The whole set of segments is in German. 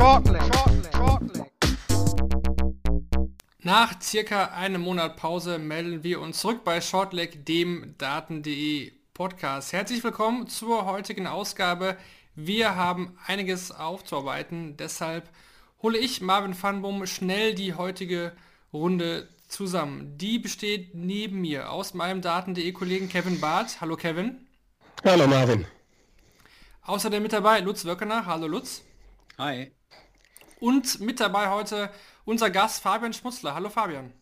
Shortleg, shortleg, shortleg. Nach circa einem Monat Pause melden wir uns zurück bei Shortleg, dem Daten.de Podcast. Herzlich willkommen zur heutigen Ausgabe. Wir haben einiges aufzuarbeiten, deshalb hole ich Marvin Fanbum schnell die heutige Runde zusammen. Die besteht neben mir aus meinem Daten.de Kollegen Kevin Barth. Hallo Kevin. Hallo Marvin. Außerdem mit dabei Lutz Wöckener. Hallo Lutz. Hi. Und mit dabei heute unser Gast Fabian Schmutzler. Hallo Fabian.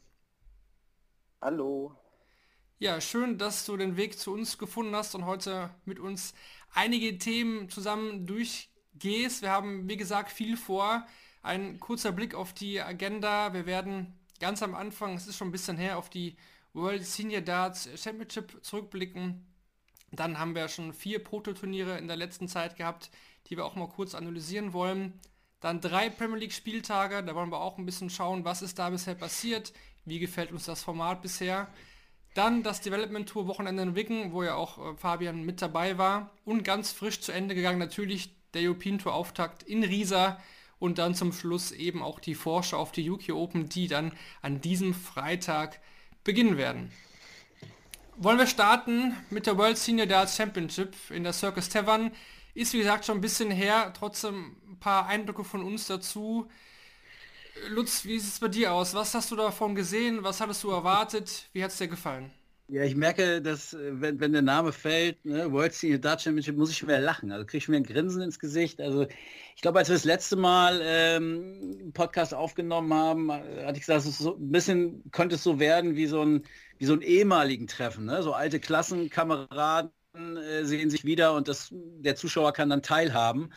Hallo. Ja, schön, dass du den Weg zu uns gefunden hast und heute mit uns einige Themen zusammen durchgehst. Wir haben, wie gesagt, viel vor. Ein kurzer Blick auf die Agenda. Wir werden ganz am Anfang, es ist schon ein bisschen her, auf die World Senior Darts Championship zurückblicken. Dann haben wir schon vier Prototurniere in der letzten Zeit gehabt, die wir auch mal kurz analysieren wollen. Dann drei Premier League Spieltage, da wollen wir auch ein bisschen schauen, was ist da bisher passiert, wie gefällt uns das Format bisher. Dann das Development Tour Wochenende in Wicken, wo ja auch äh, Fabian mit dabei war. Und ganz frisch zu Ende gegangen natürlich der European Tour Auftakt in Riesa. Und dann zum Schluss eben auch die Vorschau auf die UK Open, die dann an diesem Freitag beginnen werden. Wollen wir starten mit der World Senior Darts Championship in der Circus Tavern. Ist wie gesagt schon ein bisschen her, trotzdem paar Eindrücke von uns dazu. Lutz, wie sieht es bei dir aus? Was hast du davon gesehen? Was hattest du erwartet? Wie hat es dir gefallen? Ja, ich merke, dass äh, wenn, wenn der Name fällt, ne, World Senior Dart Championship, muss ich schon wieder lachen. Also kriege ich mir ein Grinsen ins Gesicht. Also ich glaube, als wir das letzte Mal ähm, einen Podcast aufgenommen haben, äh, hatte ich gesagt, so ein bisschen könnte es so werden wie so ein, wie so ein ehemaligen Treffen. Ne? So alte Klassenkameraden äh, sehen sich wieder und das, der Zuschauer kann dann teilhaben.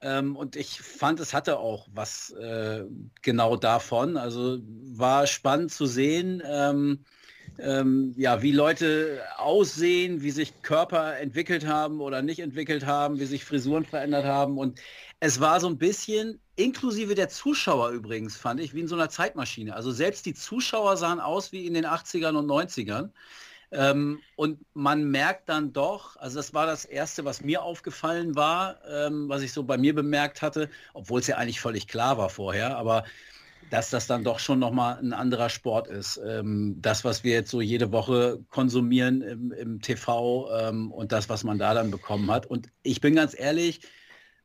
Ähm, und ich fand, es hatte auch was äh, genau davon. Also war spannend zu sehen, ähm, ähm, ja, wie Leute aussehen, wie sich Körper entwickelt haben oder nicht entwickelt haben, wie sich Frisuren verändert haben. Und es war so ein bisschen, inklusive der Zuschauer übrigens, fand ich, wie in so einer Zeitmaschine. Also selbst die Zuschauer sahen aus wie in den 80ern und 90ern. Ähm, und man merkt dann doch, also das war das Erste, was mir aufgefallen war, ähm, was ich so bei mir bemerkt hatte, obwohl es ja eigentlich völlig klar war vorher, aber dass das dann doch schon nochmal ein anderer Sport ist. Ähm, das, was wir jetzt so jede Woche konsumieren im, im TV ähm, und das, was man da dann bekommen hat. Und ich bin ganz ehrlich,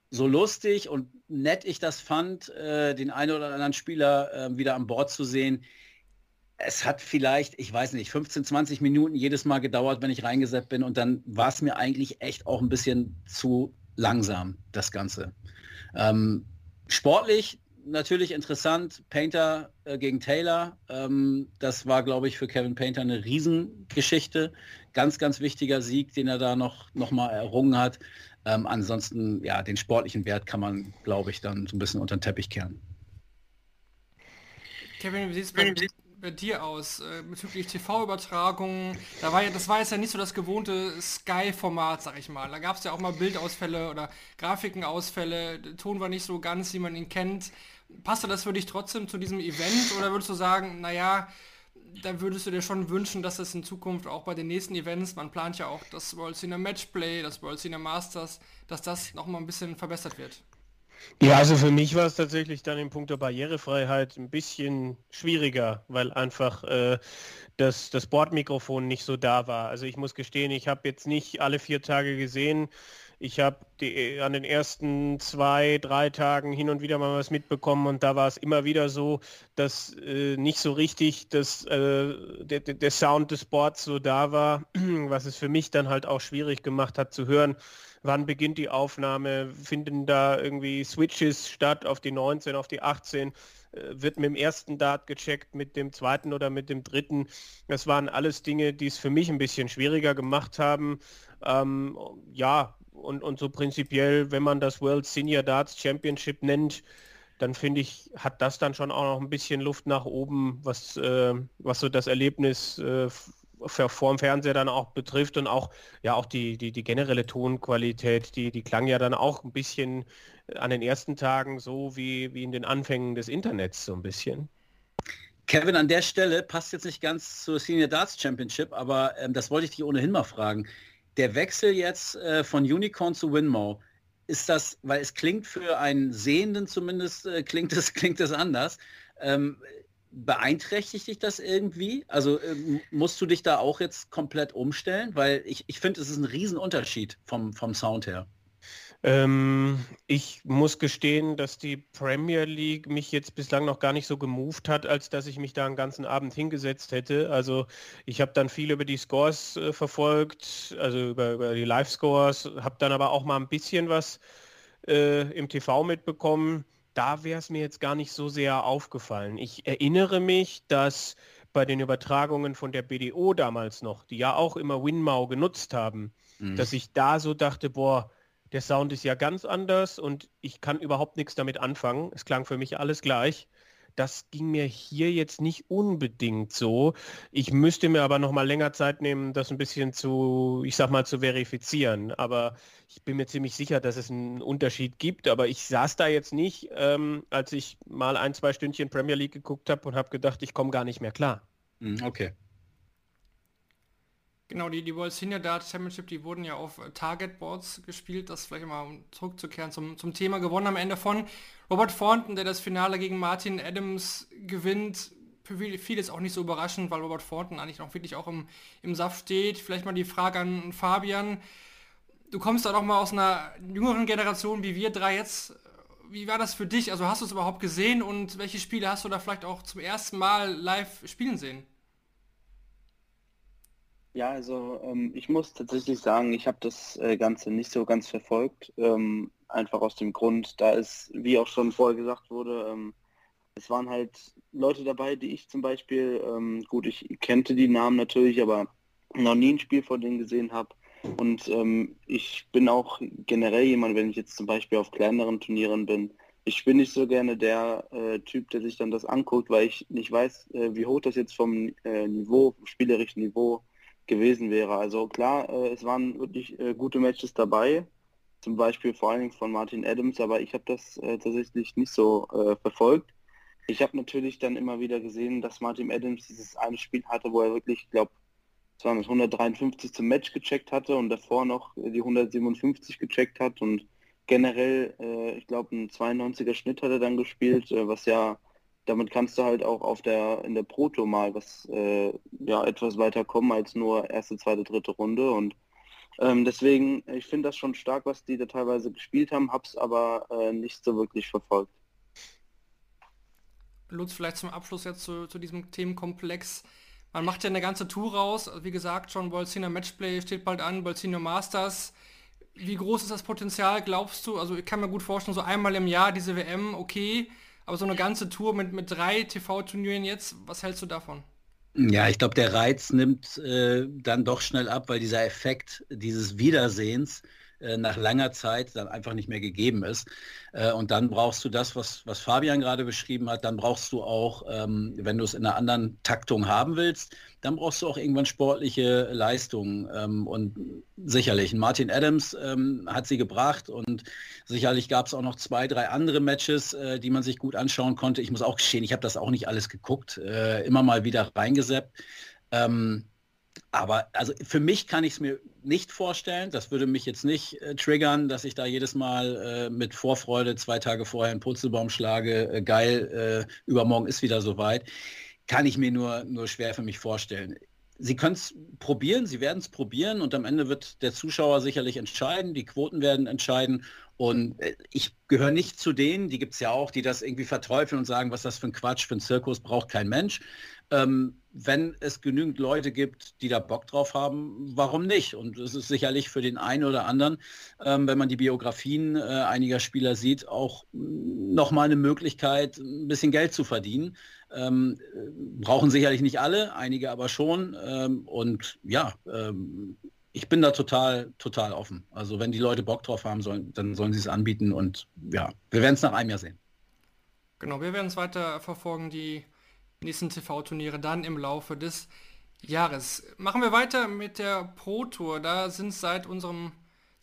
so lustig und nett ich das fand, äh, den einen oder anderen Spieler äh, wieder an Bord zu sehen, es hat vielleicht, ich weiß nicht, 15, 20 Minuten jedes Mal gedauert, wenn ich reingesetzt bin und dann war es mir eigentlich echt auch ein bisschen zu langsam, das Ganze. Ähm, sportlich natürlich interessant, Painter äh, gegen Taylor. Ähm, das war, glaube ich, für Kevin Painter eine Riesengeschichte. Ganz, ganz wichtiger Sieg, den er da noch, noch mal errungen hat. Ähm, ansonsten, ja, den sportlichen Wert kann man, glaube ich, dann so ein bisschen unter den Teppich kehren. Kevin, wie sieht es bei, bei dir aus äh, bezüglich TV-Übertragungen? Da war ja, das war jetzt ja nicht so das gewohnte Sky-Format, sag ich mal. Da gab es ja auch mal Bildausfälle oder Grafikenausfälle. Der Ton war nicht so ganz, wie man ihn kennt. Passte das für dich trotzdem zu diesem Event oder würdest du sagen, naja, da würdest du dir schon wünschen, dass es in Zukunft auch bei den nächsten Events, man plant ja auch das World Senior Matchplay, das World Senior Masters, dass das nochmal ein bisschen verbessert wird? Ja, also für mich war es tatsächlich dann im Punkt der Barrierefreiheit ein bisschen schwieriger, weil einfach äh, das, das Bordmikrofon nicht so da war. Also ich muss gestehen, ich habe jetzt nicht alle vier Tage gesehen. Ich habe an den ersten zwei, drei Tagen hin und wieder mal was mitbekommen und da war es immer wieder so, dass äh, nicht so richtig das, äh, der, der Sound des Boards so da war, was es für mich dann halt auch schwierig gemacht hat zu hören, wann beginnt die Aufnahme, finden da irgendwie Switches statt auf die 19, auf die 18, äh, wird mit dem ersten Dart gecheckt, mit dem zweiten oder mit dem dritten. Das waren alles Dinge, die es für mich ein bisschen schwieriger gemacht haben. Ähm, ja, und, und so prinzipiell, wenn man das World Senior Darts Championship nennt, dann finde ich, hat das dann schon auch noch ein bisschen Luft nach oben, was, äh, was so das Erlebnis äh, vor dem Fernseher dann auch betrifft und auch ja auch die, die, die generelle Tonqualität, die, die klang ja dann auch ein bisschen an den ersten Tagen so wie, wie in den Anfängen des Internets so ein bisschen. Kevin, an der Stelle passt jetzt nicht ganz zur Senior Darts Championship, aber ähm, das wollte ich dich ohnehin mal fragen. Der Wechsel jetzt äh, von Unicorn zu Winmow, ist das, weil es klingt für einen Sehenden zumindest, äh, klingt es klingt es anders. Ähm, beeinträchtigt dich das irgendwie? Also äh, musst du dich da auch jetzt komplett umstellen? Weil ich, ich finde, es ist ein Riesenunterschied vom, vom Sound her. Ähm, ich muss gestehen, dass die Premier League mich jetzt bislang noch gar nicht so gemoved hat, als dass ich mich da einen ganzen Abend hingesetzt hätte. Also ich habe dann viel über die Scores äh, verfolgt, also über, über die Live-Scores, habe dann aber auch mal ein bisschen was äh, im TV mitbekommen. Da wäre es mir jetzt gar nicht so sehr aufgefallen. Ich erinnere mich, dass bei den Übertragungen von der BDO damals noch, die ja auch immer Winmau genutzt haben, mhm. dass ich da so dachte, boah, der Sound ist ja ganz anders und ich kann überhaupt nichts damit anfangen. Es klang für mich alles gleich. Das ging mir hier jetzt nicht unbedingt so. Ich müsste mir aber noch mal länger Zeit nehmen, das ein bisschen zu, ich sag mal, zu verifizieren. Aber ich bin mir ziemlich sicher, dass es einen Unterschied gibt. Aber ich saß da jetzt nicht, ähm, als ich mal ein, zwei Stündchen Premier League geguckt habe und habe gedacht, ich komme gar nicht mehr klar. Hm, okay. Genau, die, die World Senior Dart Championship, die wurden ja auf äh, Target Boards gespielt, das vielleicht mal um zurückzukehren zum, zum Thema, gewonnen am Ende von Robert Thornton, der das Finale gegen Martin Adams gewinnt. Für viele ist auch nicht so überraschend, weil Robert Thornton eigentlich noch wirklich auch im, im Saft steht. Vielleicht mal die Frage an Fabian. Du kommst da doch mal aus einer jüngeren Generation wie wir drei jetzt. Wie war das für dich? Also hast du es überhaupt gesehen und welche Spiele hast du da vielleicht auch zum ersten Mal live spielen sehen? Ja, also ähm, ich muss tatsächlich sagen, ich habe das äh, Ganze nicht so ganz verfolgt. Ähm, einfach aus dem Grund, da ist, wie auch schon vorher gesagt wurde, ähm, es waren halt Leute dabei, die ich zum Beispiel, ähm, gut, ich kannte die Namen natürlich, aber noch nie ein Spiel von denen gesehen habe. Und ähm, ich bin auch generell jemand, wenn ich jetzt zum Beispiel auf kleineren Turnieren bin, ich bin nicht so gerne der äh, Typ, der sich dann das anguckt, weil ich nicht weiß, äh, wie hoch das jetzt vom äh, Niveau, spielerischen Niveau gewesen wäre. Also klar, äh, es waren wirklich äh, gute Matches dabei, zum Beispiel vor allen Dingen von Martin Adams, aber ich habe das äh, tatsächlich nicht so äh, verfolgt. Ich habe natürlich dann immer wieder gesehen, dass Martin Adams dieses eine Spiel hatte, wo er wirklich, ich glaube, es waren 153 zum Match gecheckt hatte und davor noch die 157 gecheckt hat und generell, äh, ich glaube, ein 92er Schnitt hat er dann gespielt, äh, was ja damit kannst du halt auch auf der in der Proto mal was äh, ja etwas weiter kommen als nur erste, zweite, dritte Runde und ähm, deswegen ich finde das schon stark, was die da teilweise gespielt haben, hab's aber äh, nicht so wirklich verfolgt. Lutz, vielleicht zum Abschluss jetzt zu, zu diesem Themenkomplex. Man macht ja eine ganze Tour raus, wie gesagt, schon Bolziner Matchplay steht bald an, Bolzino Masters. Wie groß ist das Potenzial, glaubst du? Also ich kann mir gut vorstellen, so einmal im Jahr diese WM, okay, aber so eine ganze Tour mit, mit drei TV-Turnieren jetzt, was hältst du davon? Ja, ich glaube, der Reiz nimmt äh, dann doch schnell ab, weil dieser Effekt dieses Wiedersehens äh, nach langer Zeit dann einfach nicht mehr gegeben ist. Äh, und dann brauchst du das, was, was Fabian gerade beschrieben hat, dann brauchst du auch, ähm, wenn du es in einer anderen Taktung haben willst, dann brauchst du auch irgendwann sportliche Leistungen. Ähm, und sicherlich, Martin Adams ähm, hat sie gebracht und sicherlich gab es auch noch zwei, drei andere Matches, äh, die man sich gut anschauen konnte. Ich muss auch gestehen, ich habe das auch nicht alles geguckt, äh, immer mal wieder reingeseppt. Ähm, aber also für mich kann ich es mir nicht vorstellen. Das würde mich jetzt nicht äh, triggern, dass ich da jedes Mal äh, mit Vorfreude zwei Tage vorher einen Purzelbaum schlage. Äh, geil, äh, übermorgen ist wieder soweit. Kann ich mir nur, nur schwer für mich vorstellen. Sie können es probieren, Sie werden es probieren und am Ende wird der Zuschauer sicherlich entscheiden, die Quoten werden entscheiden und äh, ich gehöre nicht zu denen, die gibt es ja auch, die das irgendwie verteufeln und sagen, was das für ein Quatsch, für ein Zirkus braucht kein Mensch. Ähm, wenn es genügend Leute gibt, die da Bock drauf haben, warum nicht? Und es ist sicherlich für den einen oder anderen, ähm, wenn man die Biografien äh, einiger Spieler sieht, auch nochmal eine Möglichkeit, ein bisschen Geld zu verdienen. Ähm, brauchen sicherlich nicht alle, einige aber schon. Ähm, und ja, ähm, ich bin da total, total offen. Also wenn die Leute Bock drauf haben sollen, dann sollen sie es anbieten und ja, wir werden es nach einem Jahr sehen. Genau, wir werden es weiter verfolgen, die nächsten TV-Turniere dann im Laufe des Jahres. Machen wir weiter mit der Pro Tour. Da sind seit unserem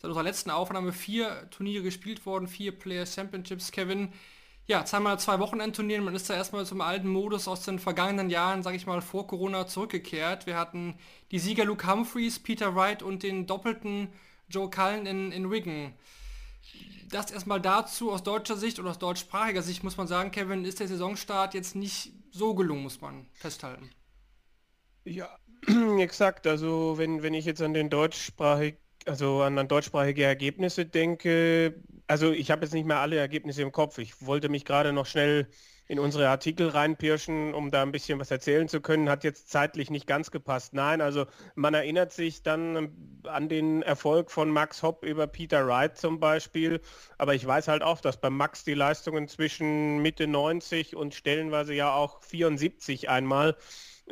seit unserer letzten Aufnahme vier Turniere gespielt worden, vier Player Championships. Kevin, ja, zweimal zwei Wochenendturniere. Man ist da erstmal zum alten Modus aus den vergangenen Jahren, sage ich mal, vor Corona zurückgekehrt. Wir hatten die Sieger Luke Humphreys, Peter Wright und den doppelten Joe Cullen in, in Wigan. Das erstmal dazu aus deutscher Sicht oder aus deutschsprachiger Sicht muss man sagen, Kevin, ist der Saisonstart jetzt nicht so gelungen, muss man festhalten. Ja, exakt. Also wenn, wenn ich jetzt an den deutschsprachig, also an, an deutschsprachige Ergebnisse denke, also ich habe jetzt nicht mehr alle Ergebnisse im Kopf. Ich wollte mich gerade noch schnell in unsere Artikel reinpirschen, um da ein bisschen was erzählen zu können, hat jetzt zeitlich nicht ganz gepasst. Nein, also man erinnert sich dann an den Erfolg von Max Hopp über Peter Wright zum Beispiel, aber ich weiß halt auch, dass bei Max die Leistungen zwischen Mitte 90 und stellenweise ja auch 74 einmal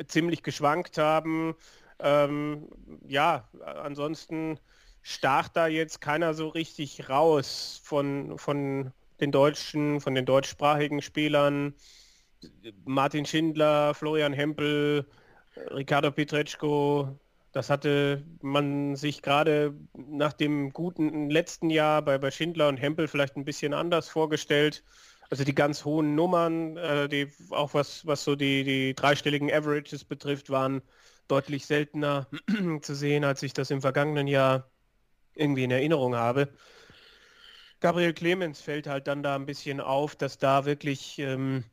ziemlich geschwankt haben. Ähm, ja, ansonsten stach da jetzt keiner so richtig raus von, von den deutschen, von den deutschsprachigen Spielern. Martin Schindler, Florian Hempel, Ricardo Pietreczko, das hatte man sich gerade nach dem guten letzten Jahr bei, bei Schindler und Hempel vielleicht ein bisschen anders vorgestellt. Also die ganz hohen Nummern, äh, die auch was, was so die, die dreistelligen Averages betrifft, waren deutlich seltener zu sehen, als ich das im vergangenen Jahr irgendwie in Erinnerung habe. Gabriel Clemens fällt halt dann da ein bisschen auf, dass da wirklich ähm,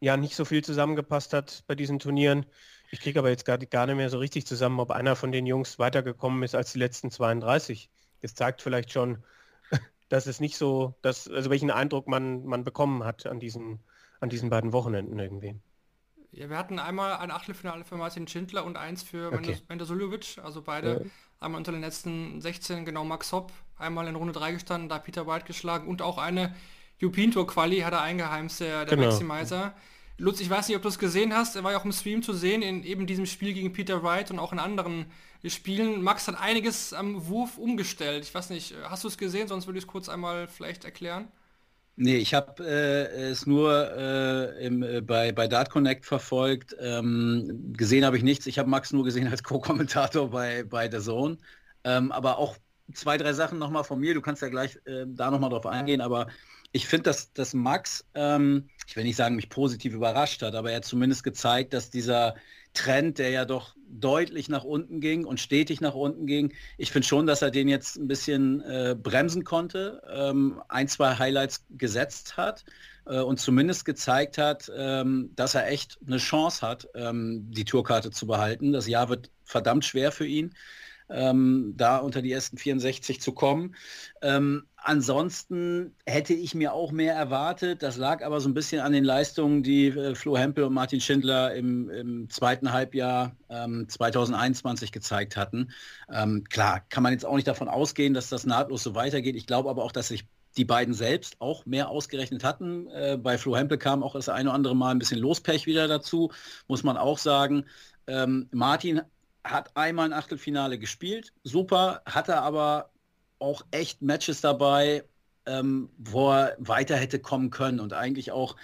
ja nicht so viel zusammengepasst hat bei diesen Turnieren. Ich kriege aber jetzt gar, gar nicht mehr so richtig zusammen, ob einer von den Jungs weitergekommen ist als die letzten 32. Das zeigt vielleicht schon, dass es nicht so, dass, also welchen Eindruck man, man bekommen hat an diesen, an diesen beiden Wochenenden irgendwie. Ja, wir hatten einmal ein Achtelfinale für Martin Schindler und eins für okay. Mendesulovic, also beide ja. einmal unter den letzten 16, genau Max Hopp, einmal in Runde 3 gestanden, da Peter White geschlagen und auch eine European Tour Quali hat er eingeheimst, der, der genau. Maximizer. Lutz, ich weiß nicht, ob du es gesehen hast, er war ja auch im Stream zu sehen, in eben diesem Spiel gegen Peter Wright und auch in anderen Spielen. Max hat einiges am Wurf umgestellt. Ich weiß nicht, hast du es gesehen? Sonst würde ich es kurz einmal vielleicht erklären. Nee, ich habe äh, es nur äh, im, äh, bei, bei Dart Connect verfolgt. Ähm, gesehen habe ich nichts. Ich habe Max nur gesehen als Co-Kommentator bei, bei The Zone. Ähm, aber auch zwei, drei Sachen nochmal von mir. Du kannst ja gleich äh, da nochmal drauf eingehen. Aber ich finde, dass, dass Max, ähm, ich will nicht sagen, mich positiv überrascht hat, aber er hat zumindest gezeigt, dass dieser Trend, der ja doch deutlich nach unten ging und stetig nach unten ging. Ich finde schon, dass er den jetzt ein bisschen äh, bremsen konnte, ähm, ein, zwei Highlights gesetzt hat äh, und zumindest gezeigt hat, ähm, dass er echt eine Chance hat, ähm, die Tourkarte zu behalten. Das Jahr wird verdammt schwer für ihn ähm, da unter die ersten 64 zu kommen. Ähm, ansonsten hätte ich mir auch mehr erwartet. Das lag aber so ein bisschen an den Leistungen, die äh, Flo Hempel und Martin Schindler im, im zweiten Halbjahr ähm, 2021 gezeigt hatten. Ähm, klar, kann man jetzt auch nicht davon ausgehen, dass das nahtlos so weitergeht. Ich glaube aber auch, dass sich die beiden selbst auch mehr ausgerechnet hatten. Äh, bei Flo Hempel kam auch das eine oder andere Mal ein bisschen Lospech wieder dazu, muss man auch sagen. Ähm, Martin hat einmal ein Achtelfinale gespielt, super, hatte aber auch echt Matches dabei, ähm, wo er weiter hätte kommen können und eigentlich auch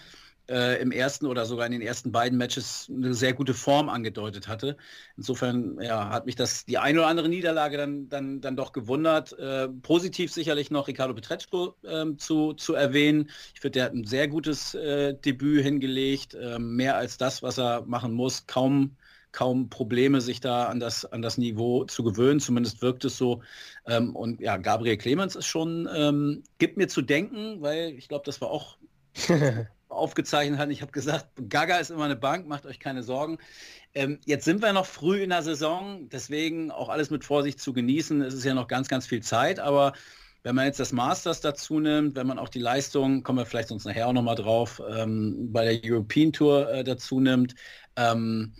äh, im ersten oder sogar in den ersten beiden Matches eine sehr gute Form angedeutet hatte. Insofern ja, hat mich das die eine oder andere Niederlage dann, dann, dann doch gewundert. Äh, positiv sicherlich noch Ricardo Petreczko äh, zu, zu erwähnen. Ich finde, der hat ein sehr gutes äh, Debüt hingelegt, ähm, mehr als das, was er machen muss. Kaum kaum Probleme, sich da an das, an das Niveau zu gewöhnen. Zumindest wirkt es so. Ähm, und ja, Gabriel Clemens ist schon, ähm, gibt mir zu denken, weil ich glaube, das war auch aufgezeichnet hat. Ich habe gesagt, Gaga ist immer eine Bank, macht euch keine Sorgen. Ähm, jetzt sind wir noch früh in der Saison, deswegen auch alles mit Vorsicht zu genießen. Es ist ja noch ganz, ganz viel Zeit, aber wenn man jetzt das Masters dazu nimmt, wenn man auch die Leistung, kommen wir vielleicht sonst nachher auch nochmal drauf, ähm, bei der European Tour äh, dazu nimmt, ähm,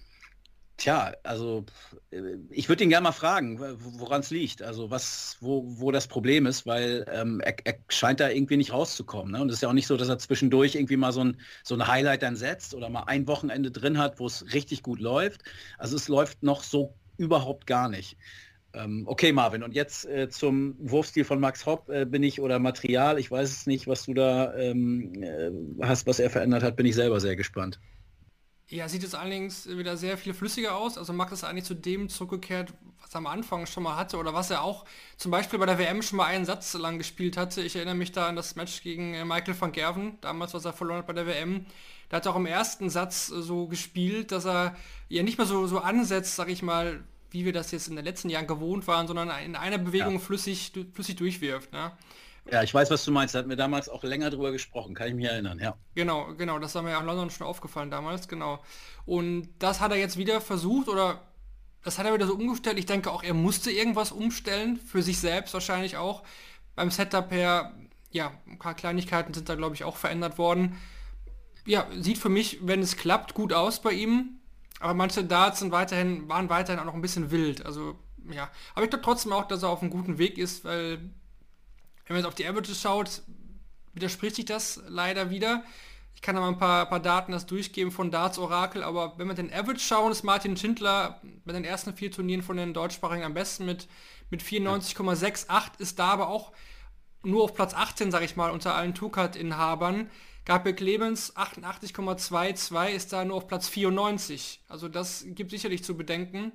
Tja, also äh, ich würde ihn gerne mal fragen, woran es liegt, also was, wo, wo das Problem ist, weil ähm, er, er, scheint da irgendwie nicht rauszukommen. Ne? Und es ist ja auch nicht so, dass er zwischendurch irgendwie mal so ein, so ein Highlight dann setzt oder mal ein Wochenende drin hat, wo es richtig gut läuft. Also es läuft noch so überhaupt gar nicht. Ähm, okay, Marvin, und jetzt äh, zum Wurfstil von Max Hopp äh, bin ich oder Material, ich weiß es nicht, was du da ähm, äh, hast, was er verändert hat, bin ich selber sehr gespannt. Ja, sieht es allerdings wieder sehr viel flüssiger aus. Also Max ist eigentlich zu dem zurückgekehrt, was er am Anfang schon mal hatte oder was er auch zum Beispiel bei der WM schon mal einen Satz lang gespielt hatte. Ich erinnere mich da an das Match gegen äh, Michael van Gerven, damals, was er verloren hat bei der WM. Da hat er auch im ersten Satz äh, so gespielt, dass er ja nicht mehr so, so ansetzt, sag ich mal, wie wir das jetzt in den letzten Jahren gewohnt waren, sondern in einer Bewegung ja. flüssig, flüssig durchwirft. Ne? Ja, ich weiß, was du meinst. Da hatten wir damals auch länger drüber gesprochen, kann ich mich erinnern, ja. Genau, genau, das war mir ja in London schon aufgefallen damals, genau. Und das hat er jetzt wieder versucht oder das hat er wieder so umgestellt. Ich denke auch, er musste irgendwas umstellen, für sich selbst wahrscheinlich auch. Beim Setup her, ja, ein paar Kleinigkeiten sind da, glaube ich, auch verändert worden. Ja, sieht für mich, wenn es klappt, gut aus bei ihm. Aber manche Darts sind weiterhin, waren weiterhin auch noch ein bisschen wild. Also, ja. Aber ich glaube trotzdem auch, dass er auf einem guten Weg ist, weil, wenn man jetzt auf die Averages schaut, widerspricht sich das leider wieder. Ich kann da mal ein paar, paar Daten das durchgeben von Darts Orakel, aber wenn wir den Average schauen, ist Martin Schindler bei den ersten vier Turnieren von den deutschsprachigen am besten mit, mit 94,68, ist da aber auch nur auf Platz 18, sage ich mal, unter allen Tukat-Inhabern. Gabriel Clemens 88,22 ist da nur auf Platz 94. Also das gibt sicherlich zu bedenken.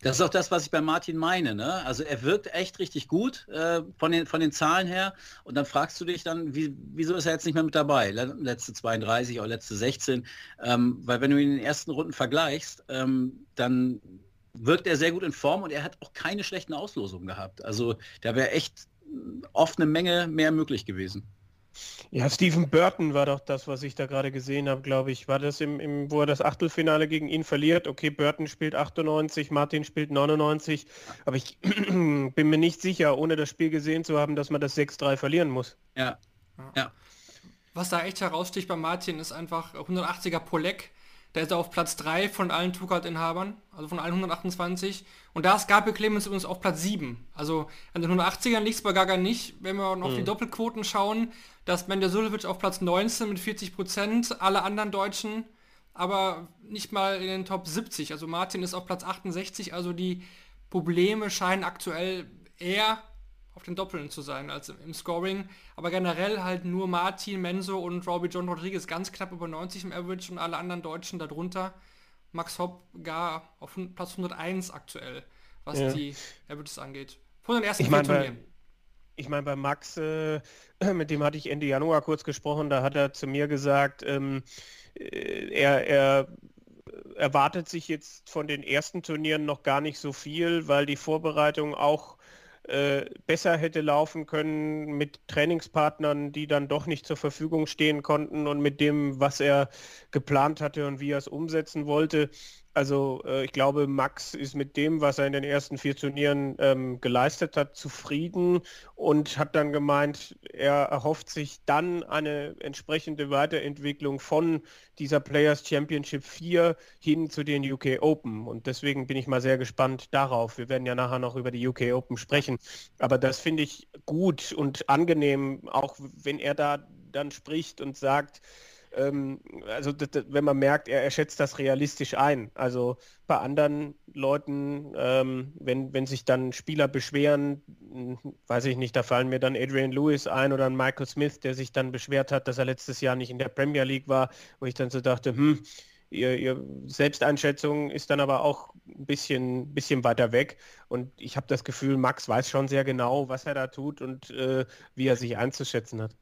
Das ist auch das, was ich bei Martin meine. Ne? Also er wirkt echt richtig gut äh, von, den, von den Zahlen her. Und dann fragst du dich dann, wie, wieso ist er jetzt nicht mehr mit dabei? Letzte 32 oder letzte 16. Ähm, weil wenn du ihn in den ersten Runden vergleichst, ähm, dann wirkt er sehr gut in Form und er hat auch keine schlechten Auslosungen gehabt. Also da wäre echt oft eine Menge mehr möglich gewesen. Ja, Stephen Burton war doch das, was ich da gerade gesehen habe, glaube ich. War das im, im, wo er das Achtelfinale gegen ihn verliert? Okay, Burton spielt 98, Martin spielt 99, aber ich bin mir nicht sicher, ohne das Spiel gesehen zu haben, dass man das 6-3 verlieren muss. Ja. ja. Was da echt heraussticht bei Martin ist einfach 180er Polek der ist auf Platz 3 von allen Tukat-Inhabern, also von allen 128. Und da ist Gabriel Clemens übrigens auf Platz 7. Also an den 180ern liegt es bei Gaga nicht. Wenn wir noch mhm. die Doppelquoten schauen, dass Mender Sulevic auf Platz 19 mit 40 Prozent, alle anderen Deutschen aber nicht mal in den Top 70. Also Martin ist auf Platz 68, also die Probleme scheinen aktuell eher auf den Doppeln zu sein als im Scoring. Aber generell halt nur Martin, Menso und Robbie John Rodriguez ganz knapp über 90 im Average und alle anderen Deutschen darunter. Max Hopp gar auf Platz 101 aktuell, was ja. die Averages angeht. Von den ersten ich mein, Turnieren. Bei, ich meine, bei Max, äh, mit dem hatte ich Ende Januar kurz gesprochen, da hat er zu mir gesagt, ähm, äh, er, er erwartet sich jetzt von den ersten Turnieren noch gar nicht so viel, weil die Vorbereitung auch äh, besser hätte laufen können mit Trainingspartnern, die dann doch nicht zur Verfügung stehen konnten und mit dem, was er geplant hatte und wie er es umsetzen wollte. Also äh, ich glaube, Max ist mit dem, was er in den ersten vier Turnieren ähm, geleistet hat, zufrieden und hat dann gemeint, er erhofft sich dann eine entsprechende Weiterentwicklung von dieser Players Championship 4 hin zu den UK Open. Und deswegen bin ich mal sehr gespannt darauf. Wir werden ja nachher noch über die UK Open sprechen. Aber das finde ich gut und angenehm, auch wenn er da dann spricht und sagt, ähm, also wenn man merkt, er, er schätzt das realistisch ein. Also bei anderen Leuten, ähm, wenn, wenn sich dann Spieler beschweren, hm, weiß ich nicht, da fallen mir dann Adrian Lewis ein oder Michael Smith, der sich dann beschwert hat, dass er letztes Jahr nicht in der Premier League war, wo ich dann so dachte, hm, Ihr, ihr, Selbsteinschätzung ist dann aber auch ein bisschen, bisschen weiter weg. Und ich habe das Gefühl, Max weiß schon sehr genau, was er da tut und äh, wie er sich einzuschätzen hat.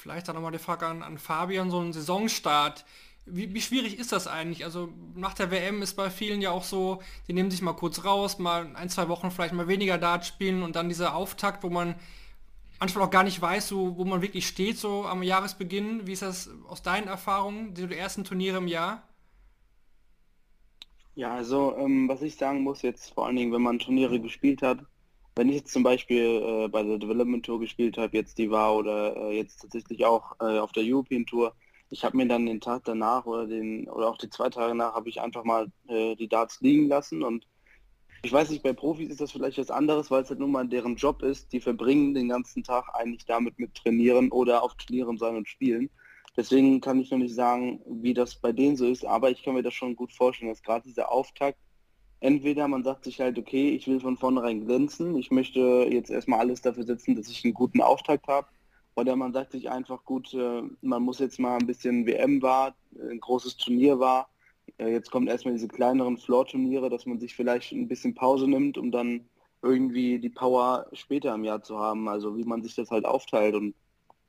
Vielleicht auch nochmal die Frage an, an Fabian, so ein Saisonstart. Wie, wie, schwierig ist das eigentlich? Also nach der WM ist bei vielen ja auch so, die nehmen sich mal kurz raus, mal ein, zwei Wochen vielleicht mal weniger Dart spielen und dann dieser Auftakt, wo man manchmal auch gar nicht weiß, so, wo man wirklich steht, so am Jahresbeginn. Wie ist das aus deinen Erfahrungen, die ersten Turniere im Jahr? Ja, also ähm, was ich sagen muss jetzt, vor allen Dingen, wenn man Turniere gespielt hat, wenn ich jetzt zum Beispiel äh, bei der Development Tour gespielt habe, jetzt die war oder äh, jetzt tatsächlich auch äh, auf der European Tour, ich habe mir dann den Tag danach oder den oder auch die zwei Tage nach habe ich einfach mal äh, die Darts liegen lassen und ich weiß nicht, bei Profis ist das vielleicht was anderes, weil es halt nun mal deren Job ist. Die verbringen den ganzen Tag eigentlich damit mit trainieren oder auf Turnieren sein und spielen. Deswegen kann ich noch nicht sagen, wie das bei denen so ist, aber ich kann mir das schon gut vorstellen, dass gerade dieser Auftakt entweder man sagt sich halt, okay, ich will von vornherein glänzen, ich möchte jetzt erstmal alles dafür setzen, dass ich einen guten Auftakt habe, oder man sagt sich einfach, gut, äh, man muss jetzt mal ein bisschen WM war, ein großes Turnier war, äh, jetzt kommt erstmal diese kleineren Floor-Turniere, dass man sich vielleicht ein bisschen Pause nimmt, um dann irgendwie die Power später im Jahr zu haben, also wie man sich das halt aufteilt. Und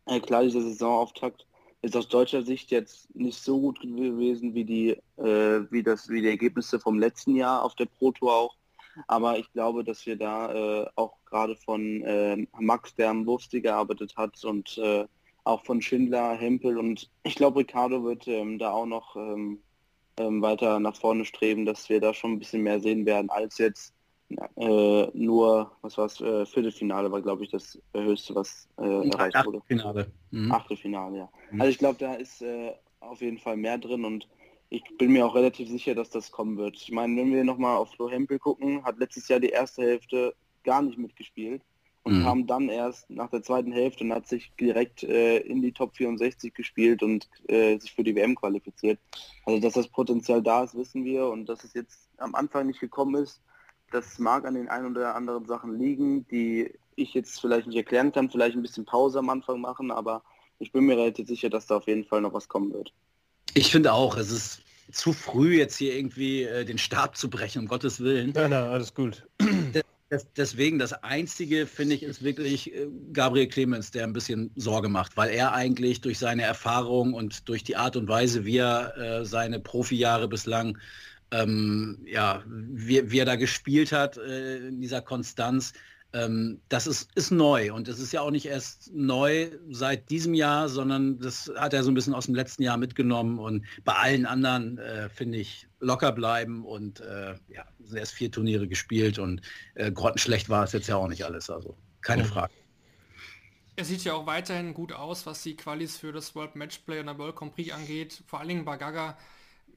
äh, klar, dieser Saisonauftakt ist aus deutscher Sicht jetzt nicht so gut gewesen wie die, äh, wie das, wie die Ergebnisse vom letzten Jahr auf der Pro Tour auch. Aber ich glaube, dass wir da äh, auch gerade von äh, Max, der am Wurfstil gearbeitet hat und äh, auch von Schindler, Hempel und ich glaube, Ricardo wird ähm, da auch noch ähm, ähm, weiter nach vorne streben, dass wir da schon ein bisschen mehr sehen werden als jetzt äh, nur, was war es, äh, Viertelfinale war, glaube ich, das höchste, was äh, erreicht wurde. Finale. Mhm. Achtelfinale, ja. Mhm. Also ich glaube, da ist äh, auf jeden Fall mehr drin und ich bin mir auch relativ sicher, dass das kommen wird. Ich meine, wenn wir nochmal auf Flo Hempel gucken, hat letztes Jahr die erste Hälfte gar nicht mitgespielt und mhm. kam dann erst nach der zweiten Hälfte und hat sich direkt äh, in die Top 64 gespielt und äh, sich für die WM qualifiziert. Also dass das Potenzial da ist, wissen wir und dass es jetzt am Anfang nicht gekommen ist, das mag an den ein oder anderen Sachen liegen, die ich jetzt vielleicht nicht erklären kann, vielleicht ein bisschen Pause am Anfang machen, aber ich bin mir relativ sicher, dass da auf jeden Fall noch was kommen wird. Ich finde auch, es ist zu früh jetzt hier irgendwie äh, den Stab zu brechen, um Gottes Willen. Nein, nein, alles gut. Das, deswegen, das Einzige, finde ich, ist wirklich äh, Gabriel Clemens, der ein bisschen Sorge macht, weil er eigentlich durch seine Erfahrung und durch die Art und Weise, wie er äh, seine Profijahre bislang ähm, ja, wie, wie, er da gespielt hat äh, in dieser Konstanz, ähm, das ist, ist neu und es ist ja auch nicht erst neu seit diesem Jahr, sondern das hat er so ein bisschen aus dem letzten Jahr mitgenommen und bei allen anderen äh, finde ich locker bleiben und äh, ja, sind erst vier Turniere gespielt und äh, grottenschlecht war es jetzt ja auch nicht alles, also keine oh. Frage. Er sieht ja auch weiterhin gut aus, was die Qualis für das World Matchplay und der World Grand Prix angeht. Vor allen Dingen Bagaga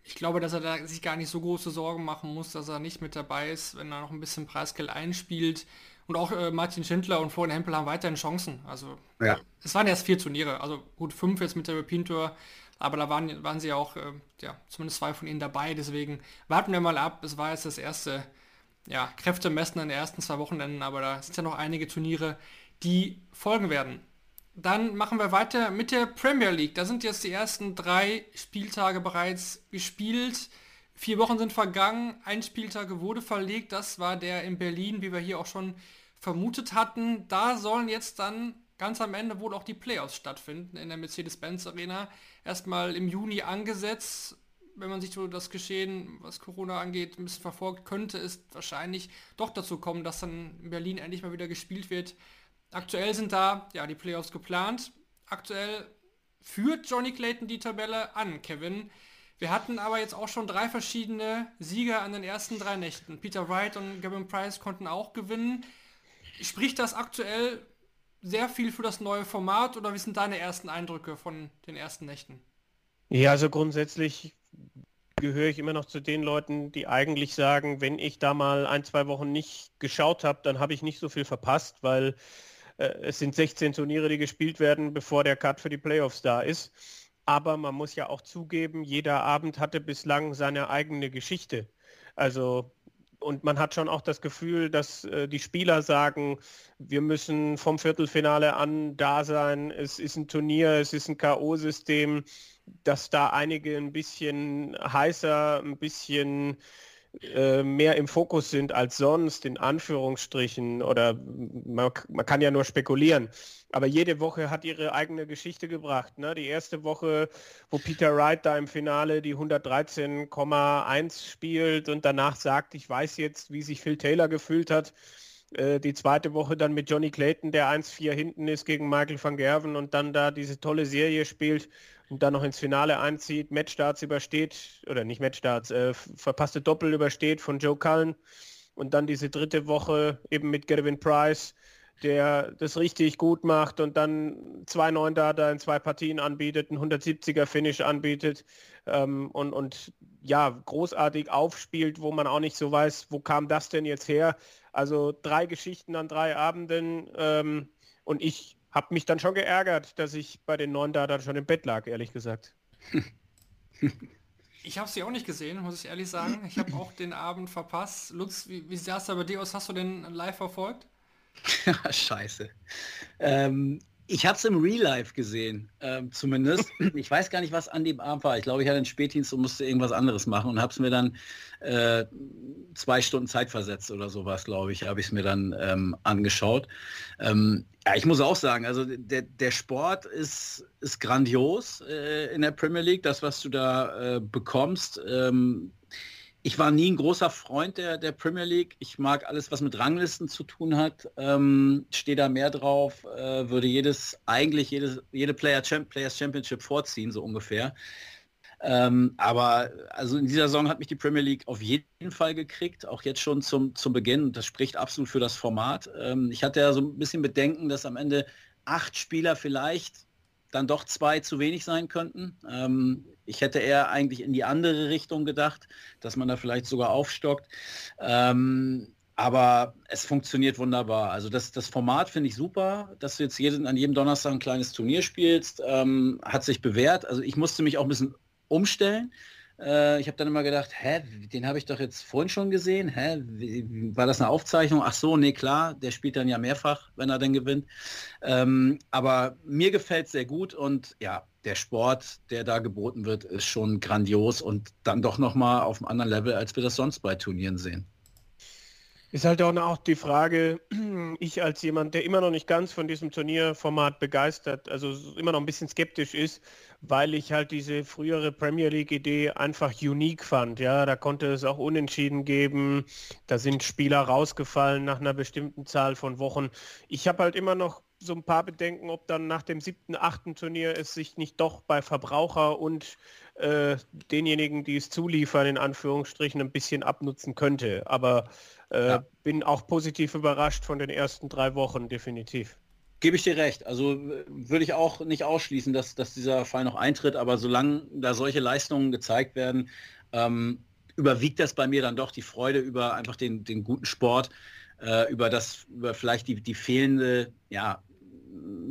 ich glaube, dass er da sich gar nicht so große Sorgen machen muss, dass er nicht mit dabei ist, wenn er noch ein bisschen Preisgeld einspielt. Und auch äh, Martin Schindler und Florian Hempel haben weiterhin Chancen. Also ja. es waren erst vier Turniere, also gut fünf jetzt mit der European Tour, aber da waren, waren sie auch, äh, ja, zumindest zwei von ihnen dabei. Deswegen warten wir mal ab. Es war jetzt das erste ja, Kräftemessen in den ersten zwei Wochenenden, aber da sind ja noch einige Turniere, die folgen werden. Dann machen wir weiter mit der Premier League. Da sind jetzt die ersten drei Spieltage bereits gespielt. Vier Wochen sind vergangen, ein Spieltag wurde verlegt. Das war der in Berlin, wie wir hier auch schon vermutet hatten. Da sollen jetzt dann ganz am Ende wohl auch die Playoffs stattfinden in der Mercedes-Benz Arena. Erstmal im Juni angesetzt. Wenn man sich so das Geschehen, was Corona angeht, ein bisschen verfolgt, könnte es wahrscheinlich doch dazu kommen, dass dann in Berlin endlich mal wieder gespielt wird. Aktuell sind da ja die Playoffs geplant. Aktuell führt Johnny Clayton die Tabelle an, Kevin. Wir hatten aber jetzt auch schon drei verschiedene Sieger an den ersten drei Nächten. Peter Wright und Gavin Price konnten auch gewinnen. Spricht das aktuell sehr viel für das neue Format oder wie sind deine ersten Eindrücke von den ersten Nächten? Ja, also grundsätzlich gehöre ich immer noch zu den Leuten, die eigentlich sagen, wenn ich da mal ein, zwei Wochen nicht geschaut habe, dann habe ich nicht so viel verpasst, weil es sind 16 Turniere, die gespielt werden, bevor der Cut für die Playoffs da ist. Aber man muss ja auch zugeben, jeder Abend hatte bislang seine eigene Geschichte. Also und man hat schon auch das Gefühl, dass äh, die Spieler sagen, wir müssen vom Viertelfinale an da sein. Es ist ein Turnier, es ist ein KO-System, dass da einige ein bisschen heißer, ein bisschen äh, mehr im Fokus sind als sonst, in Anführungsstrichen, oder man, man, kann ja nur spekulieren. Aber jede Woche hat ihre eigene Geschichte gebracht. Ne? Die erste Woche, wo Peter Wright da im Finale die 113,1 spielt und danach sagt, ich weiß jetzt, wie sich Phil Taylor gefühlt hat. Äh, die zweite Woche dann mit Johnny Clayton, der 1-4 hinten ist gegen Michael van Gerven und dann da diese tolle Serie spielt und dann noch ins Finale einzieht, Matchstarts übersteht, oder nicht Matchstarts, äh, verpasste Doppel übersteht von Joe Cullen und dann diese dritte Woche eben mit Gavin Price, der das richtig gut macht und dann zwei Neundata in zwei Partien anbietet, ein 170er Finish anbietet ähm, und, und ja, großartig aufspielt, wo man auch nicht so weiß, wo kam das denn jetzt her. Also drei Geschichten an drei Abenden ähm, und ich habe mich dann schon geärgert, dass ich bei den neuen Data schon im Bett lag, ehrlich gesagt. Ich habe sie auch nicht gesehen, muss ich ehrlich sagen. Ich habe auch den Abend verpasst. Lutz, wie, wie sah es da bei dir aus? Hast du den live verfolgt? Scheiße. Ähm, ich habe es im Real Life gesehen, ähm, zumindest. Ich weiß gar nicht, was an dem Abend war. Ich glaube, ich hatte einen Spätdienst und musste irgendwas anderes machen und habe es mir dann äh, zwei Stunden Zeit versetzt oder sowas, glaube ich, habe ich es mir dann ähm, angeschaut. Ähm, ja, ich muss auch sagen, also der, der Sport ist, ist grandios äh, in der Premier League, das, was du da äh, bekommst. Ich war nie ein großer Freund der, der Premier League. Ich mag alles, was mit Ranglisten zu tun hat. Ähm, Stehe da mehr drauf, äh, würde jedes, eigentlich jedes, jede Player Champ Players Championship vorziehen, so ungefähr. Ähm, aber also in dieser Saison hat mich die Premier League auf jeden Fall gekriegt, auch jetzt schon zum, zum Beginn. Das spricht absolut für das Format. Ähm, ich hatte ja so ein bisschen Bedenken, dass am Ende acht Spieler vielleicht dann doch zwei zu wenig sein könnten. Ähm, ich hätte eher eigentlich in die andere Richtung gedacht, dass man da vielleicht sogar aufstockt. Ähm, aber es funktioniert wunderbar. Also das, das Format finde ich super, dass du jetzt jeden, an jedem Donnerstag ein kleines Turnier spielst, ähm, hat sich bewährt. Also ich musste mich auch ein bisschen umstellen. Äh, ich habe dann immer gedacht, hä, den habe ich doch jetzt vorhin schon gesehen. Hä, wie, war das eine Aufzeichnung? Ach so, nee, klar, der spielt dann ja mehrfach, wenn er denn gewinnt. Ähm, aber mir gefällt sehr gut und ja, der Sport, der da geboten wird, ist schon grandios und dann doch nochmal auf einem anderen Level, als wir das sonst bei Turnieren sehen. Ist halt auch die Frage, ich als jemand, der immer noch nicht ganz von diesem Turnierformat begeistert, also immer noch ein bisschen skeptisch ist, weil ich halt diese frühere Premier League-Idee einfach unique fand. Ja, da konnte es auch Unentschieden geben, da sind Spieler rausgefallen nach einer bestimmten Zahl von Wochen. Ich habe halt immer noch so ein paar Bedenken, ob dann nach dem siebten, achten Turnier es sich nicht doch bei Verbraucher und äh, denjenigen, die es zuliefern, in Anführungsstrichen ein bisschen abnutzen könnte. Aber äh, ja. bin auch positiv überrascht von den ersten drei Wochen, definitiv. Gebe ich dir recht. Also würde ich auch nicht ausschließen, dass, dass dieser Fall noch eintritt, aber solange da solche Leistungen gezeigt werden, ähm, überwiegt das bei mir dann doch die Freude über einfach den, den guten Sport, äh, über das, über vielleicht die, die fehlende, ja,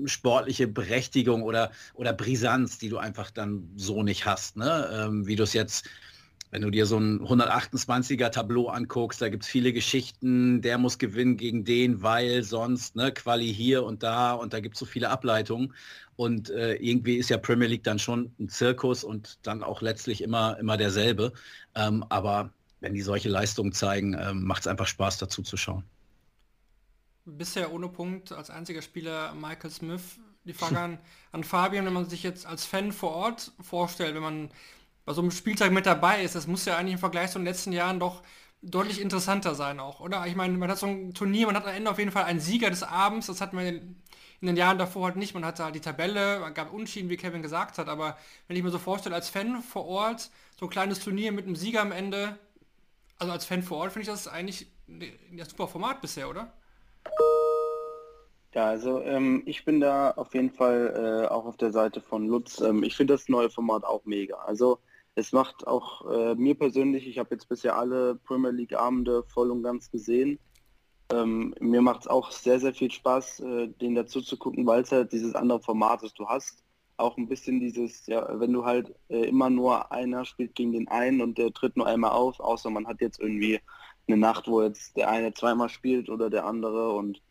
sportliche Berechtigung oder, oder Brisanz, die du einfach dann so nicht hast, ne? Ähm, wie du es jetzt wenn du dir so ein 128er Tableau anguckst, da gibt es viele Geschichten, der muss gewinnen gegen den, weil sonst, ne, Quali hier und da und da gibt es so viele Ableitungen. Und äh, irgendwie ist ja Premier League dann schon ein Zirkus und dann auch letztlich immer, immer derselbe. Ähm, aber wenn die solche Leistungen zeigen, ähm, macht es einfach Spaß dazu zu schauen. Bisher ohne Punkt als einziger Spieler Michael Smith. Die Frage an, an Fabian, wenn man sich jetzt als Fan vor Ort vorstellt, wenn man bei so einem Spieltag mit dabei ist, das muss ja eigentlich im Vergleich zu den letzten Jahren doch deutlich interessanter sein auch, oder? Ich meine, man hat so ein Turnier, man hat am Ende auf jeden Fall einen Sieger des Abends, das hat man in, den Jahren davor halt nicht, man hatte halt die Tabelle, man gab Unschieden, wie Kevin gesagt hat, aber wenn ich mir so vorstelle, als Fan vor Ort, so ein kleines Turnier mit einem Sieger am Ende, also als Fan vor Ort finde ich das eigentlich ein super Format bisher, oder? Ja, also ähm, ich bin da auf jeden Fall äh, auch auf der Seite von Lutz. Ähm, ich finde das neue Format auch mega. Also es macht auch äh, mir persönlich, ich habe jetzt bisher alle Premier League Abende voll und ganz gesehen. Ähm, mir macht es auch sehr, sehr viel Spaß, äh, den dazu zu gucken, weil es halt dieses andere Format ist. Du hast auch ein bisschen dieses, ja, wenn du halt äh, immer nur einer spielt gegen den einen und der tritt nur einmal auf, außer man hat jetzt irgendwie eine Nacht, wo jetzt der eine zweimal spielt oder der andere und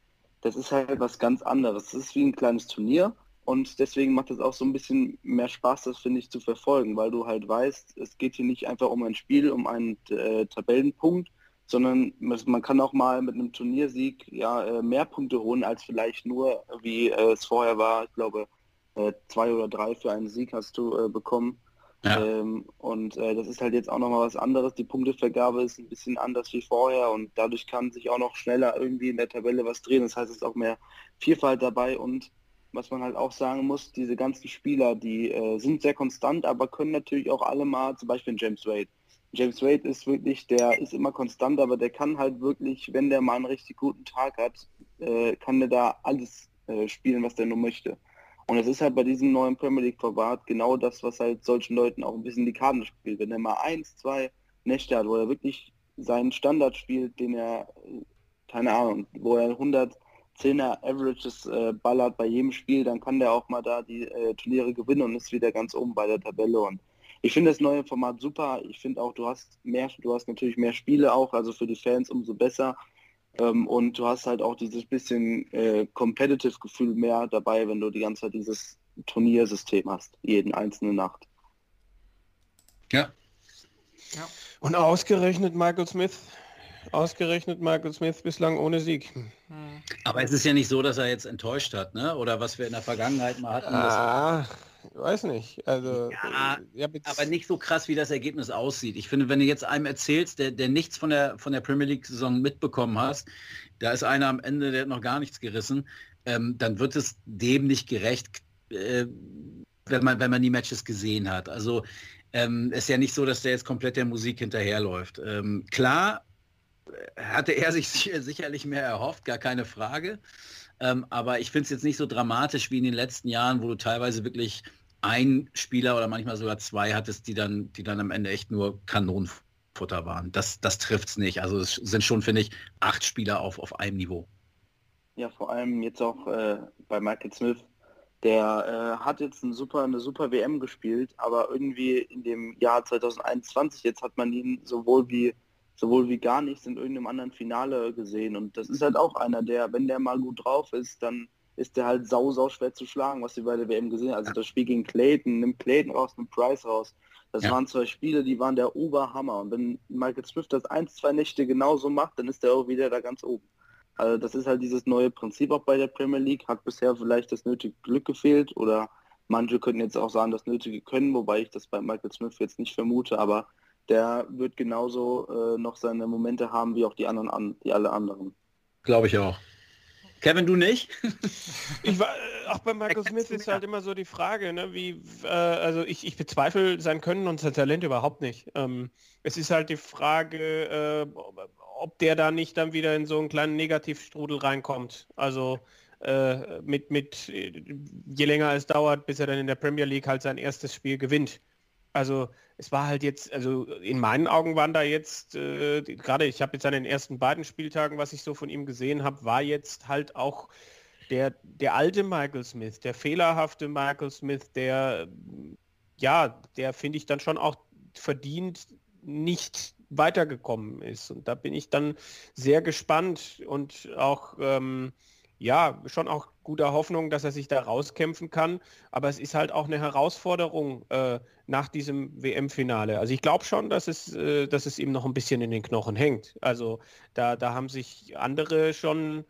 das ist halt was ganz anderes. Es ist wie ein kleines Turnier und deswegen macht es auch so ein bisschen mehr Spaß, das finde ich zu verfolgen, weil du halt weißt, es geht hier nicht einfach um ein Spiel, um einen äh, Tabellenpunkt, sondern man kann auch mal mit einem Turniersieg ja äh, mehr Punkte holen als vielleicht nur, wie äh, es vorher war. Ich glaube, äh, zwei oder drei für einen Sieg hast du äh, bekommen. Ja. Ähm, und äh, das ist halt jetzt auch nochmal was anderes. Die Punktevergabe ist ein bisschen anders wie vorher und dadurch kann sich auch noch schneller irgendwie in der Tabelle was drehen. Das heißt, es ist auch mehr Vielfalt dabei und was man halt auch sagen muss, diese ganzen Spieler, die äh, sind sehr konstant, aber können natürlich auch alle mal, zum Beispiel James Wade. James Wade ist wirklich, der ist immer konstant, aber der kann halt wirklich, wenn der mal einen richtig guten Tag hat, äh, kann der da alles äh, spielen, was der nur möchte. Und es ist halt bei diesem neuen Premier League Format genau das, was halt solchen Leuten auch ein bisschen die Karten spielt. Wenn er mal eins, zwei Nächte hat, wo er wirklich seinen Standard spielt, den er, keine Ahnung, wo er 100 10er Averages äh, ballert bei jedem Spiel, dann kann der auch mal da die äh, Turniere gewinnen und ist wieder ganz oben bei der Tabelle. Und ich finde das neue Format super. Ich finde auch, du hast mehr, du hast natürlich mehr Spiele auch, also für die Fans umso besser. Ähm, und du hast halt auch dieses bisschen äh, competitive Gefühl mehr dabei, wenn du die ganze Zeit dieses Turniersystem hast, jeden einzelne Nacht. Ja. ja. Und ausgerechnet Michael Smith Ausgerechnet Michael Smith bislang ohne Sieg. Aber es ist ja nicht so, dass er jetzt enttäuscht hat, ne? Oder was wir in der Vergangenheit mal hatten. Ah, weiß nicht. Also, ja, ja, aber nicht so krass, wie das Ergebnis aussieht. Ich finde, wenn du jetzt einem erzählst, der, der nichts von der, von der Premier League-Saison mitbekommen hast, da ist einer am Ende, der hat noch gar nichts gerissen, ähm, dann wird es dem nicht gerecht, äh, wenn, man, wenn man die Matches gesehen hat. Also ähm, ist ja nicht so, dass der jetzt komplett der Musik hinterherläuft. Ähm, klar, hatte er sich sicherlich mehr erhofft, gar keine Frage. Ähm, aber ich finde es jetzt nicht so dramatisch wie in den letzten Jahren, wo du teilweise wirklich ein Spieler oder manchmal sogar zwei hattest, die dann, die dann am Ende echt nur Kanonenfutter waren. Das, das trifft es nicht. Also es sind schon, finde ich, acht Spieler auf, auf einem Niveau. Ja, vor allem jetzt auch äh, bei Michael Smith. Der äh, hat jetzt ein super, eine super WM gespielt, aber irgendwie in dem Jahr 2021 jetzt hat man ihn sowohl wie sowohl wie gar nichts in irgendeinem anderen Finale gesehen. Und das ist halt auch einer, der, wenn der mal gut drauf ist, dann ist der halt sau, sau schwer zu schlagen, was wir bei der WM gesehen haben. Also das Spiel gegen Clayton, nimmt Clayton raus, nimmt Price raus. Das ja. waren zwei Spiele, die waren der Oberhammer. Und wenn Michael Smith das ein, zwei Nächte genauso macht, dann ist der auch wieder da ganz oben. Also das ist halt dieses neue Prinzip auch bei der Premier League. Hat bisher vielleicht das nötige Glück gefehlt oder manche könnten jetzt auch sagen, das nötige Können, wobei ich das bei Michael Smith jetzt nicht vermute, aber der wird genauso äh, noch seine Momente haben wie auch die anderen, an, die alle anderen. Glaube ich auch. Kevin, du nicht? ich war, äh, auch bei Michael Smith ist halt immer so die Frage, ne, wie, äh, also ich, ich bezweifle sein Können und sein Talent überhaupt nicht. Ähm, es ist halt die Frage, äh, ob der da nicht dann wieder in so einen kleinen Negativstrudel reinkommt. Also äh, mit, mit, je länger es dauert, bis er dann in der Premier League halt sein erstes Spiel gewinnt. Also es war halt jetzt, also in meinen Augen waren da jetzt, äh, gerade ich habe jetzt an den ersten beiden Spieltagen, was ich so von ihm gesehen habe, war jetzt halt auch der, der alte Michael Smith, der fehlerhafte Michael Smith, der, ja, der finde ich dann schon auch verdient nicht weitergekommen ist. Und da bin ich dann sehr gespannt und auch, ähm, ja, schon auch guter Hoffnung, dass er sich da rauskämpfen kann. Aber es ist halt auch eine Herausforderung äh, nach diesem WM-Finale. Also ich glaube schon, dass es, äh, dass es ihm noch ein bisschen in den Knochen hängt. Also da, da haben sich andere schon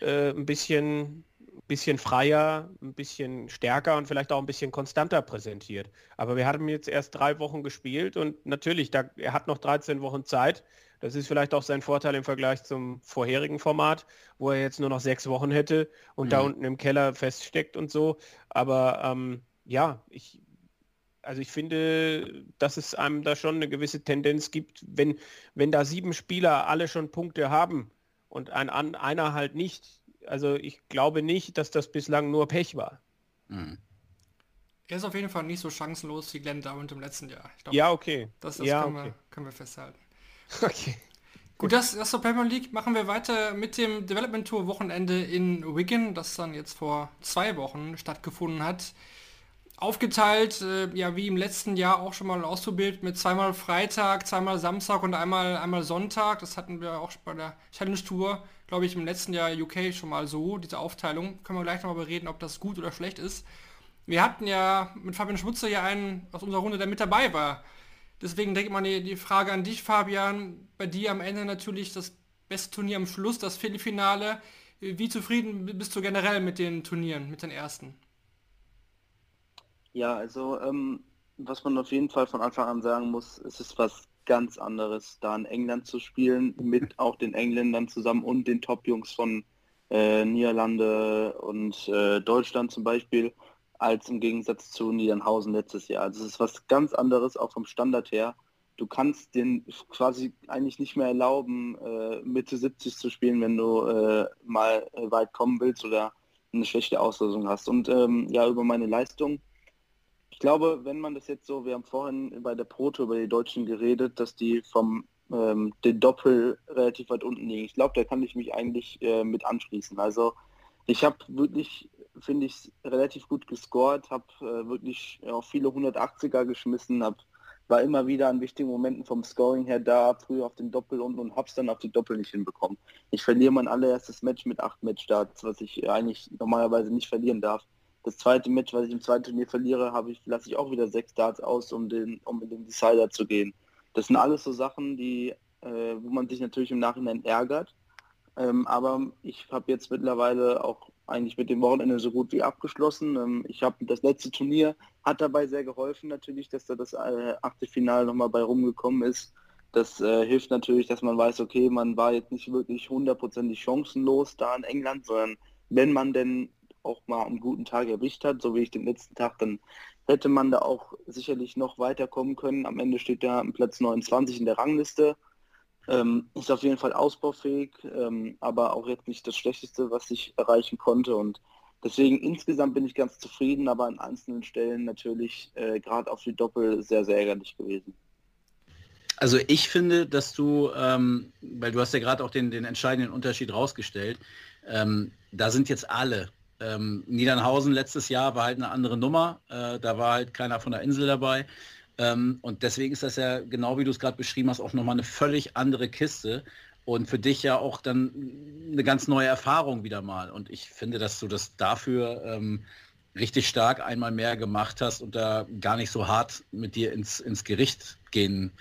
äh, ein bisschen, bisschen freier, ein bisschen stärker und vielleicht auch ein bisschen konstanter präsentiert. Aber wir haben jetzt erst drei Wochen gespielt und natürlich, da, er hat noch 13 Wochen Zeit. Das ist vielleicht auch sein Vorteil im Vergleich zum vorherigen Format, wo er jetzt nur noch sechs Wochen hätte und mhm. da unten im Keller feststeckt und so. Aber ähm, ja, ich, also ich finde, dass es einem da schon eine gewisse Tendenz gibt, wenn, wenn da sieben Spieler alle schon Punkte haben und ein, einer halt nicht. Also ich glaube nicht, dass das bislang nur Pech war. Mhm. Er ist auf jeden Fall nicht so chancenlos wie Glenn Downt im letzten Jahr. Glaub, ja, okay. Das, das ja, können, okay. Wir, können wir festhalten. Okay. Gut, das, das zur Premier League. Machen wir weiter mit dem Development Tour Wochenende in Wigan, das dann jetzt vor zwei Wochen stattgefunden hat. Aufgeteilt, äh, ja wie im letzten Jahr auch schon mal auszubilden, mit zweimal Freitag, zweimal Samstag und einmal, einmal Sonntag. Das hatten wir auch bei der Challenge Tour, glaube ich, im letzten Jahr UK schon mal so, diese Aufteilung. Können wir gleich nochmal bereden, ob das gut oder schlecht ist. Wir hatten ja mit Fabian Schmutzer ja einen aus unserer Runde, der mit dabei war. Deswegen denke ich mal die, Frage an dich, Fabian. Bei dir am Ende natürlich das beste Turnier am Schluss, das Viertelfinale. Wie zufrieden bist du generell mit den Turnieren, mit den ersten? Ja, also ähm, was man auf jeden Fall von Anfang an sagen muss, es ist was ganz anderes, da in England zu spielen, mit auch den Engländern zusammen und den Top-Jungs von äh, Niederlande und äh, Deutschland zum Beispiel als im Gegensatz zu Niedernhausen letztes Jahr. Also es ist was ganz anderes, auch vom Standard her. Du kannst den quasi eigentlich nicht mehr erlauben, äh, Mitte 70 zu spielen, wenn du äh, mal äh, weit kommen willst oder eine schlechte Auslösung hast. Und ähm, ja, über meine Leistung. Ich glaube, wenn man das jetzt so, wir haben vorhin bei der Proto über die Deutschen geredet, dass die vom ähm, den Doppel relativ weit unten liegen. Ich glaube, da kann ich mich eigentlich äh, mit anschließen. Also ich habe wirklich finde ich, relativ gut gescored, habe äh, wirklich auch viele 180er geschmissen, habe war immer wieder an wichtigen Momenten vom Scoring her da, früher auf den Doppel unten und hab's dann auf die Doppel nicht hinbekommen. Ich verliere mein allererstes Match mit acht Matchstarts, was ich eigentlich normalerweise nicht verlieren darf. Das zweite Match, was ich im zweiten Turnier verliere, habe ich, lasse ich auch wieder sechs Starts aus, um den, um in den Decider zu gehen. Das sind alles so Sachen, die, äh, wo man sich natürlich im Nachhinein ärgert. Ähm, aber ich habe jetzt mittlerweile auch eigentlich mit dem Wochenende so gut wie abgeschlossen. Ähm, ich habe das letzte Turnier hat dabei sehr geholfen natürlich, dass da das äh, achte Finale nochmal bei rumgekommen ist. Das äh, hilft natürlich, dass man weiß, okay, man war jetzt nicht wirklich hundertprozentig chancenlos da in England, sondern wenn man denn auch mal einen guten Tag erwischt hat, so wie ich den letzten Tag, dann hätte man da auch sicherlich noch weiterkommen können. Am Ende steht da Platz 29 in der Rangliste. Ähm, ist auf jeden Fall ausbaufähig, ähm, aber auch jetzt nicht das Schlechteste, was ich erreichen konnte. Und deswegen insgesamt bin ich ganz zufrieden, aber an einzelnen Stellen natürlich äh, gerade auf die Doppel sehr, sehr ärgerlich gewesen. Also ich finde, dass du, ähm, weil du hast ja gerade auch den, den entscheidenden Unterschied rausgestellt, ähm, da sind jetzt alle. Ähm, Niedernhausen letztes Jahr war halt eine andere Nummer, äh, da war halt keiner von der Insel dabei. Ähm, und deswegen ist das ja genau wie du es gerade beschrieben hast, auch nochmal eine völlig andere Kiste und für dich ja auch dann eine ganz neue Erfahrung wieder mal. Und ich finde, dass du das dafür ähm, richtig stark einmal mehr gemacht hast und da gar nicht so hart mit dir ins, ins Gericht gehen,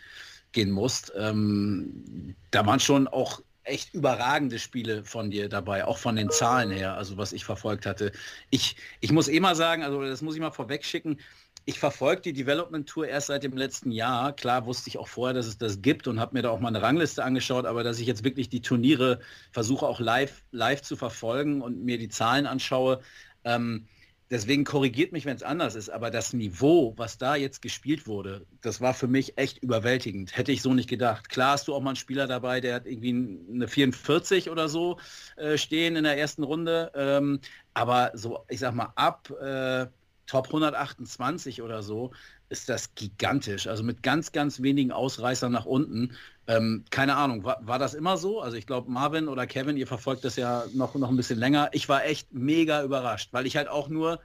gehen musst. Ähm, da waren schon auch echt überragende Spiele von dir dabei, auch von den Zahlen her, also was ich verfolgt hatte. Ich, ich muss eh mal sagen, also das muss ich mal vorweg schicken, ich verfolge die Development Tour erst seit dem letzten Jahr. Klar wusste ich auch vorher, dass es das gibt und habe mir da auch mal eine Rangliste angeschaut, aber dass ich jetzt wirklich die Turniere versuche auch live, live zu verfolgen und mir die Zahlen anschaue. Ähm, deswegen korrigiert mich, wenn es anders ist, aber das Niveau, was da jetzt gespielt wurde, das war für mich echt überwältigend. Hätte ich so nicht gedacht. Klar hast du auch mal einen Spieler dabei, der hat irgendwie eine 44 oder so äh, stehen in der ersten Runde, ähm, aber so, ich sag mal, ab... Äh, Top 128 oder so, ist das gigantisch. Also mit ganz, ganz wenigen Ausreißern nach unten. Ähm, keine Ahnung, war, war, das immer so? Also ich glaube, Marvin oder Kevin, ihr verfolgt das ja noch, noch ein bisschen länger. Ich war echt mega überrascht, weil ich halt auch nur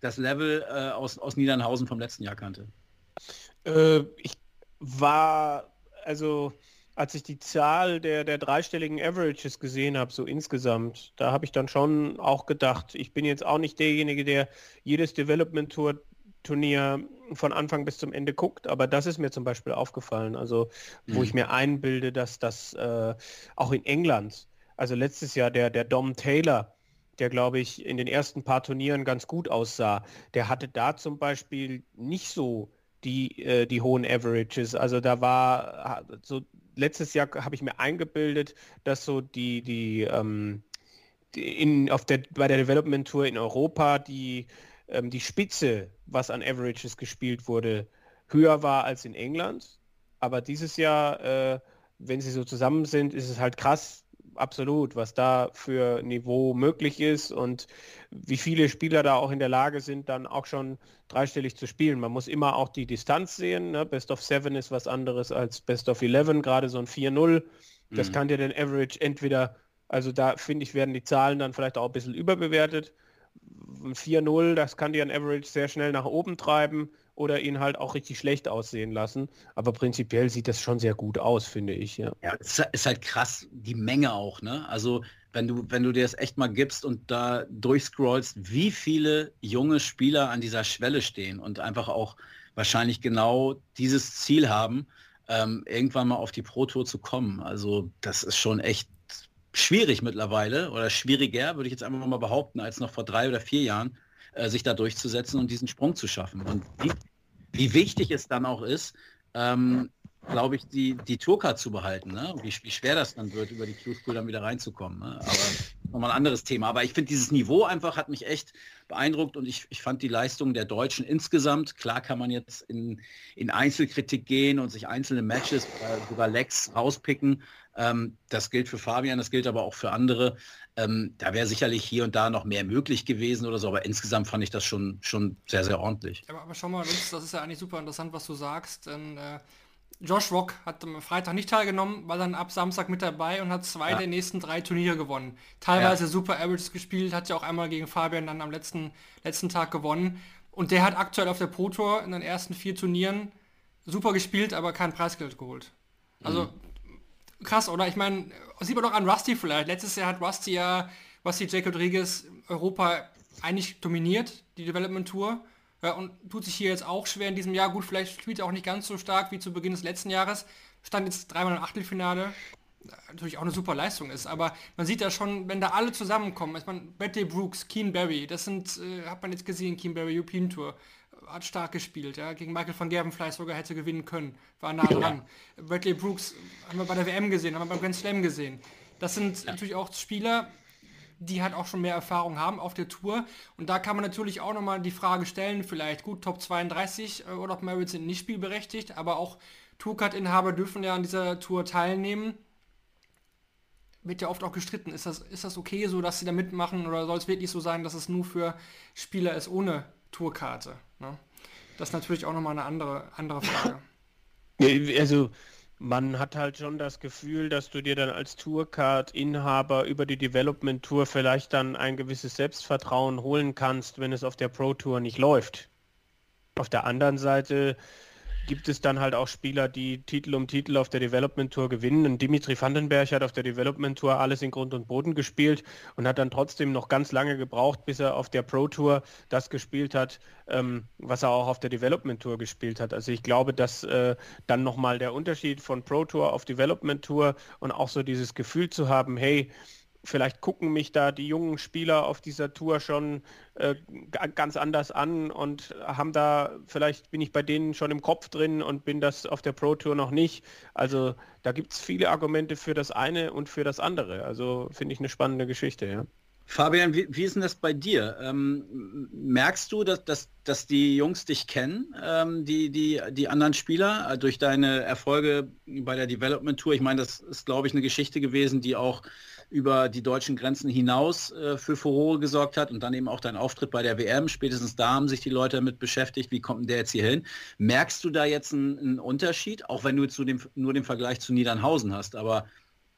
das Level äh, aus, aus Niedernhausen vom letzten Jahr kannte. Äh, ich war, also als ich die Zahl der, der dreistelligen Averages gesehen habe, so insgesamt, da habe ich dann schon auch gedacht, ich bin jetzt auch nicht derjenige, der jedes Development Tour Turnier von Anfang bis zum Ende guckt, aber das ist mir zum Beispiel aufgefallen, also wo mhm. ich mir einbilde, dass das äh, auch in England, also letztes Jahr der, der Dom Taylor, der glaube ich in den ersten paar Turnieren ganz gut aussah, der hatte da zum Beispiel nicht so die, äh, die hohen Averages. Also da war so letztes Jahr habe ich mir eingebildet, dass so die, die, ähm, die in, auf der, bei der Development Tour in Europa die, ähm, die Spitze, was an Averages gespielt wurde, höher war als in England. Aber dieses Jahr, äh, wenn sie so zusammen sind, ist es halt krass, absolut, was da für Niveau möglich ist und wie viele Spieler da auch in der Lage sind, dann auch schon dreistellig zu spielen. Man muss immer auch die Distanz sehen. Ne? Best of Seven ist was anderes als Best of Eleven, gerade so ein 4-0. Das mhm. kann dir den Average entweder, also da finde ich, werden die Zahlen dann vielleicht auch ein bisschen überbewertet. 4-0, das kann dir ein Average sehr schnell nach oben treiben oder ihn halt auch richtig schlecht aussehen lassen. Aber prinzipiell sieht das schon sehr gut aus, finde ich. Ja, ja es ist halt krass, die Menge auch. Ne? Also wenn du, wenn du dir das echt mal gibst und da durchscrollst, wie viele junge Spieler an dieser Schwelle stehen und einfach auch wahrscheinlich genau dieses Ziel haben, ähm, irgendwann mal auf die Pro Tour zu kommen. Also das ist schon echt schwierig mittlerweile oder schwieriger, würde ich jetzt einfach mal behaupten, als noch vor drei oder vier Jahren äh, sich da durchzusetzen und diesen Sprung zu schaffen. Und wie, wie wichtig es dann auch ist, ähm, glaube ich, die, die Tourcard zu behalten. Ne? Wie, wie schwer das dann wird, über die Q-School dann wieder reinzukommen. Ne? Aber nochmal ein anderes Thema. Aber ich finde, dieses Niveau einfach hat mich echt beeindruckt und ich, ich fand die Leistung der Deutschen insgesamt, klar kann man jetzt in, in Einzelkritik gehen und sich einzelne Matches, äh, sogar Lex rauspicken. Ähm, das gilt für Fabian, das gilt aber auch für andere. Ähm, da wäre sicherlich hier und da noch mehr möglich gewesen oder so, aber insgesamt fand ich das schon, schon sehr, sehr ordentlich. Aber, aber schau mal, das ist ja eigentlich super interessant, was du sagst. Denn, äh, Josh Rock hat am Freitag nicht teilgenommen, war dann ab Samstag mit dabei und hat zwei ja. der nächsten drei Turniere gewonnen. Teilweise ja. super Averages gespielt, hat ja auch einmal gegen Fabian dann am letzten, letzten Tag gewonnen. Und der hat aktuell auf der Pro Tour in den ersten vier Turnieren super gespielt, aber kein Preisgeld geholt. Also krass, oder? Ich meine, sieht man doch an Rusty vielleicht. Letztes Jahr hat Rusty ja, Rusty J. Rodriguez Europa eigentlich dominiert, die Development Tour. Ja, und tut sich hier jetzt auch schwer in diesem Jahr. Gut, vielleicht spielt er auch nicht ganz so stark wie zu Beginn des letzten Jahres. Stand jetzt dreimal im Achtelfinale. Natürlich auch eine super Leistung ist, aber man sieht ja schon, wenn da alle zusammenkommen, ich meine, Bradley Brooks, Keen Barry, das sind, äh, hat man jetzt gesehen, Keen Barry European Tour, hat stark gespielt, ja, gegen Michael van Gerven vielleicht sogar hätte gewinnen können, war nah dran. Bradley Brooks haben wir bei der WM gesehen, haben wir beim Grand Slam gesehen. Das sind natürlich auch Spieler, die halt auch schon mehr Erfahrung haben auf der Tour. Und da kann man natürlich auch nochmal die Frage stellen, vielleicht gut, Top 32 äh, oder Merritt sind nicht spielberechtigt, aber auch Tourcard-Inhaber dürfen ja an dieser Tour teilnehmen. Wird ja oft auch gestritten. Ist das, ist das okay so, dass sie da mitmachen oder soll es wirklich so sein, dass es nur für Spieler ist ohne Tourkarte? Ne? Das ist natürlich auch nochmal eine andere, andere Frage. Also man hat halt schon das Gefühl, dass du dir dann als Tourcard-Inhaber über die Development Tour vielleicht dann ein gewisses Selbstvertrauen holen kannst, wenn es auf der Pro Tour nicht läuft. Auf der anderen Seite gibt es dann halt auch Spieler, die Titel um Titel auf der Development Tour gewinnen. Und Dimitri Vandenberg hat auf der Development Tour alles in Grund und Boden gespielt und hat dann trotzdem noch ganz lange gebraucht, bis er auf der Pro Tour das gespielt hat, ähm, was er auch auf der Development Tour gespielt hat. Also ich glaube, dass äh, dann nochmal der Unterschied von Pro Tour auf Development Tour und auch so dieses Gefühl zu haben, hey, vielleicht gucken mich da die jungen Spieler auf dieser Tour schon äh, ga- ganz anders an und haben da, vielleicht bin ich bei denen schon im Kopf drin und bin das auf der Pro Tour noch nicht. Also da gibt es viele Argumente für das eine und für das andere. Also finde ich eine spannende Geschichte, ja. Fabian, wie, wie ist denn das bei dir? Ähm, merkst du, dass, dass, dass die Jungs dich kennen, ähm, die, die, die anderen Spieler, äh, durch deine Erfolge bei der Development Tour? Ich meine, das ist, glaube ich, eine Geschichte gewesen, die auch über die deutschen Grenzen hinaus äh, für Furore gesorgt hat und dann eben auch dein Auftritt bei der WM. Spätestens da haben sich die Leute damit beschäftigt, wie kommt denn der jetzt hier hin? Merkst du da jetzt einen, einen Unterschied, auch wenn du zu dem, nur den Vergleich zu Niedernhausen hast, aber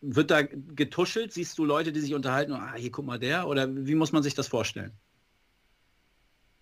wird da getuschelt? Siehst du Leute, die sich unterhalten, ah, hier guck mal der? Oder wie muss man sich das vorstellen?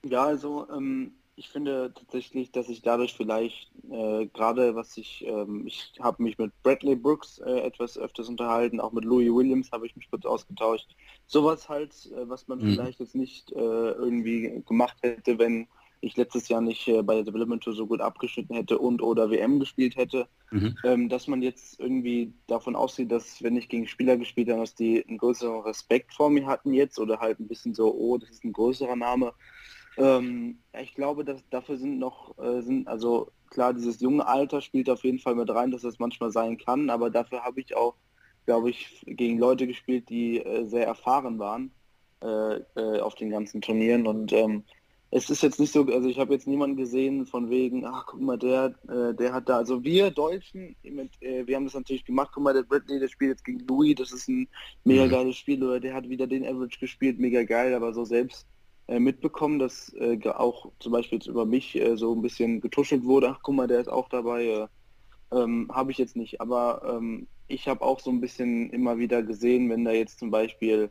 Ja, also ähm, ich finde tatsächlich, dass ich dadurch vielleicht äh, gerade was ich, ähm, ich habe mich mit Bradley Brooks äh, etwas öfters unterhalten, auch mit Louis Williams habe ich mich kurz ausgetauscht. Sowas halt, äh, was man Mhm. vielleicht jetzt nicht äh, irgendwie gemacht hätte, wenn ich letztes Jahr nicht äh, bei der Development Tour so gut abgeschnitten hätte und oder WM gespielt hätte, Mhm. ähm, dass man jetzt irgendwie davon ausgeht, dass wenn ich gegen Spieler gespielt habe, dass die einen größeren Respekt vor mir hatten jetzt oder halt ein bisschen so, oh, das ist ein größerer Name. Ähm, ich glaube, dass dafür sind noch, äh, sind, also klar, dieses junge Alter spielt auf jeden Fall mit rein, dass das manchmal sein kann, aber dafür habe ich auch, glaube ich, gegen Leute gespielt, die äh, sehr erfahren waren äh, äh, auf den ganzen Turnieren und ähm, es ist jetzt nicht so, also ich habe jetzt niemanden gesehen von wegen, ach guck mal, der, äh, der hat da, also wir Deutschen, mit, äh, wir haben das natürlich gemacht, guck mal, der Bradley, der spielt jetzt gegen Louis, das ist ein mega Mhm. geiles Spiel, oder der hat wieder den Average gespielt, mega geil, aber so selbst mitbekommen, dass äh, auch zum Beispiel jetzt über mich äh, so ein bisschen getuschelt wurde, ach guck mal, der ist auch dabei, äh, ähm, habe ich jetzt nicht, aber ähm, ich habe auch so ein bisschen immer wieder gesehen, wenn da jetzt zum Beispiel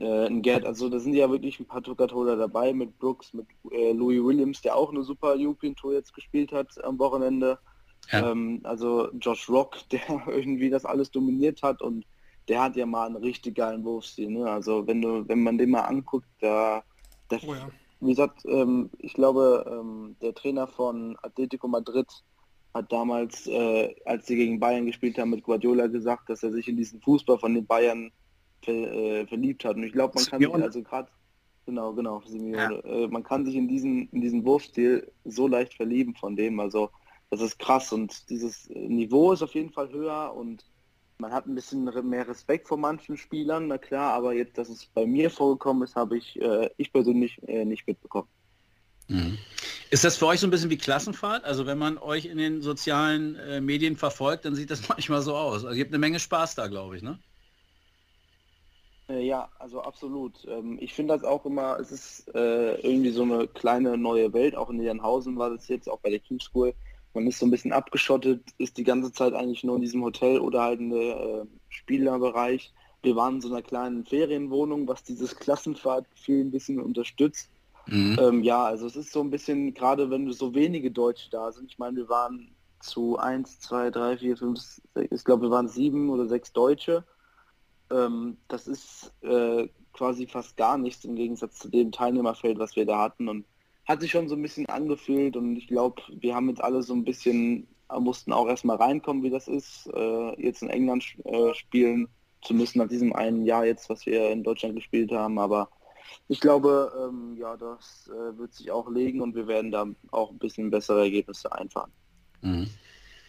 äh, ein Gerd, also da sind ja wirklich ein paar Tourcard-Holder dabei mit Brooks, mit äh, Louis Williams, der auch eine super European Tour jetzt gespielt hat am Wochenende. Ja. Ähm, also Josh Rock, der irgendwie das alles dominiert hat und der hat ja mal einen richtig geilen Wurfstil. Ne? Also wenn du, wenn man den mal anguckt, da, der, Oh ja. wie gesagt, ähm, ich glaube, ähm, der Trainer von Atletico Madrid hat damals, äh, als sie gegen Bayern gespielt haben, mit Guardiola gesagt, dass er sich in diesen Fußball von den Bayern ver, äh, verliebt hat. Und ich glaube, man kann sich also gerade, genau, genau, Simeone, äh, man kann sich in diesen, in diesen Wurfstil so leicht verlieben von dem. Also das ist krass und dieses Niveau ist auf jeden Fall höher und man hat ein bisschen mehr Respekt vor manchen Spielern, na klar, aber jetzt, dass es bei mir vorgekommen ist, habe ich, äh, ich persönlich äh, nicht mitbekommen. Mhm. Ist das für euch so ein bisschen wie Klassenfahrt? Also wenn man euch in den sozialen äh, Medien verfolgt, dann sieht das manchmal so aus. Also ihr habt eine Menge Spaß da, glaube ich, ne? Äh, ja, also absolut. Ähm, ich finde das auch immer, es ist äh, irgendwie so eine kleine neue Welt, auch in Niedernhausen war das jetzt, auch bei der King School. Man ist so ein bisschen abgeschottet, ist die ganze Zeit eigentlich nur in diesem Hotel oder halt in der äh, Spielerbereich. Wir waren in so einer kleinen Ferienwohnung, was dieses Klassenfahrtgefühl ein bisschen unterstützt. Mhm. Ähm, ja, also es ist so ein bisschen, gerade wenn so wenige Deutsche da sind, ich meine, wir waren zu 1, 2, 3, 4, 5, 6, ich glaube wir waren sieben oder sechs Deutsche. Ähm, das ist äh, quasi fast gar nichts im Gegensatz zu dem Teilnehmerfeld, was wir da hatten und hat sich schon so ein bisschen angefühlt und ich glaube, wir haben jetzt alle so ein bisschen, mussten auch erstmal reinkommen, wie das ist, äh, jetzt in England äh, spielen zu müssen nach diesem einen Jahr jetzt, was wir in Deutschland gespielt haben, aber ich glaube, ähm, ja, das äh, wird sich auch legen und wir werden da auch ein bisschen bessere Ergebnisse einfahren. Mhm.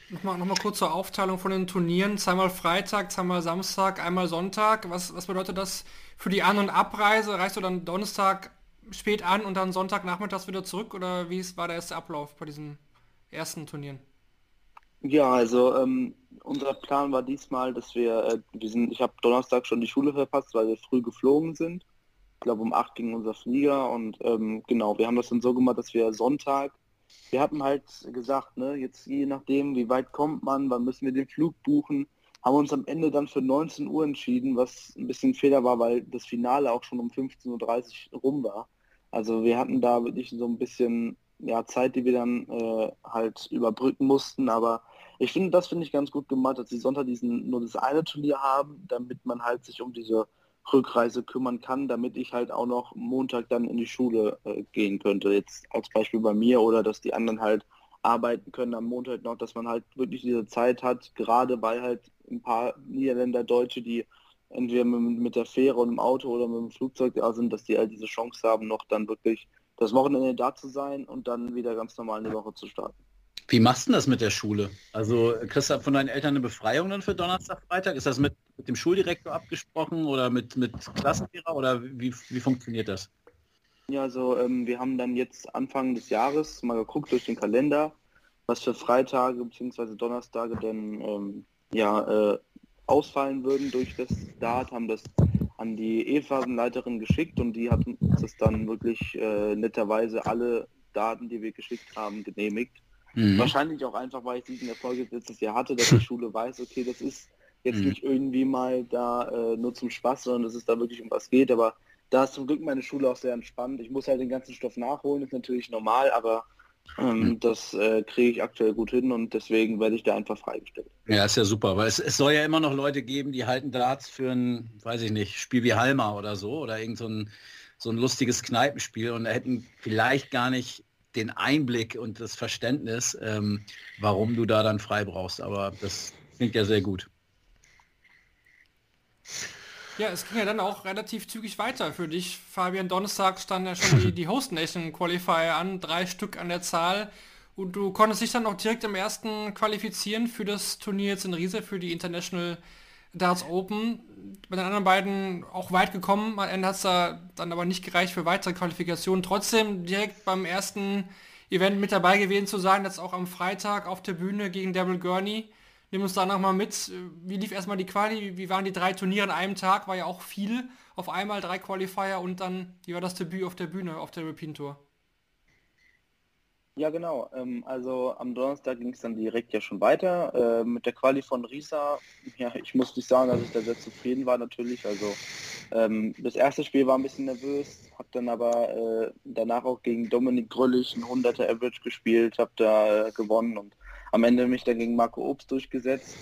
Nochmal, nochmal kurz zur Aufteilung von den Turnieren. Zweimal Freitag, zweimal Samstag, einmal Sonntag. Was, was bedeutet das für die An- und Abreise? Reist du dann Donnerstag spät an und dann Sonntagnachmittags wieder zurück? Oder wie war der erste Ablauf bei diesen ersten Turnieren? Ja, also ähm, unser Plan war diesmal, dass wir, äh, wir sind, ich habe Donnerstag schon die Schule verpasst, weil wir früh geflogen sind. Ich glaube um 8 ging unser Flieger und ähm, genau, wir haben das dann so gemacht, dass wir Sonntag, wir hatten halt gesagt, ne, jetzt je nachdem, wie weit kommt man, wann müssen wir den Flug buchen, haben uns am Ende dann für 19 Uhr entschieden, was ein bisschen Fehler war, weil das Finale auch schon um 15.30 Uhr rum war. Also wir hatten da wirklich so ein bisschen ja, Zeit, die wir dann äh, halt überbrücken mussten. Aber ich finde, das finde ich ganz gut gemacht, dass sie Sonntag diesen nur das eine Turnier haben, damit man halt sich um diese Rückreise kümmern kann, damit ich halt auch noch Montag dann in die Schule äh, gehen könnte. Jetzt als Beispiel bei mir oder dass die anderen halt arbeiten können am Montag noch, dass man halt wirklich diese Zeit hat, gerade weil halt ein paar Niederländer, Deutsche, die entweder mit, der Fähre und im Auto oder mit dem Flugzeug da sind, dass die halt diese Chance haben, noch dann wirklich das Wochenende da zu sein und dann wieder ganz normal eine Woche zu starten. Wie machst du das mit der Schule? Also kriegst du von deinen Eltern eine Befreiung dann für Donnerstag, Freitag? Ist das mit, mit dem Schuldirektor abgesprochen oder mit, mit Klassenlehrer oder wie, wie funktioniert das? Ja, also ähm, wir haben dann jetzt Anfang des Jahres mal geguckt durch den Kalender, was für Freitage bzw. Donnerstage denn ähm, ja, äh, ausfallen würden durch das Start, haben das an die E-Phasenleiterin geschickt und die hat uns das dann wirklich äh, netterweise alle Daten, die wir geschickt haben, genehmigt. Mhm. Wahrscheinlich auch einfach, weil ich diesen Erfolg letztes Jahr hatte, dass die Schule weiß, okay, das ist jetzt mhm. nicht irgendwie mal da äh, nur zum Spaß, sondern dass es da wirklich um was geht. Aber da ist zum Glück meine Schule auch sehr entspannt. Ich muss halt den ganzen Stoff nachholen, ist natürlich normal, aber ähm, hm. das äh, kriege ich aktuell gut hin und deswegen werde ich da einfach freigestellt. Ja, ist ja super, weil es, es, soll ja immer noch Leute geben, die halten Darts für ein, weiß ich nicht, Spiel wie Halma oder so oder irgend so ein, so ein lustiges Kneipenspiel und da hätten vielleicht gar nicht den Einblick und das Verständnis, ähm, warum du da dann frei brauchst. Aber das klingt ja sehr gut. Ja, es ging ja dann auch relativ zügig weiter für dich. Fabian, Donnerstag stand ja schon die, die Host Nation Qualifier an, drei Stück an der Zahl. Und du konntest dich dann auch direkt im ersten qualifizieren für das Turnier jetzt in Riese, für die International Darts Open. Bei den anderen beiden auch weit gekommen. Am Ende hat es da dann aber nicht gereicht für weitere Qualifikationen. Trotzdem direkt beim ersten Event mit dabei gewesen zu sein, jetzt auch am Freitag auf der Bühne gegen Devil Gurney. Nimm uns da nochmal mit. Wie lief erstmal die Quali? Wie waren die drei Turniere an einem Tag? War ja auch viel. Auf einmal drei Qualifier und dann, wie war das Debüt auf der Bühne, auf der European Tour? Ja, genau. Ähm, also am Donnerstag ging es dann direkt ja schon weiter. Äh, mit der Quali von Risa, ja, ich muss nicht sagen, dass ich da sehr zufrieden war natürlich. Also ähm, das erste Spiel war ein bisschen nervös, habe dann aber äh, danach auch gegen Dominik Gröllig ein 100er Average gespielt, habe da äh, gewonnen und am Ende mich dann gegen Marco Obst durchgesetzt,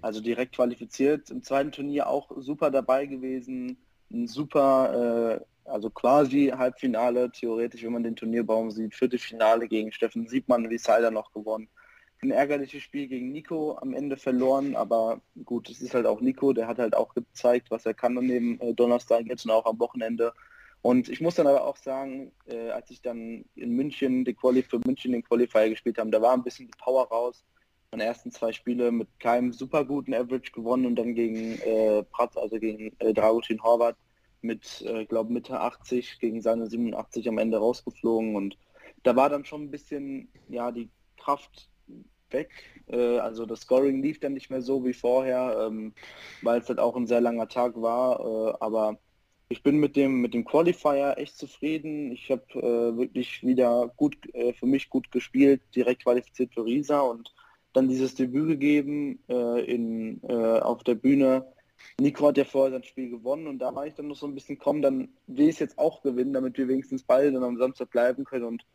also direkt qualifiziert. Im zweiten Turnier auch super dabei gewesen, ein super, äh, also quasi Halbfinale, theoretisch, wenn man den Turnierbaum sieht, Viertelfinale gegen Steffen Siebmann, wie Seiler noch gewonnen. Ein ärgerliches Spiel gegen Nico am Ende verloren, aber gut, es ist halt auch Nico, der hat halt auch gezeigt, was er kann an dem äh, Donnerstag jetzt und auch am Wochenende. Und ich muss dann aber auch sagen, äh, als ich dann in München die Quali für München den Qualifier gespielt habe, da war ein bisschen die Power raus. Meine ersten zwei Spiele mit keinem super guten Average gewonnen und dann gegen äh, Pratz, also gegen äh, Dragutin Horvath mit, äh, glaube Mitte 80 gegen seine 87 am Ende rausgeflogen und da war dann schon ein bisschen ja die Kraft weg. Äh, also das Scoring lief dann nicht mehr so wie vorher, ähm, weil es halt auch ein sehr langer Tag war. Äh, aber ich bin mit dem mit dem Qualifier echt zufrieden. Ich habe äh, wirklich wieder gut äh, für mich gut gespielt, direkt qualifiziert für Risa und dann dieses Debüt gegeben äh, in, äh, auf der Bühne. Nico hat ja vorher sein Spiel gewonnen und da war ich dann noch so ein bisschen kommen, dann will ich es jetzt auch gewinnen, damit wir wenigstens beide dann am Samstag bleiben können und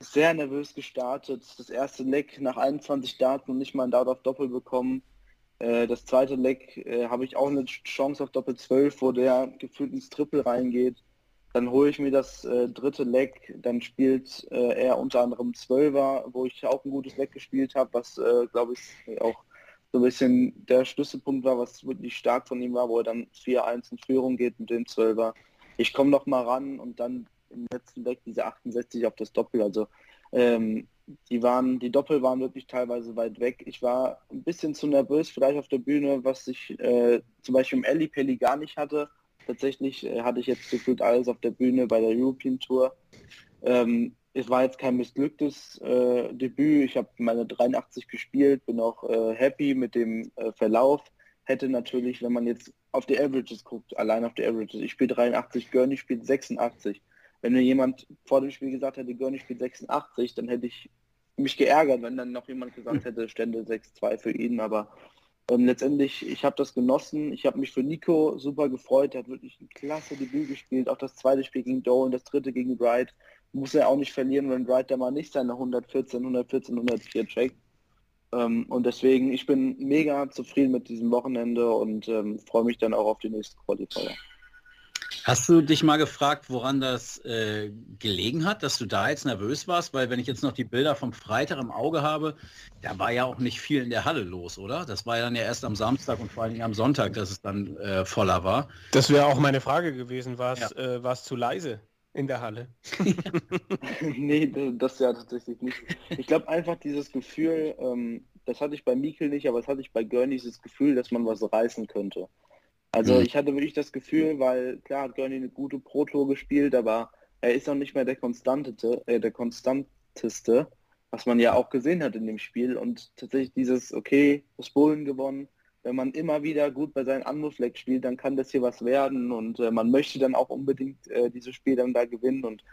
sehr nervös gestartet. Das erste Leck nach 21 Darts und nicht mal ein Dart auf Doppel bekommen. Äh, das zweite Leck äh, habe ich auch eine Chance auf Doppel 12, wo der gefühlt ins Triple reingeht. Dann hole ich mir das äh, dritte Leck, dann spielt er unter anderem Zwölfer, wo ich auch ein gutes Leck gespielt habe, was glaube ich auch so ein bisschen der Schlüsselpunkt war, was wirklich stark von ihm war, wo er dann 4-1 in Führung geht mit dem Zwölfer. Ich komme noch mal ran und dann im letzten Deck diese 68 auf das Doppel. Also ähm, die waren, die Doppel waren wirklich teilweise weit weg. Ich war ein bisschen zu nervös, vielleicht auf der Bühne, was ich äh, zum Beispiel im Ellie Pelli gar nicht hatte. Tatsächlich äh, hatte ich jetzt gefühlt alles auf der Bühne bei der European Tour. Ähm, es war jetzt kein missglücktes äh, Debüt. Ich habe meine 83 gespielt, bin auch äh, happy mit dem äh, Verlauf. Hätte natürlich, wenn man jetzt auf die Averages guckt, allein auf die Averages, ich spiele 83, Gurney spielt 86. Wenn mir jemand vor dem Spiel gesagt hätte, Gurney spielt 86, dann hätte ich mich geärgert, wenn dann noch jemand gesagt hätte, Stände 6-2 für ihn. Aber ähm, letztendlich, ich habe das genossen. Ich habe mich für Nico super gefreut. Er hat wirklich ein klasse Debüt gespielt. Auch das zweite Spiel gegen Dolan, das dritte gegen Wright. Muss er auch nicht verlieren, wenn Wright da mal nicht seine 114, 114, 104 checkt. Ähm, und deswegen, ich bin mega zufrieden mit diesem Wochenende und ähm, freue mich dann auch auf die nächste Qualifier. Hast du dich mal gefragt, woran das äh, gelegen hat, dass du da jetzt nervös warst? Weil wenn ich jetzt noch die Bilder vom Freitag im Auge habe, da war ja auch nicht viel in der Halle los, oder? Das war ja dann ja erst am Samstag und vor allen Dingen am Sonntag, dass es dann äh, voller war. Das wäre auch meine Frage gewesen. War es ja. äh, zu leise in der Halle? nee, das ja tatsächlich nicht. Ich glaube einfach dieses Gefühl, ähm, das hatte ich bei Mikel nicht, aber das hatte ich bei Gurney, dieses Gefühl, dass man was reißen könnte. Also mhm. ich hatte wirklich das Gefühl, weil klar hat Gurney eine gute Pro-Tour gespielt, aber er ist auch nicht mehr der konstanteste, äh, der konstanteste, was man ja auch gesehen hat in dem Spiel. Und tatsächlich dieses, okay, das Bullen gewonnen, wenn man immer wieder gut bei seinen Anwurfleck spielt, dann kann das hier was werden. Und äh, man möchte dann auch unbedingt äh, dieses Spiel dann da gewinnen. Und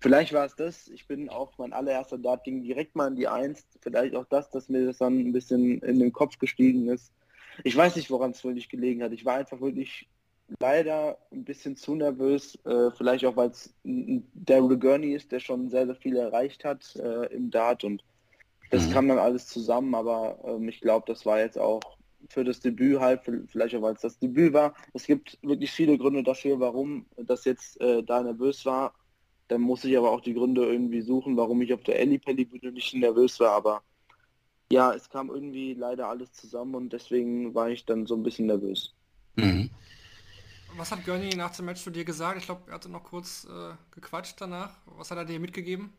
vielleicht war es das, ich bin auch mein allererster Dart ging direkt mal in die Eins, vielleicht auch das, dass mir das dann ein bisschen in den Kopf gestiegen ist ich weiß nicht, woran es wirklich gelegen hat. Ich war einfach wirklich leider ein bisschen zu nervös, äh, vielleicht auch, weil es Daryl Gurney ist, der schon sehr, sehr viel erreicht hat äh, im Dart und das mhm. kam dann alles zusammen, aber ähm, ich glaube, das war jetzt auch für das Debüt halt, vielleicht auch weil es das Debüt war. Es gibt wirklich viele Gründe dafür, warum das jetzt äh, da nervös war. Dann muss ich aber auch die Gründe irgendwie suchen, warum ich auf der Ellie Pelli Bühne nicht nervös war, aber ja, es kam irgendwie leider alles zusammen und deswegen war ich dann so ein bisschen nervös. Mhm. Was hat Gurney nach dem Match zu dir gesagt? Ich glaube, er hatte noch kurz äh, gequatscht danach. Was hat er dir mitgegeben?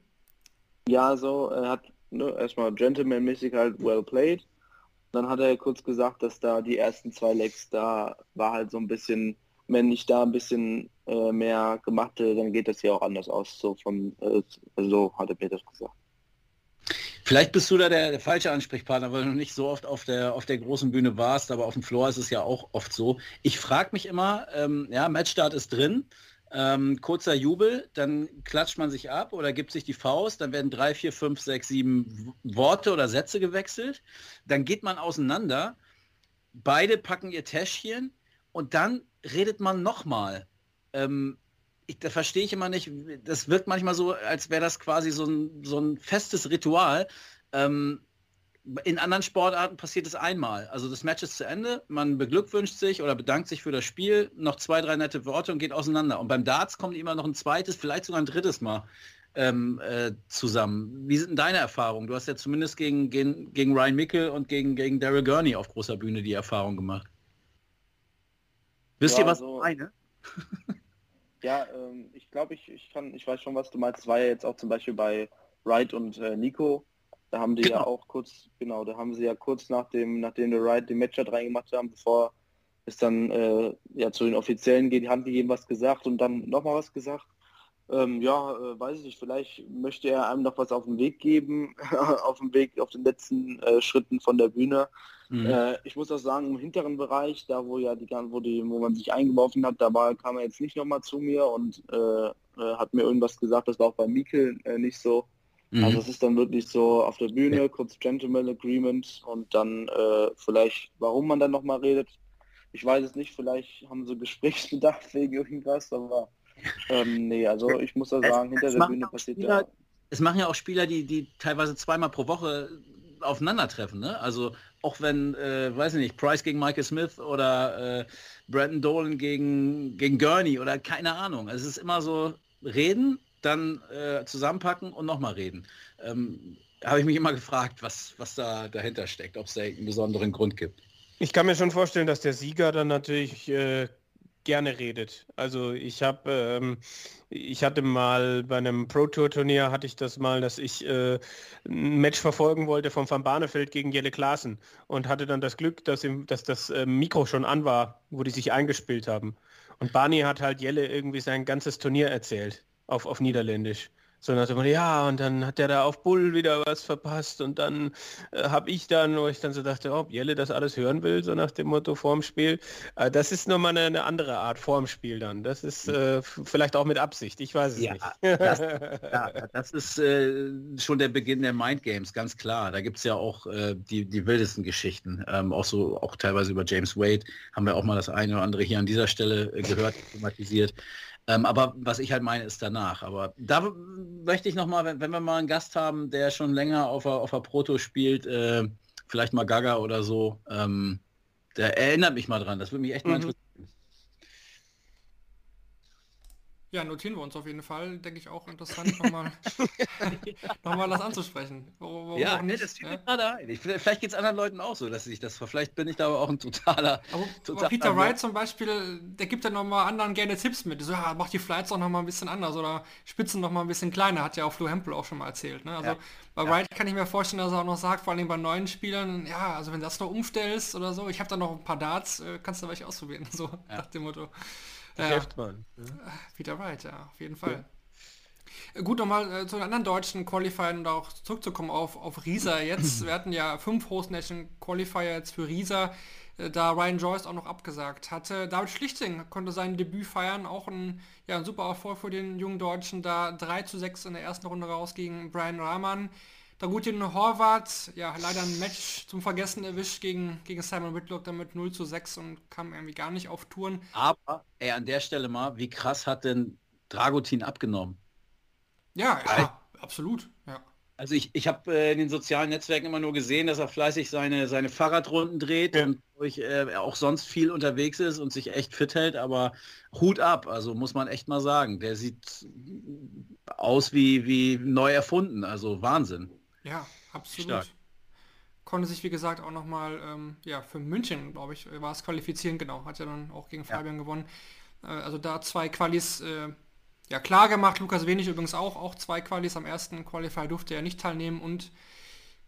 Ja, so, er hat ne, erstmal gentlemanmäßig halt well played. Dann hat er kurz gesagt, dass da die ersten zwei Legs, da war halt so ein bisschen, wenn ich da ein bisschen äh, mehr gemacht hätte, dann geht das hier auch anders aus. So von, äh, so hat er mir das gesagt. Vielleicht bist du da der, der, falsche Ansprechpartner, weil du nicht so oft auf der, auf der großen Bühne warst, aber auf dem Floor ist es ja auch oft so. Ich frage mich immer, ähm, ja, Matchstart ist drin, ähm, kurzer Jubel, dann klatscht man sich ab oder gibt sich die Faust, dann werden drei, vier, fünf, sechs, sieben Worte oder Sätze gewechselt, dann geht man auseinander, beide packen ihr Täschchen und dann redet man nochmal. Ähm, ich, da verstehe ich immer nicht, das wirkt manchmal so, als wäre das quasi so ein, so ein festes Ritual. Ähm, in anderen Sportarten passiert es einmal. Also das Match ist zu Ende, man beglückwünscht sich oder bedankt sich für das Spiel, noch zwei, drei nette Worte und geht auseinander. Und beim Darts kommt immer noch ein zweites, vielleicht sogar ein drittes Mal ähm, äh, zusammen. Wie sind denn deine Erfahrungen? Du hast ja zumindest gegen, gegen, gegen Ryan Mickel und gegen, gegen Daryl Gurney auf großer Bühne die Erfahrung gemacht. Wisst ja, ihr, was also, ich meine? Ja, ähm, ich glaube, ich, ich kann, ich weiß schon, was du meinst. Das war ja jetzt auch zum Beispiel bei Wright und äh, Nico. Da haben die genau. ja auch kurz, genau, da haben sie ja kurz nach dem, nachdem der Wright den Matchup reingemacht haben, bevor es dann äh, ja zu den Offiziellen geht, die Hand gegeben, was gesagt und dann nochmal was gesagt. Ähm, ja, äh, weiß ich nicht, vielleicht möchte er einem noch was auf den Weg geben, auf dem Weg, auf den letzten äh, Schritten von der Bühne. Mhm. Äh, ich muss auch sagen, im hinteren Bereich, da wo ja die wo die, wo man sich eingeworfen hat, da war, kam er jetzt nicht nochmal zu mir und äh, äh, hat mir irgendwas gesagt, das war auch bei Mikel äh, nicht so. Mhm. Also es ist dann wirklich so auf der Bühne, ja. kurz Gentleman Agreement und dann vielleicht, warum man dann nochmal redet. Ich weiß es nicht, vielleicht haben sie Gesprächsbedarf wegen irgendwas, aber ähm, nee, also ich muss da sagen, hinter der Bühne passiert ja es machen ja auch Spieler, die, die teilweise zweimal pro Woche aufeinandertreffen. Ne? Also auch wenn, äh, weiß ich nicht, Price gegen Michael Smith oder äh, Brandon Dolan gegen, gegen Gurney oder keine Ahnung. Also es ist immer so reden, dann äh, zusammenpacken und nochmal reden. Ähm, Habe ich mich immer gefragt, was, was da dahinter steckt, ob es da einen besonderen Grund gibt. Ich kann mir schon vorstellen, dass der Sieger dann natürlich äh, gerne redet. Also ich habe, ähm, ich hatte mal bei einem Pro Tour Turnier hatte ich das mal, dass ich äh, ein Match verfolgen wollte von Van Barneveld gegen Jelle Klaassen und hatte dann das Glück, dass, ihm, dass das äh, Mikro schon an war, wo die sich eingespielt haben. Und Barney hat halt Jelle irgendwie sein ganzes Turnier erzählt auf, auf Niederländisch. So nach dem Motto, ja, und dann hat der da auf Bull wieder was verpasst und dann äh, habe ich dann, wo ich dann so dachte, ob Jelle das alles hören will, so nach dem Motto vorm Spiel. Äh, das ist nochmal eine, eine andere Art vorm Spiel dann. Das ist äh, vielleicht auch mit Absicht, ich weiß es Ja, nicht. das, ja, das ist äh, schon der Beginn der Mind Games, ganz klar. Da gibt es ja auch äh, die, die wildesten Geschichten. Ähm, auch so, auch teilweise über James Wade haben wir auch mal das eine oder andere hier an dieser Stelle äh, gehört, thematisiert. Ähm, aber was ich halt meine, ist danach. Aber da möchte ich nochmal, wenn, wenn wir mal einen Gast haben, der schon länger auf der, auf der Proto spielt, äh, vielleicht mal Gaga oder so, ähm, der erinnert mich mal dran. Das würde mich echt mal Mhm. interessieren. Ja, notieren wir uns auf jeden Fall. Denke ich auch interessant, nochmal noch mal das anzusprechen. Warum, warum Ja, ne, das fiel ja? gerade ein. Ich, vielleicht geht es anderen Leuten auch so, dass sie sich das, vielleicht bin ich da aber auch ein totaler, Aber, aber totaler Peter Nerd. Wright zum Beispiel, der gibt dann nochmal anderen gerne Tipps mit. So, ja, mach die Flights auch nochmal ein bisschen anders oder Spitzen nochmal ein bisschen kleiner, hat ja auch Flo Hempel auch schon mal erzählt. Ne? Also Ja. bei Wright kann ich mir vorstellen, dass er auch noch sagt, vor allem bei neuen Spielern, ja, also wenn du das noch umstellst oder so, ich habe da noch ein paar Darts, äh, kannst du welche ausprobieren. So nach dem Motto. Ja, Geschäftsmann. Peter Wright, ja, auf jeden Fall. Äh, Gut, nochmal äh, zu den anderen deutschen Qualifiern und auch zurückzukommen auf, auf Riesa jetzt. Wir hatten ja fünf Host Nation Qualifier jetzt für Riesa, äh, da Ryan Joyce auch noch abgesagt hatte. David Schlichting konnte sein Debüt feiern, auch ein, ja, ein super Erfolg für den jungen Deutschen, da 3 zu 6 in der ersten Runde raus gegen Brian Rahman. Dragutin Horvath, ja, leider ein Match zum Vergessen erwischt gegen, gegen Simon Whitlock, damit 0 zu 6 und kam irgendwie gar nicht auf Touren. Aber, ey, an der Stelle mal, wie krass hat denn Dragutin abgenommen? Ja, ja, absolut, ja. Also ich, ich habe äh, in den sozialen Netzwerken immer nur gesehen, dass er fleißig seine, seine Fahrradrunden dreht Ja. und durch, äh, auch sonst viel unterwegs ist und sich echt fit hält, aber Hut ab, also muss man echt mal sagen. Der sieht aus wie, wie neu erfunden, also Wahnsinn. Ja, absolut. Stark. Konnte sich, wie gesagt, auch nochmal ähm, ja, für München, glaube ich, war es qualifizieren, genau. Hat ja dann auch gegen Fabian gewonnen. Äh, also da zwei Qualis äh, ja, klar gemacht. Lukas Wenig übrigens auch. Auch zwei Qualis am ersten Qualifier durfte er nicht teilnehmen. Und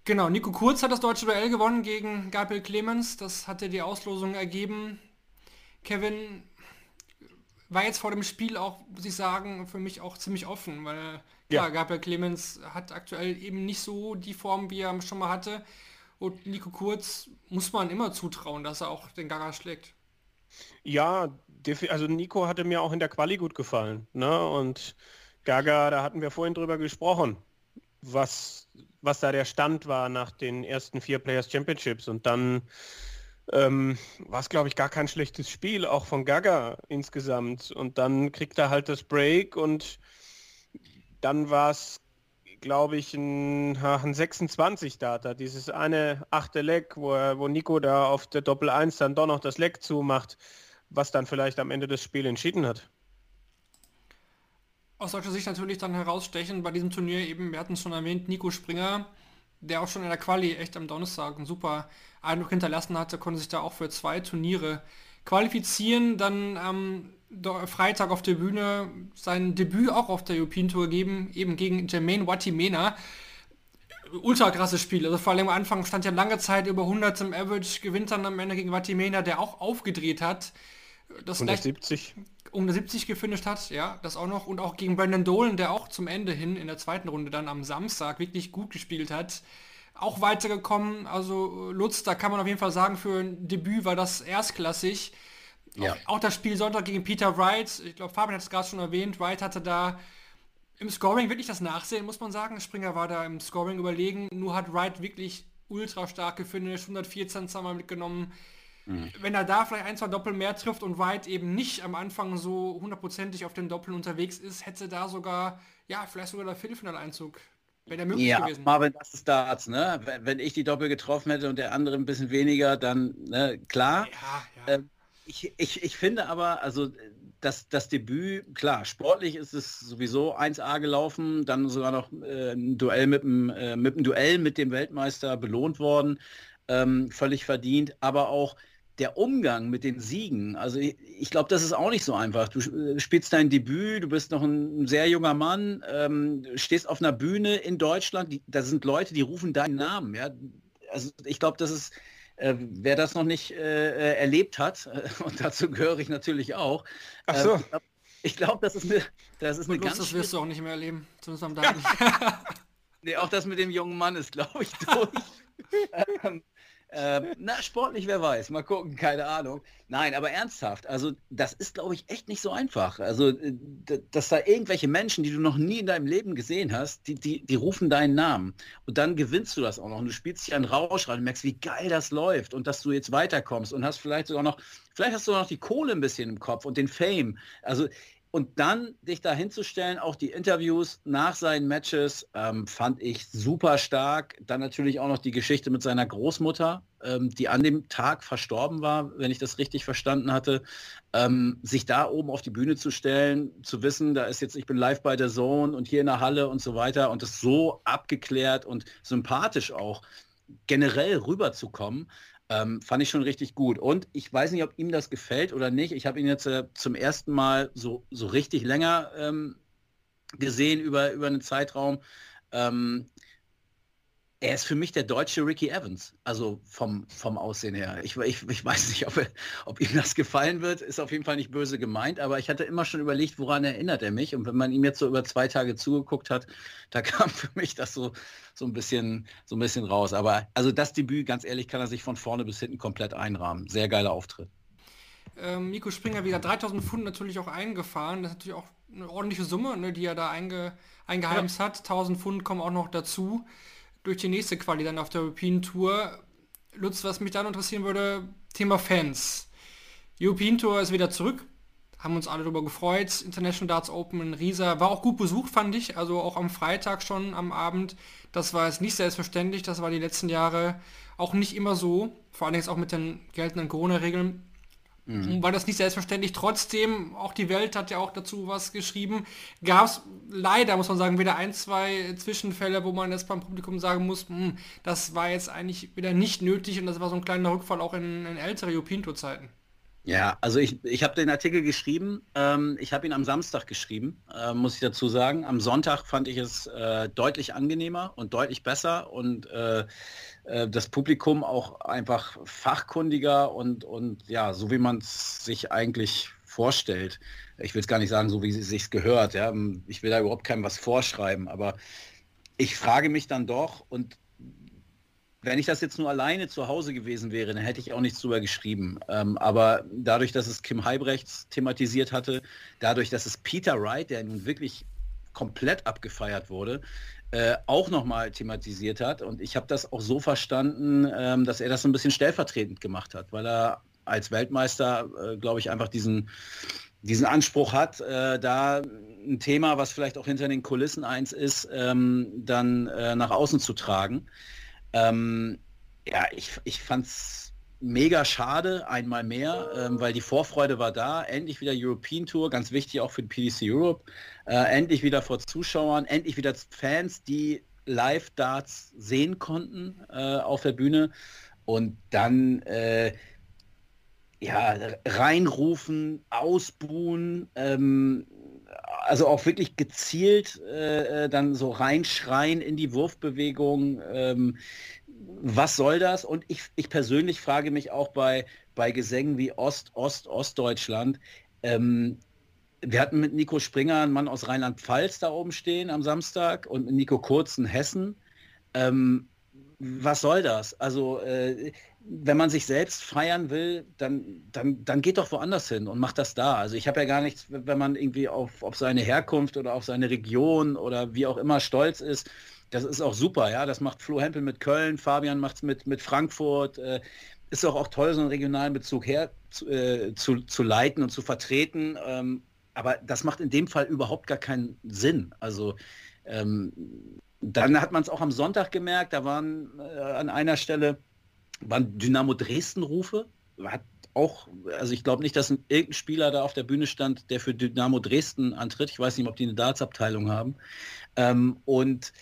genau, Nico Kurz hat das deutsche Duell gewonnen gegen Gabriel Clemens. Das hatte die Auslosung ergeben. Kevin war jetzt vor dem Spiel auch, muss ich sagen, für mich auch ziemlich offen, weil Ja. Gabriel Clemens hat aktuell eben nicht so die Form, wie er schon mal hatte. Und Nico Kurz muss man immer zutrauen, dass er auch den Gaga schlägt. Ja, also Nico hatte mir auch in der Quali gut gefallen. Ne? Und Gaga, da hatten wir vorhin drüber gesprochen, was, was da der Stand war nach den ersten vier Players Championships. Und dann ähm, war es, glaube ich, gar kein schlechtes Spiel, auch von Gaga insgesamt. Und dann kriegt er halt das Break und dann war es, glaube ich, ein, ein 26 Data, dieses eine achte Leck, wo, wo Nico da auf der Doppel 1 dann doch noch das Leck zumacht, was dann vielleicht am Ende das Spiel entschieden hat. Aus deutscher Sicht natürlich dann herausstechen bei diesem Turnier eben, wir hatten es schon erwähnt, Nico Springer, der auch schon in der Quali echt am Donnerstag einen super Eindruck hinterlassen hatte, konnte sich da auch für zwei Turniere qualifizieren, dann Do- Freitag auf der Bühne sein Debüt auch auf der European Tour geben, eben gegen Jermaine Watimena. Ultra krasses Spiel. Also vor allem am Anfang stand ja lange Zeit über 100 im Average, gewinnt dann am Ende gegen Watimena, der auch aufgedreht hat. Das leicht 170. um eine 70 gefinisht hat, ja, das auch noch. Und auch gegen Brandon Dolan, der auch zum Ende hin in der zweiten Runde dann am Samstag wirklich gut gespielt hat. Auch weitergekommen. Also Lutz, da kann man auf jeden Fall sagen, für ein Debüt war das erstklassig. Ja. Auch, auch das Spiel Sonntag gegen Peter Wright. Ich glaube, Fabian hat es gerade schon erwähnt. Wright hatte da im Scoring wirklich das Nachsehen, muss man sagen. Springer war da im Scoring überlegen. Nur hat Wright wirklich ultra stark gefinisht. 114 zweimal mitgenommen. wenn er da vielleicht ein, zwei Doppel mehr trifft und White eben nicht am Anfang so hundertprozentig auf den Doppeln unterwegs ist, hätte da sogar, ja, vielleicht sogar der Viertelfinaleinzug Wäre der möglich Ja, gewesen. Marvin, das ist Darts, ne? Wenn, wenn ich die Doppel getroffen hätte und der andere ein bisschen weniger, dann, ne, klar. Ja, ja. Ähm, ich, ich, ich finde aber, also das, das Debüt, klar, sportlich ist es sowieso 1A gelaufen, dann sogar noch äh, ein Duell mit dem, äh, mit dem Duell mit dem Weltmeister belohnt worden, ähm, völlig verdient, aber auch der Umgang mit den Siegen, also ich, ich glaube, das ist auch nicht so einfach. Du äh, spielst dein Debüt, du bist noch ein sehr junger Mann, ähm, stehst auf einer Bühne in Deutschland, die, da sind Leute, die rufen deinen Namen. Ja? Also ich glaube, das ist, äh, wer das noch nicht äh, äh erlebt hat, äh, und dazu gehöre ich natürlich auch, Ach so. äh, ich glaube, das ist eine, das ist eine ganz das wirst du auch nicht mehr erleben. Zumindest am Daten. Nee, auch das mit dem jungen Mann ist, glaube ich, durch. ähm, ähm, na, sportlich, wer weiß. Mal gucken, keine Ahnung. Nein, aber ernsthaft, also das ist, glaube ich, echt nicht so einfach. Also, äh, dass da irgendwelche Menschen, die du noch nie in deinem Leben gesehen hast, die, die, die rufen deinen Namen. Und dann gewinnst du das auch noch. Und du spielst dich einen Rausch rein und merkst, wie geil das läuft und dass du jetzt weiterkommst und hast vielleicht sogar noch, vielleicht hast du noch die Kohle ein bisschen im Kopf und den Fame. Also und dann dich da hinzustellen, auch die Interviews nach seinen Matches, ähm, fand ich super stark. Dann natürlich auch noch die Geschichte mit seiner Großmutter, ähm, die an dem Tag verstorben war, wenn ich das richtig verstanden hatte. Ähm, sich da oben auf die Bühne zu stellen, zu wissen, da ist jetzt, ich bin live bei der Zone und hier in der Halle und so weiter und das so abgeklärt und sympathisch auch generell rüberzukommen, ähm, fand ich schon richtig gut. Und ich weiß nicht, ob ihm das gefällt oder nicht. Ich habe ihn jetzt äh, zum ersten Mal so, so richtig länger ähm, gesehen über, über einen Zeitraum. Ähm, er ist für mich der deutsche Ricky Evans, also vom, vom Aussehen her. Ich, ich, ich weiß nicht, ob, er, ob ihm das gefallen wird, ist auf jeden Fall nicht böse gemeint, aber ich hatte immer schon überlegt, woran erinnert er mich. Und wenn man ihm jetzt so über zwei Tage zugeguckt hat, da kam für mich das so, so, ein, bisschen, so ein bisschen raus. Aber also das Debüt, ganz ehrlich, kann er sich von vorne bis hinten komplett einrahmen. Sehr geiler Auftritt. ähm, Nico Springer wieder 3000 Pfund natürlich auch eingefahren. Das ist natürlich auch eine ordentliche Summe, ne, die er da einge, eingeheimst hat. 1000 Pfund kommen auch noch dazu durch die nächste Quali dann auf der European Tour. Lutz, was mich dann interessieren würde, Thema Fans. European Tour ist wieder zurück. Haben uns alle darüber gefreut. International Darts Open in Riesa war auch gut besucht, fand ich. Also auch am Freitag schon am Abend. Das war jetzt nicht selbstverständlich. Das war die letzten Jahre auch nicht immer so. Vor allem jetzt auch mit den geltenden Corona-Regeln war das nicht selbstverständlich. Trotzdem, auch die Welt hat ja auch dazu was geschrieben. Gab es leider, muss man sagen, wieder ein, zwei Zwischenfälle, wo man jetzt beim Publikum sagen muss, hm, das war jetzt eigentlich wieder nicht nötig und das war so ein kleiner Rückfall auch in, in ältere European Tour Zeiten. Ja, also ich, ich habe den Artikel geschrieben. Ähm, ich habe ihn am Samstag geschrieben, äh, muss ich dazu sagen. Am Sonntag fand ich es äh, deutlich angenehmer und deutlich besser und äh, äh, das Publikum auch einfach fachkundiger und, und ja, so wie man es sich eigentlich vorstellt. Ich will es gar nicht sagen, so wie es sich gehört. Ja? Ich will da überhaupt keinem was vorschreiben, aber ich frage mich dann doch und wenn ich das jetzt nur alleine zu Hause gewesen wäre, dann hätte ich auch nichts drüber geschrieben. Ähm, aber dadurch, dass es Kim Heibrechts thematisiert hatte, dadurch, dass es Peter Wright, der nun wirklich komplett abgefeiert wurde, äh, auch nochmal thematisiert hat. Und ich habe das auch so verstanden, ähm, dass er das so ein bisschen stellvertretend gemacht hat, weil er als Weltmeister, äh, glaube ich, einfach diesen, diesen Anspruch hat, äh, da ein Thema, was vielleicht auch hinter den Kulissen eins ist, ähm, dann äh, nach außen zu tragen. Ähm, ja, ich, ich fand es mega schade, einmal mehr, ähm, weil die Vorfreude war da. Endlich wieder European Tour, ganz wichtig auch für die PDC Europe. Äh, endlich wieder vor Zuschauern, endlich wieder Fans, die Live-Darts sehen konnten äh, auf der Bühne. Und dann äh, ja, reinrufen, ausbuhen, ähm, also auch wirklich gezielt äh, dann so reinschreien in die Wurfbewegung. Ähm, was soll das? Und ich, ich persönlich frage mich auch bei, bei Gesängen wie Ost, Ost, Ostdeutschland. Ähm, wir hatten mit Nico Springer einen Mann aus Rheinland-Pfalz da oben stehen am Samstag und mit Nico Kurz in Hessen. Ähm, was soll das? Also äh, wenn man sich selbst feiern will, dann, dann, dann geht doch woanders hin und macht das da. Also ich habe ja gar nichts, wenn man irgendwie auf, auf seine Herkunft oder auf seine Region oder wie auch immer stolz ist. Das ist auch super, ja. Das macht Flo Hempel mit Köln, Fabian macht es mit, mit Frankfurt. Äh, ist auch, auch toll, so einen regionalen Bezug her zu, äh, zu, zu leiten und zu vertreten. Ähm, aber das macht in dem Fall überhaupt gar keinen Sinn. Also ähm, dann hat man es auch am Sonntag gemerkt, da waren äh, an einer Stelle waren Dynamo Dresden-Rufe. Hat auch, also ich glaube nicht, dass ein, irgendein Spieler da auf der Bühne stand, der für Dynamo Dresden antritt. Ich weiß nicht, ob die eine Dartsabteilung haben. Ähm, und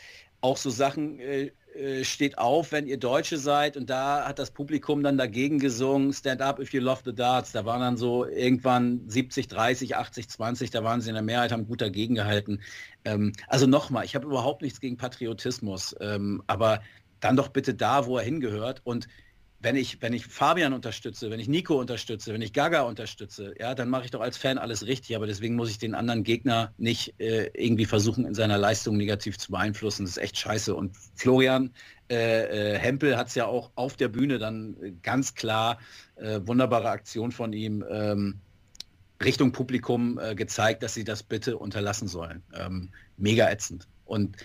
auch so Sachen, äh, äh, steht auf, wenn ihr Deutsche seid und da hat das Publikum dann dagegen gesungen, Stand up if you love the darts. Da waren dann so irgendwann 70, 30, 80, 20, da waren sie in der Mehrheit, haben gut dagegen gehalten. Ähm, also nochmal, ich habe überhaupt nichts gegen Patriotismus, ähm, aber dann doch bitte da, wo er hingehört und wenn ich, wenn ich Fabian unterstütze, wenn ich Nico unterstütze, wenn ich Gaga unterstütze, ja, dann mache ich doch als Fan alles richtig, aber deswegen muss ich den anderen Gegner nicht äh, irgendwie versuchen, in seiner Leistung negativ zu beeinflussen. Das ist echt scheiße. Und Florian äh, äh, Hempel hat es ja auch auf der Bühne dann ganz klar, äh, wunderbare Aktion von ihm, ähm, Richtung Publikum äh, gezeigt, dass sie das bitte unterlassen sollen. Ähm, mega ätzend. Und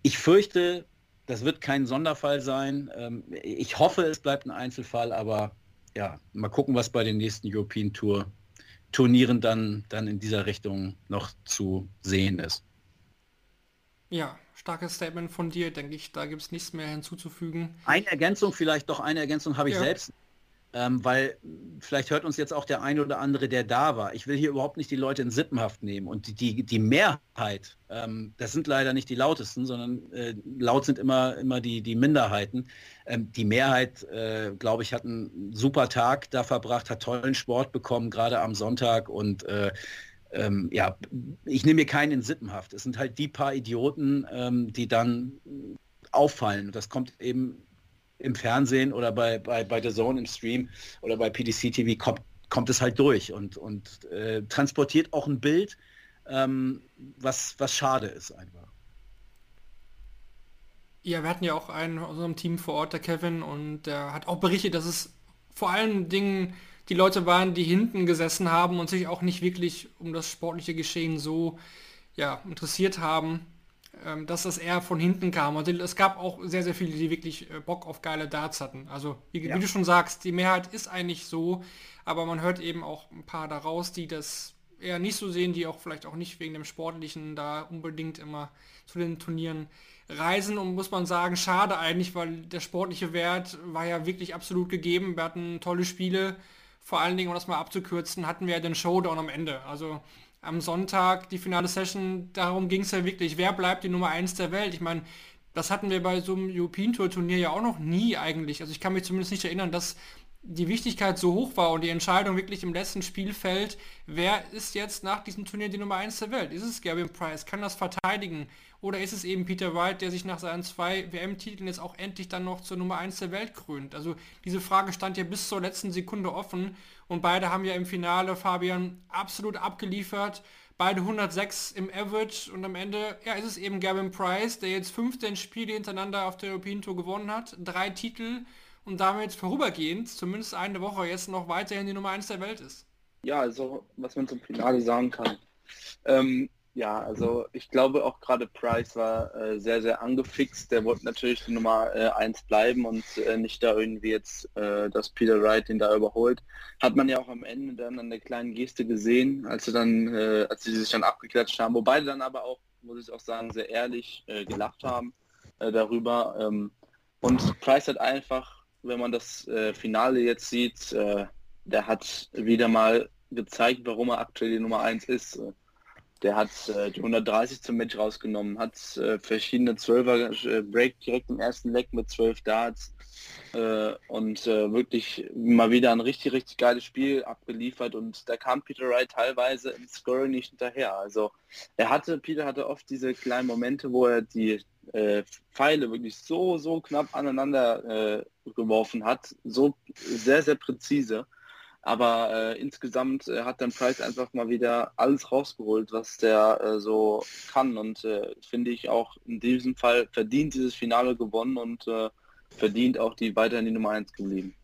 ich fürchte, das wird kein Sonderfall sein. Ähm, ich hoffe, es bleibt ein Einzelfall, aber ja, mal gucken, was bei den nächsten European Tour Turnieren dann, dann in dieser Richtung noch zu sehen ist. Ja, starkes Statement von dir, denke ich. Da gibt es nichts mehr hinzuzufügen. Eine Ergänzung vielleicht, doch eine Ergänzung habe ich Ja. selbst ähm, weil vielleicht hört uns jetzt auch der eine oder andere, der da war. Ich will hier überhaupt nicht die Leute in Sippenhaft nehmen. Und die, die, die Mehrheit, ähm, das sind leider nicht die lautesten, sondern äh, laut sind immer, immer die, die Minderheiten. Ähm, die Mehrheit, äh, glaube ich, hat einen super Tag da verbracht, hat tollen Sport bekommen, gerade am Sonntag. Und äh, ähm, ja, ich nehme mir keinen in Sippenhaft. Es sind halt die paar Idioten, ähm, die dann auffallen. Das kommt eben im Fernsehen oder bei, bei, bei The Zone im Stream oder bei PDC TV kommt, kommt es halt durch und, und äh, transportiert auch ein Bild, ähm, was, was schade ist einfach. Ja, wir hatten ja auch einen aus unserem Team vor Ort, der Kevin, und der hat auch berichtet, dass es vor allen Dingen die Leute waren, die hinten gesessen haben und sich auch nicht wirklich um das sportliche Geschehen so ja, interessiert haben, dass das eher von hinten kam. Und es gab auch sehr, sehr viele, die wirklich äh, Bock auf geile Darts hatten. Also wie, Ja. wie du schon sagst, die Mehrheit ist eigentlich so, aber man hört eben auch ein paar daraus, die das eher nicht so sehen, die auch vielleicht auch nicht wegen dem Sportlichen da unbedingt immer zu den Turnieren reisen und muss man sagen, schade eigentlich, weil der sportliche Wert war ja wirklich absolut gegeben. Wir hatten tolle Spiele, vor allen Dingen, um das mal abzukürzen, hatten wir ja den Showdown am Ende. Also am Sonntag die finale Session, darum ging es ja wirklich, wer bleibt die Nummer 1 der Welt? Ich meine, das hatten wir bei so einem European Tour Turnier ja auch noch nie eigentlich. Also ich kann mich zumindest nicht erinnern, dass die Wichtigkeit so hoch war und die Entscheidung wirklich im letzten Spiel fällt, wer ist jetzt nach diesem Turnier die Nummer 1 der Welt? Ist es Gavin Price? Kann das verteidigen? Oder ist es eben Peter Wright, der sich nach seinen zwei WM-Titeln jetzt auch endlich dann noch zur Nummer 1 der Welt krönt? Also diese Frage stand ja bis zur letzten Sekunde offen und beide haben ja im Finale, Fabian, absolut abgeliefert. Beide 106 im Average und am Ende, ja, ist es eben Gavin Price, der jetzt 15 Spiele hintereinander auf der European Tour gewonnen hat, drei Titel und damit vorübergehend, zumindest eine Woche, jetzt noch weiterhin die Nummer 1 der Welt ist. Ja, also was man zum Finale sagen kann. Ähm, ja, also ich glaube auch gerade Price war äh, sehr, sehr angefixt. Der wollte natürlich die Nummer äh, 1 bleiben und äh, nicht da irgendwie jetzt, äh, dass Peter Wright ihn da überholt. Hat man ja auch am Ende dann an der kleinen Geste gesehen, als sie dann, äh, als sie sich dann abgeklatscht haben, wo beide dann aber auch, muss ich auch sagen, sehr ehrlich äh, gelacht haben äh, darüber. Ähm, und Price hat einfach, wenn man das äh, Finale jetzt sieht, äh, der hat wieder mal gezeigt, warum er aktuell die Nummer 1 ist. Äh, Der hat äh, die 130 zum Match rausgenommen, hat äh, verschiedene Zwölfer äh, Break direkt im ersten Leck mit 12 Darts äh, und äh, wirklich mal wieder ein richtig, richtig geiles Spiel abgeliefert und da kam Peter Wright teilweise im Scoring nicht hinterher. Also er hatte, Peter hatte oft diese kleinen Momente, wo er die äh, Pfeile wirklich so, so knapp aneinander äh, geworfen hat, so sehr, sehr präzise. Aber äh, insgesamt äh, hat dann Price einfach mal wieder alles rausgeholt, was der so kann. Und finde ich auch in diesem Fall verdient dieses Finale gewonnen und verdient auch die weiterhin die Nummer 1 geblieben.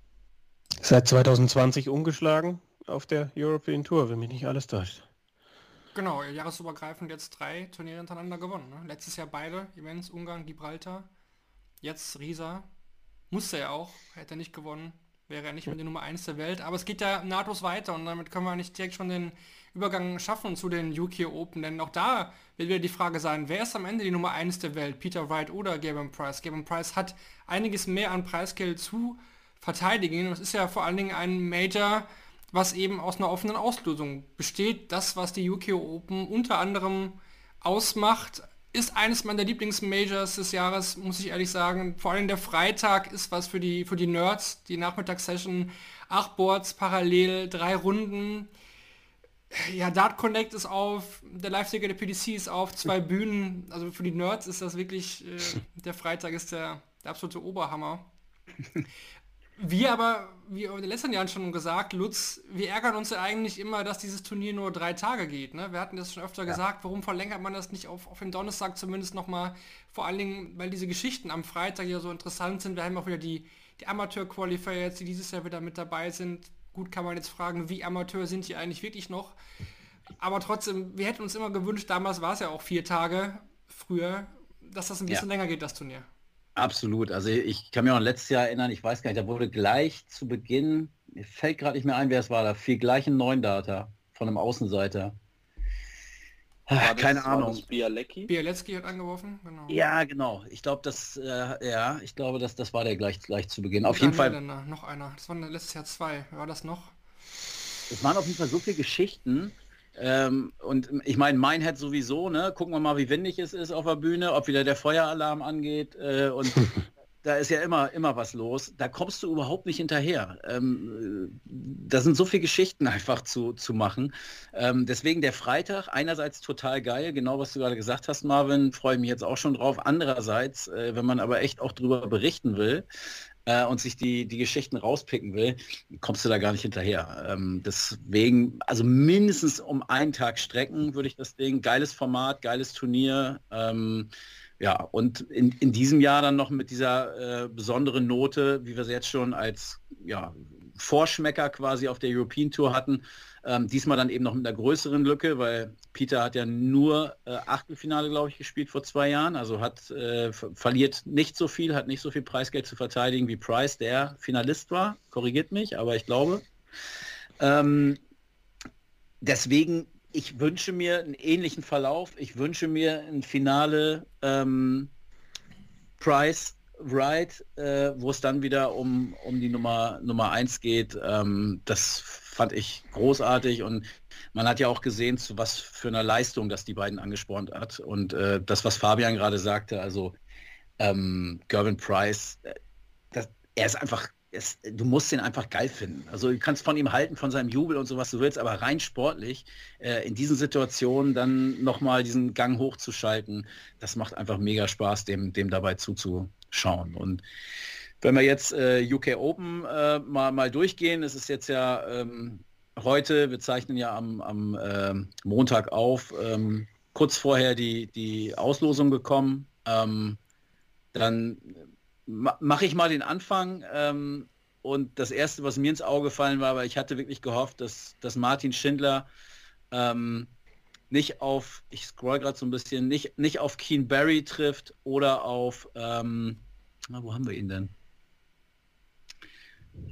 Seit 2020 ungeschlagen auf der European Tour, wenn mich nicht alles täuscht. Genau, jahresübergreifend jetzt drei Turniere hintereinander gewonnen. Ne? Letztes Jahr beide Events, Ungarn, Gibraltar. Jetzt Riesa. Musste er auch, hätte er nicht gewonnen. Wäre er nicht mehr die Nummer 1 der Welt. Aber es geht ja nahtlos weiter und damit können wir nicht direkt schon den Übergang schaffen zu den UK Open, denn auch da wird wieder die Frage sein, wer ist am Ende die Nummer 1 der Welt, Peter Wright oder Gavin Price? Gavin Price hat einiges mehr an Preisgeld zu verteidigen. Es ist ja vor allen Dingen ein Major, was eben aus einer offenen Auslösung besteht. Das, was die UK Open unter anderem ausmacht, ist eines meiner Lieblingsmajors des Jahres, muss ich ehrlich sagen. Vor allem der Freitag ist was für die, für die Nerds, die Nachmittagssession. Acht Boards parallel, drei Runden. Ja, Dart Connect ist auf, der Live-Ticker der PDC ist auf, zwei Bühnen. Also für die Nerds ist das wirklich, äh, der Freitag ist der, der absolute Oberhammer. Wir aber, wie in den letzten Jahren schon gesagt, Lutz, wir ärgern uns ja eigentlich immer, dass dieses Turnier nur drei Tage geht. Ne? Wir hatten das schon öfter ja. gesagt, warum verlängert man das nicht auf, auf den Donnerstag zumindest nochmal, vor allen Dingen, weil diese Geschichten am Freitag ja so interessant sind. Wir haben auch wieder die, die Amateur-Qualifier jetzt, die dieses Jahr wieder mit dabei sind. Gut kann man jetzt fragen, wie Amateur sind die eigentlich wirklich noch? Aber trotzdem, wir hätten uns immer gewünscht, damals war es ja auch vier Tage früher, dass das ein bisschen ja. länger geht, das Turnier. Absolut. Also ich kann mich auch an letztes Jahr erinnern, ich weiß gar nicht, da wurde gleich zu Beginn, mir fällt gerade nicht mehr ein, wer es war, da fiel gleich ein neuen Data von einem Außenseiter. War Keine das, Ahnung. Bialecki? Bialecki hat angeworfen, genau. Ja, genau. Ich glaube, das, äh, ja, ich glaube, das, das war der gleich, gleich zu Beginn. Auf jeden Fall. Noch einer. Das war letztes Jahr zwei. War das noch? Es waren auf jeden Fall so viele Geschichten. Ähm, und ich meine, Minehead sowieso, ne? Gucken wir mal, wie windig es ist auf der Bühne, ob wieder der Feueralarm angeht. Äh, und da ist ja immer, immer was los. Da kommst du überhaupt nicht hinterher. Ähm, da sind so viele Geschichten einfach zu, zu machen. Ähm, deswegen der Freitag, einerseits total geil, genau was du gerade gesagt hast, Marvin, freue ich mich jetzt auch schon drauf. Andererseits, äh, wenn man aber echt auch darüber berichten will, äh, und sich die, die Geschichten rauspicken will, kommst du da gar nicht hinterher. Ähm, deswegen, also mindestens um einen Tag strecken würde ich das Ding. Geiles Format, geiles Turnier. Ähm, ja, und in, in diesem Jahr dann noch mit dieser äh, besonderen Note, wie wir sie jetzt schon als ja, Vorschmecker quasi auf der European Tour hatten, ähm, diesmal dann eben noch mit einer größeren Lücke, weil Peter hat ja nur äh, Achtelfinale, glaube ich, gespielt vor zwei Jahren. Also hat äh, verliert nicht so viel, hat nicht so viel Preisgeld zu verteidigen wie Price, der Finalist war. Korrigiert mich, aber ich glaube. Ähm, deswegen, ich wünsche mir einen ähnlichen Verlauf. Ich wünsche mir ein Finale ähm, Price Right, äh, wo es dann wieder um, um die Nummer Nummer 1 geht. Ähm, das fand ich großartig und man hat ja auch gesehen, zu was für einer Leistung das die beiden angespornt hat. Und äh, das, was Fabian gerade sagte, also ähm, Gervin Price, äh, das, er ist einfach, es, du musst ihn einfach geil finden. Also du kannst von ihm halten, von seinem Jubel und so, was du willst, aber rein sportlich äh, in diesen Situationen dann nochmal diesen Gang hochzuschalten, das macht einfach mega Spaß, dem, dem dabei zuzuschauen. Und wenn wir jetzt äh, UK Open äh, mal, mal durchgehen, es ist jetzt ja ähm, heute, wir zeichnen ja am, am äh, Montag auf, ähm, kurz vorher die, die Auslosung gekommen. Ähm, dann ma mache ich mal den Anfang. Ähm, und das Erste, was mir ins Auge gefallen war, weil ich hatte wirklich gehofft, dass, dass Martin Schindler ähm, nicht auf, ich scroll gerade so ein bisschen, nicht, nicht auf Keen Barry trifft oder auf, ähm, na, wo haben wir ihn denn?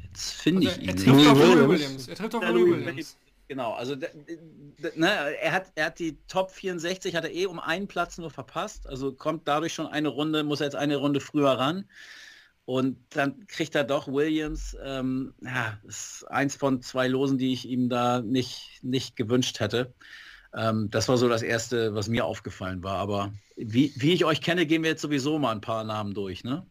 Jetzt finde ich ihn. Er trifft auf Louis Williams. Er trifft auf Louis Williams. Genau, also ne, er, hat, er hat die Top 64, hat er eh um einen Platz nur verpasst, also kommt dadurch schon eine Runde, muss er jetzt eine Runde früher ran. Und dann kriegt er doch Williams, ähm, ja, ist eins von zwei Losen, die ich ihm da nicht, nicht gewünscht hätte. Ähm, das war so das Erste, was mir aufgefallen war. Aber wie, wie ich euch kenne, gehen wir jetzt sowieso mal ein paar Namen durch, ne?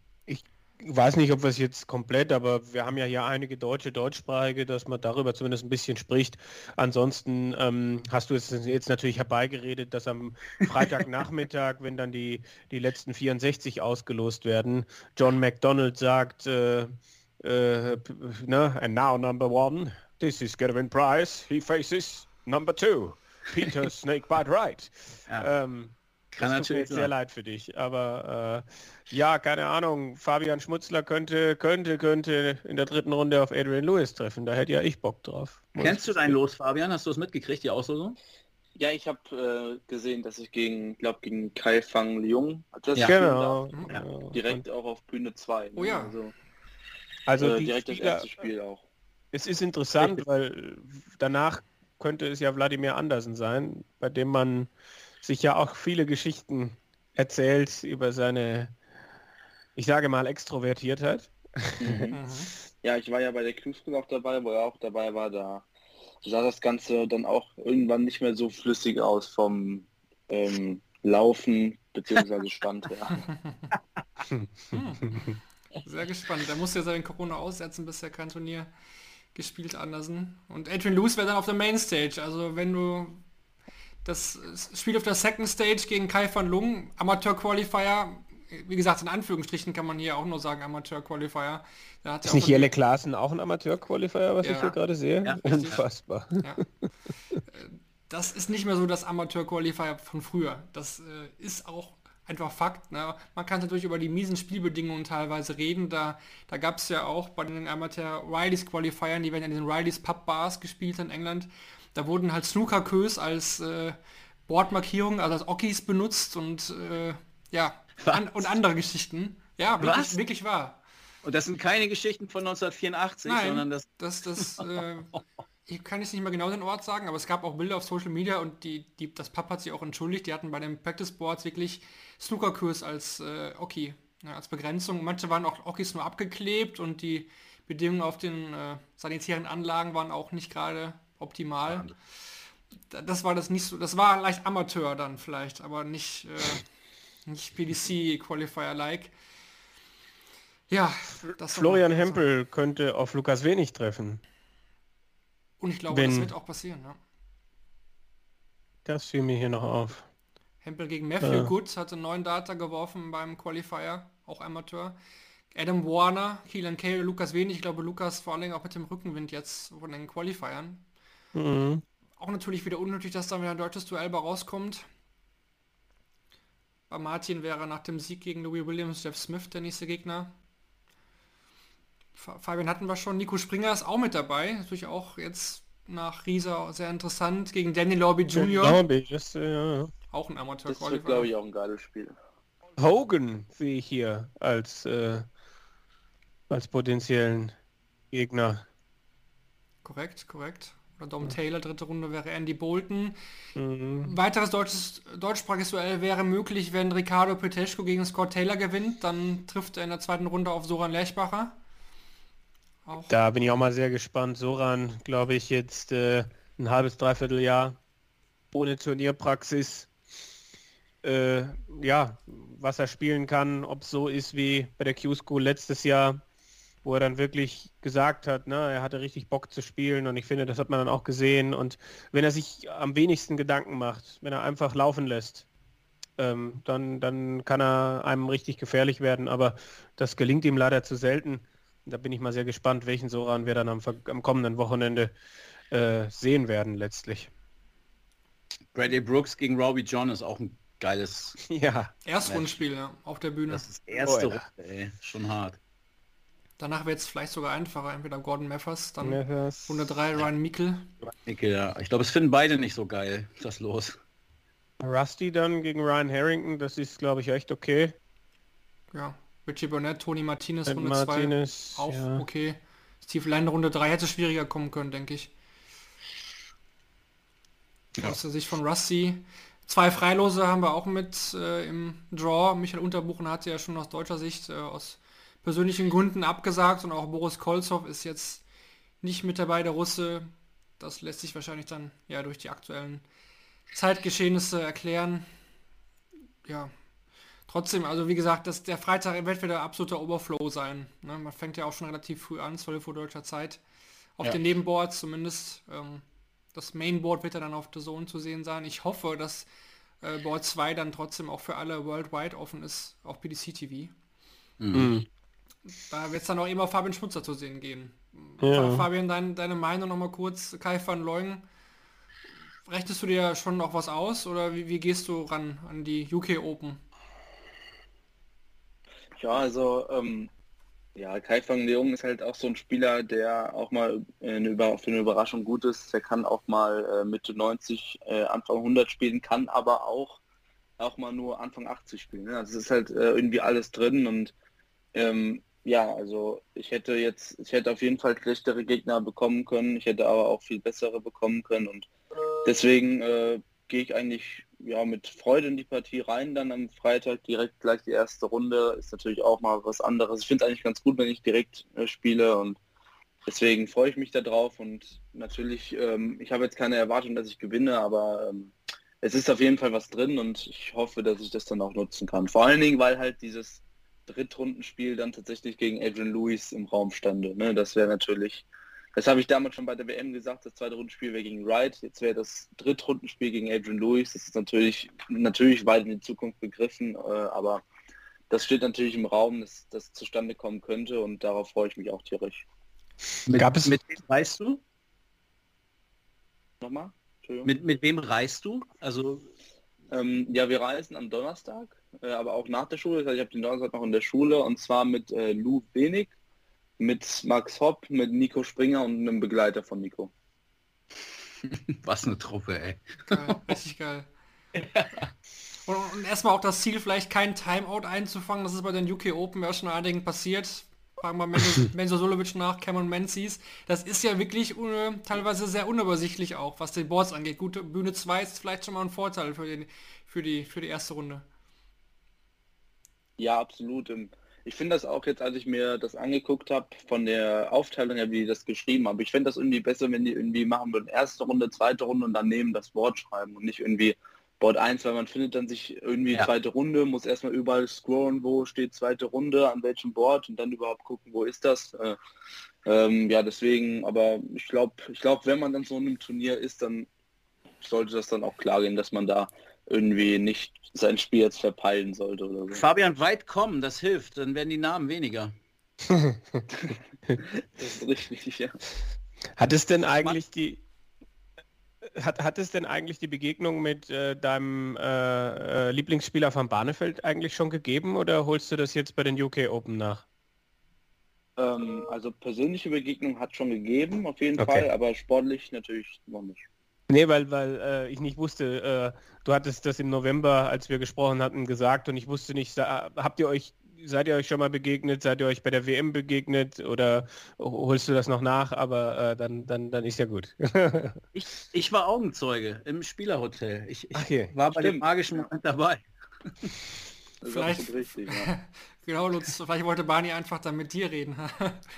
Weiß nicht, ob wir es jetzt komplett, aber wir haben ja hier einige deutsche, deutschsprachige, dass man darüber zumindest ein bisschen spricht. Ansonsten ähm, hast du es jetzt natürlich herbeigeredet, dass am Freitagnachmittag, wenn dann die, die letzten 64 ausgelost werden, John McDonald sagt, äh, äh, ne, and now number one, this is Gervin Price, he faces number two, Peter Snakebite Wright. Ja. Ähm, kann das natürlich tut mir sehr leid für dich, aber äh, ja, keine Ahnung. Fabian Schmutzler könnte, könnte, könnte in der dritten Runde auf Adrian Lewis treffen. Da hätte ja ich Bock drauf. Kennst du dein Los, Fabian? Hast du es mitgekriegt, die Auslosung? Ja, ich habe äh, gesehen, dass ich gegen, glaube gegen Kai Fang Jung das ja. genau. Ja. Direkt Und auch auf Bühne 2. Ne? Oh ja. Also, Also äh, direkt das Spieler, erste Spiel auch. es ist interessant, weil danach könnte es ja Wladimir Andersen sein, bei dem man sich ja auch viele Geschichten erzählt über seine, ich sage mal, Extrovertiertheit. Mhm. Ja, ich war ja bei der Q-School auch dabei, wo er auch dabei war, da sah das Ganze dann auch irgendwann nicht mehr so flüssig aus vom ähm, Laufen bzw. Stand her. Sehr gespannt. Der muss ja seinen Corona aussetzen, bisher kein Turnier gespielt, Andersen. Und Adrian Lewis wäre dann auf der Mainstage. Also wenn du das Spiel auf der Second Stage gegen Kai van Lung, Amateur-Qualifier, wie gesagt, in Anführungsstrichen kann man hier auch nur sagen Amateur-Qualifier. Da hat Ist nicht Jelle Klaassen auch ein Amateur-Qualifier, was Ja. ich hier gerade sehe? Ja. Unfassbar. Ja. Das ist nicht mehr so das Amateur-Qualifier von früher. Das äh, ist auch einfach Fakt. Ne? Man kann natürlich über die miesen Spielbedingungen teilweise reden. Da, da gab es ja auch bei den Amateur-Rileys-Qualifiern, die werden in den Rileys Pub Bars gespielt in England. Da wurden halt Snookerkös als äh, Bordmarkierung, also als Ockis benutzt und äh, ja, an, und andere Geschichten. Ja, wirklich, Was? wirklich wahr. Und das sind keine Geschichten von 1984, sondern Nein, das das, das, äh, ich kann jetzt nicht mehr genau den Ort sagen, aber es gab auch Bilder auf Social Media und die, die, das Pub hat sich auch entschuldigt. Die hatten bei den Practice Boards wirklich Snookerkurs als äh, Oki, ja, als Begrenzung. Manche waren auch Okis nur abgeklebt und die Bedingungen auf den äh, sanitären Anlagen waren auch nicht gerade optimal. Da- Das war das nicht so, das war leicht Amateur dann vielleicht, aber nicht, äh, nicht PDC Qualifier-like. Ja, das war Florian Hempel könnte auf Lukas Wenig treffen. Und ich glaube, das Wenn- wird auch passieren. Ja. Das fiel mir hier noch auf. Hempel gegen Matthew Ja. Good hatte neun Data geworfen beim Qualifier, auch Amateur. Adam Warner, Keelan Cale, Lukas Wenig. Ich glaube, Lukas vor allem auch mit dem Rückenwind jetzt von den Qualifiern. Mhm. Auch natürlich wieder unnötig, dass da wieder ein deutsches Duell bei rauskommt. Bei Martin wäre nach dem Sieg gegen Louis Williams Jeff Smith der nächste Gegner. Fa- Fabian hatten wir schon. Nico Springer ist auch mit dabei. Natürlich auch jetzt nach Riesa sehr interessant. Gegen Danny Lobby Jr. Ich, das, äh, ja. Auch ein Das wird, Amateur-Qualifier. glaube ich, auch ein geiles Spiel. Hogan sehe ich hier als, äh, als potenziellen Gegner. Korrekt, korrekt. Oder Dom Taylor, dritte Runde wäre Andy Bolton. Mhm. Weiteres deutsches, deutschsprachiges Duell wäre möglich, wenn Ricardo Peteschko gegen Scott Taylor gewinnt. Dann trifft er in der zweiten Runde auf Soran Lerchbacher. Auch Da bin ich auch mal sehr gespannt. Soran, glaube ich, jetzt äh, ein halbes, dreiviertel Jahr ohne Turnierpraxis. Äh, ja, was er spielen kann, ob es so ist wie bei der Q-School letztes Jahr, wo er dann wirklich gesagt hat, ne, er hatte richtig Bock zu spielen und ich finde, das hat man dann auch gesehen. Und wenn er sich am wenigsten Gedanken macht, wenn er einfach laufen lässt, ähm, dann, dann kann er einem richtig gefährlich werden. Aber das gelingt ihm leider zu selten. Da bin ich mal sehr gespannt, welchen Soran wir dann am, am kommenden Wochenende äh, sehen werden letztlich. Brady Brooks gegen Robbie John ist auch ein geiles. Ja, Erstrundenspiel ja, auf der Bühne. Das ist erste. Runde, ey. Schon hart. Danach wird es vielleicht sogar einfacher. Entweder Gordon Mathers, dann Mathers. Runde 3 Ryan Mikkel. Ich, ja. ich glaube, es finden beide nicht so geil, das los. Rusty dann gegen Ryan Harrington, das ist glaube ich echt okay. Ja, Richie Burnett, Tony Martinez, Mit Runde 2. Martinez, Auch ja. okay. Steve Lane, Runde 3 hätte schwieriger kommen können, denke ich. Aus der Sicht von Rusty. Zwei Freilose haben wir auch mit äh, im Draw. Michael Unterbuchen hatte ja schon aus deutscher Sicht äh, aus persönlichen Gründen abgesagt und auch Boris Kolzow ist jetzt nicht mit dabei, der Russe. Das lässt sich wahrscheinlich dann ja durch die aktuellen Zeitgeschehnisse erklären. Ja, trotzdem, also wie gesagt, das, der Freitag wird wieder absoluter Overflow sein. Ne? Man fängt ja auch schon relativ früh an, 12 Uhr deutscher Zeit. Auf Ja. den Nebenboards zumindest. Ähm, das Mainboard wird ja dann auf der Zone zu sehen sein. Ich hoffe, dass äh, Board 2 dann trotzdem auch für alle worldwide offen ist, auf PDC TV. Mhm. Da wird es dann auch immer Fabian Schmutzer zu sehen gehen. Ja. Fa- Fabian, dein, deine Meinung nochmal kurz, Kai van Leung. Rechtest du dir schon noch was aus oder wie, wie gehst du ran an die UK Open? Ja, also ähm, ja, Kai van Leung ist halt auch so ein Spieler, der auch mal eine Über für eine Überraschung gut ist. Der kann auch mal äh, Mitte 90, äh, Anfang 100 spielen, kann aber auch auch mal nur Anfang 80 spielen. Ne? Also es ist halt äh, irgendwie alles drin und ähm, ja, also ich hätte jetzt, ich hätte auf jeden Fall schlechtere Gegner bekommen können, ich hätte aber auch viel bessere bekommen können und deswegen äh, gehe ich eigentlich ja mit Freude in die Partie rein, dann am Freitag direkt gleich die erste Runde, ist natürlich auch mal was anderes. Ich finde es eigentlich ganz gut, wenn ich direkt äh, spiele und deswegen freue ich mich darauf und natürlich, ähm, ich habe jetzt keine Erwartung, dass ich gewinne, aber ähm, es ist auf jeden Fall was drin und ich hoffe, dass ich das dann auch nutzen kann. Vor allen Dingen, weil halt dieses Drittrundenspiel dann tatsächlich gegen Adrian Lewis im Raum stande. Ne? Das wäre natürlich, das habe ich damals schon bei der WM gesagt, das zweite Rundenspiel wäre gegen Wright, jetzt wäre das Drittrundenspiel gegen Adrian Lewis. Das ist natürlich, natürlich weit in die Zukunft begriffen, äh, aber das steht natürlich im Raum, dass das zustande kommen könnte und darauf freue ich mich auch tierisch. Mit, Gab es mit wem reist du? Nochmal? Mit, mit wem reist du? Also ähm, ja, wir reisen am Donnerstag aber auch nach der Schule. Das heißt, ich habe den Donnerstag noch in der Schule und zwar mit äh, Lou Wenig, mit Max Hopp, mit Nico Springer und einem Begleiter von Nico. Was eine Truppe, ey. Geil, richtig geil. Und, und, erstmal auch das Ziel, vielleicht kein Timeout einzufangen. Das ist bei den UK Open ja schon einigen passiert. Fragen wir Menzo Solovic nach, Cameron Menzies. Das ist ja wirklich uh, teilweise sehr unübersichtlich auch, was den Boards angeht. Gute Bühne 2 ist vielleicht schon mal ein Vorteil für, den, für, die, für die erste Runde. Ja, absolut. Ähm, ich finde das auch jetzt, als ich mir das angeguckt habe, von der Aufteilung her, wie die das geschrieben haben. Ich finde das irgendwie besser, wenn die irgendwie machen würden, erste Runde, zweite Runde und dann neben das Board schreiben und nicht irgendwie Board 1, weil man findet dann sich irgendwie ja. zweite Runde, muss erstmal überall scrollen, wo steht zweite Runde, an welchem Board und dann überhaupt gucken, wo ist das. Äh, ähm, ja, deswegen, aber ich glaube, ich glaube, wenn man dann so in einem Turnier ist, dann sollte das dann auch klar gehen, dass man da irgendwie nicht sein Spiel jetzt verpeilen sollte oder so. Fabian, weit kommen, das hilft, dann werden die Namen weniger. das ist richtig, ja. Hat es denn eigentlich die hat, hat es denn eigentlich die Begegnung mit äh, deinem äh, äh, Lieblingsspieler von Barnefeld eigentlich schon gegeben oder holst du das jetzt bei den UK Open nach? Ähm, also persönliche Begegnung hat schon gegeben, auf jeden okay. Fall, aber sportlich natürlich noch nicht. Nee, weil, weil äh, ich nicht wusste, äh, du hattest das im November, als wir gesprochen hatten, gesagt und ich wusste nicht, habt ihr euch, seid ihr euch schon mal begegnet, seid ihr euch bei der WM begegnet oder holst du das noch nach, aber äh, dann, dann, dann ist ja gut. ich, ich war Augenzeuge im Spielerhotel. Ich, ich okay. war bei Stimmt. dem magischen Moment dabei. Vielleicht, richtig, ja. genau, Lutz, vielleicht wollte Barney einfach dann mit dir reden.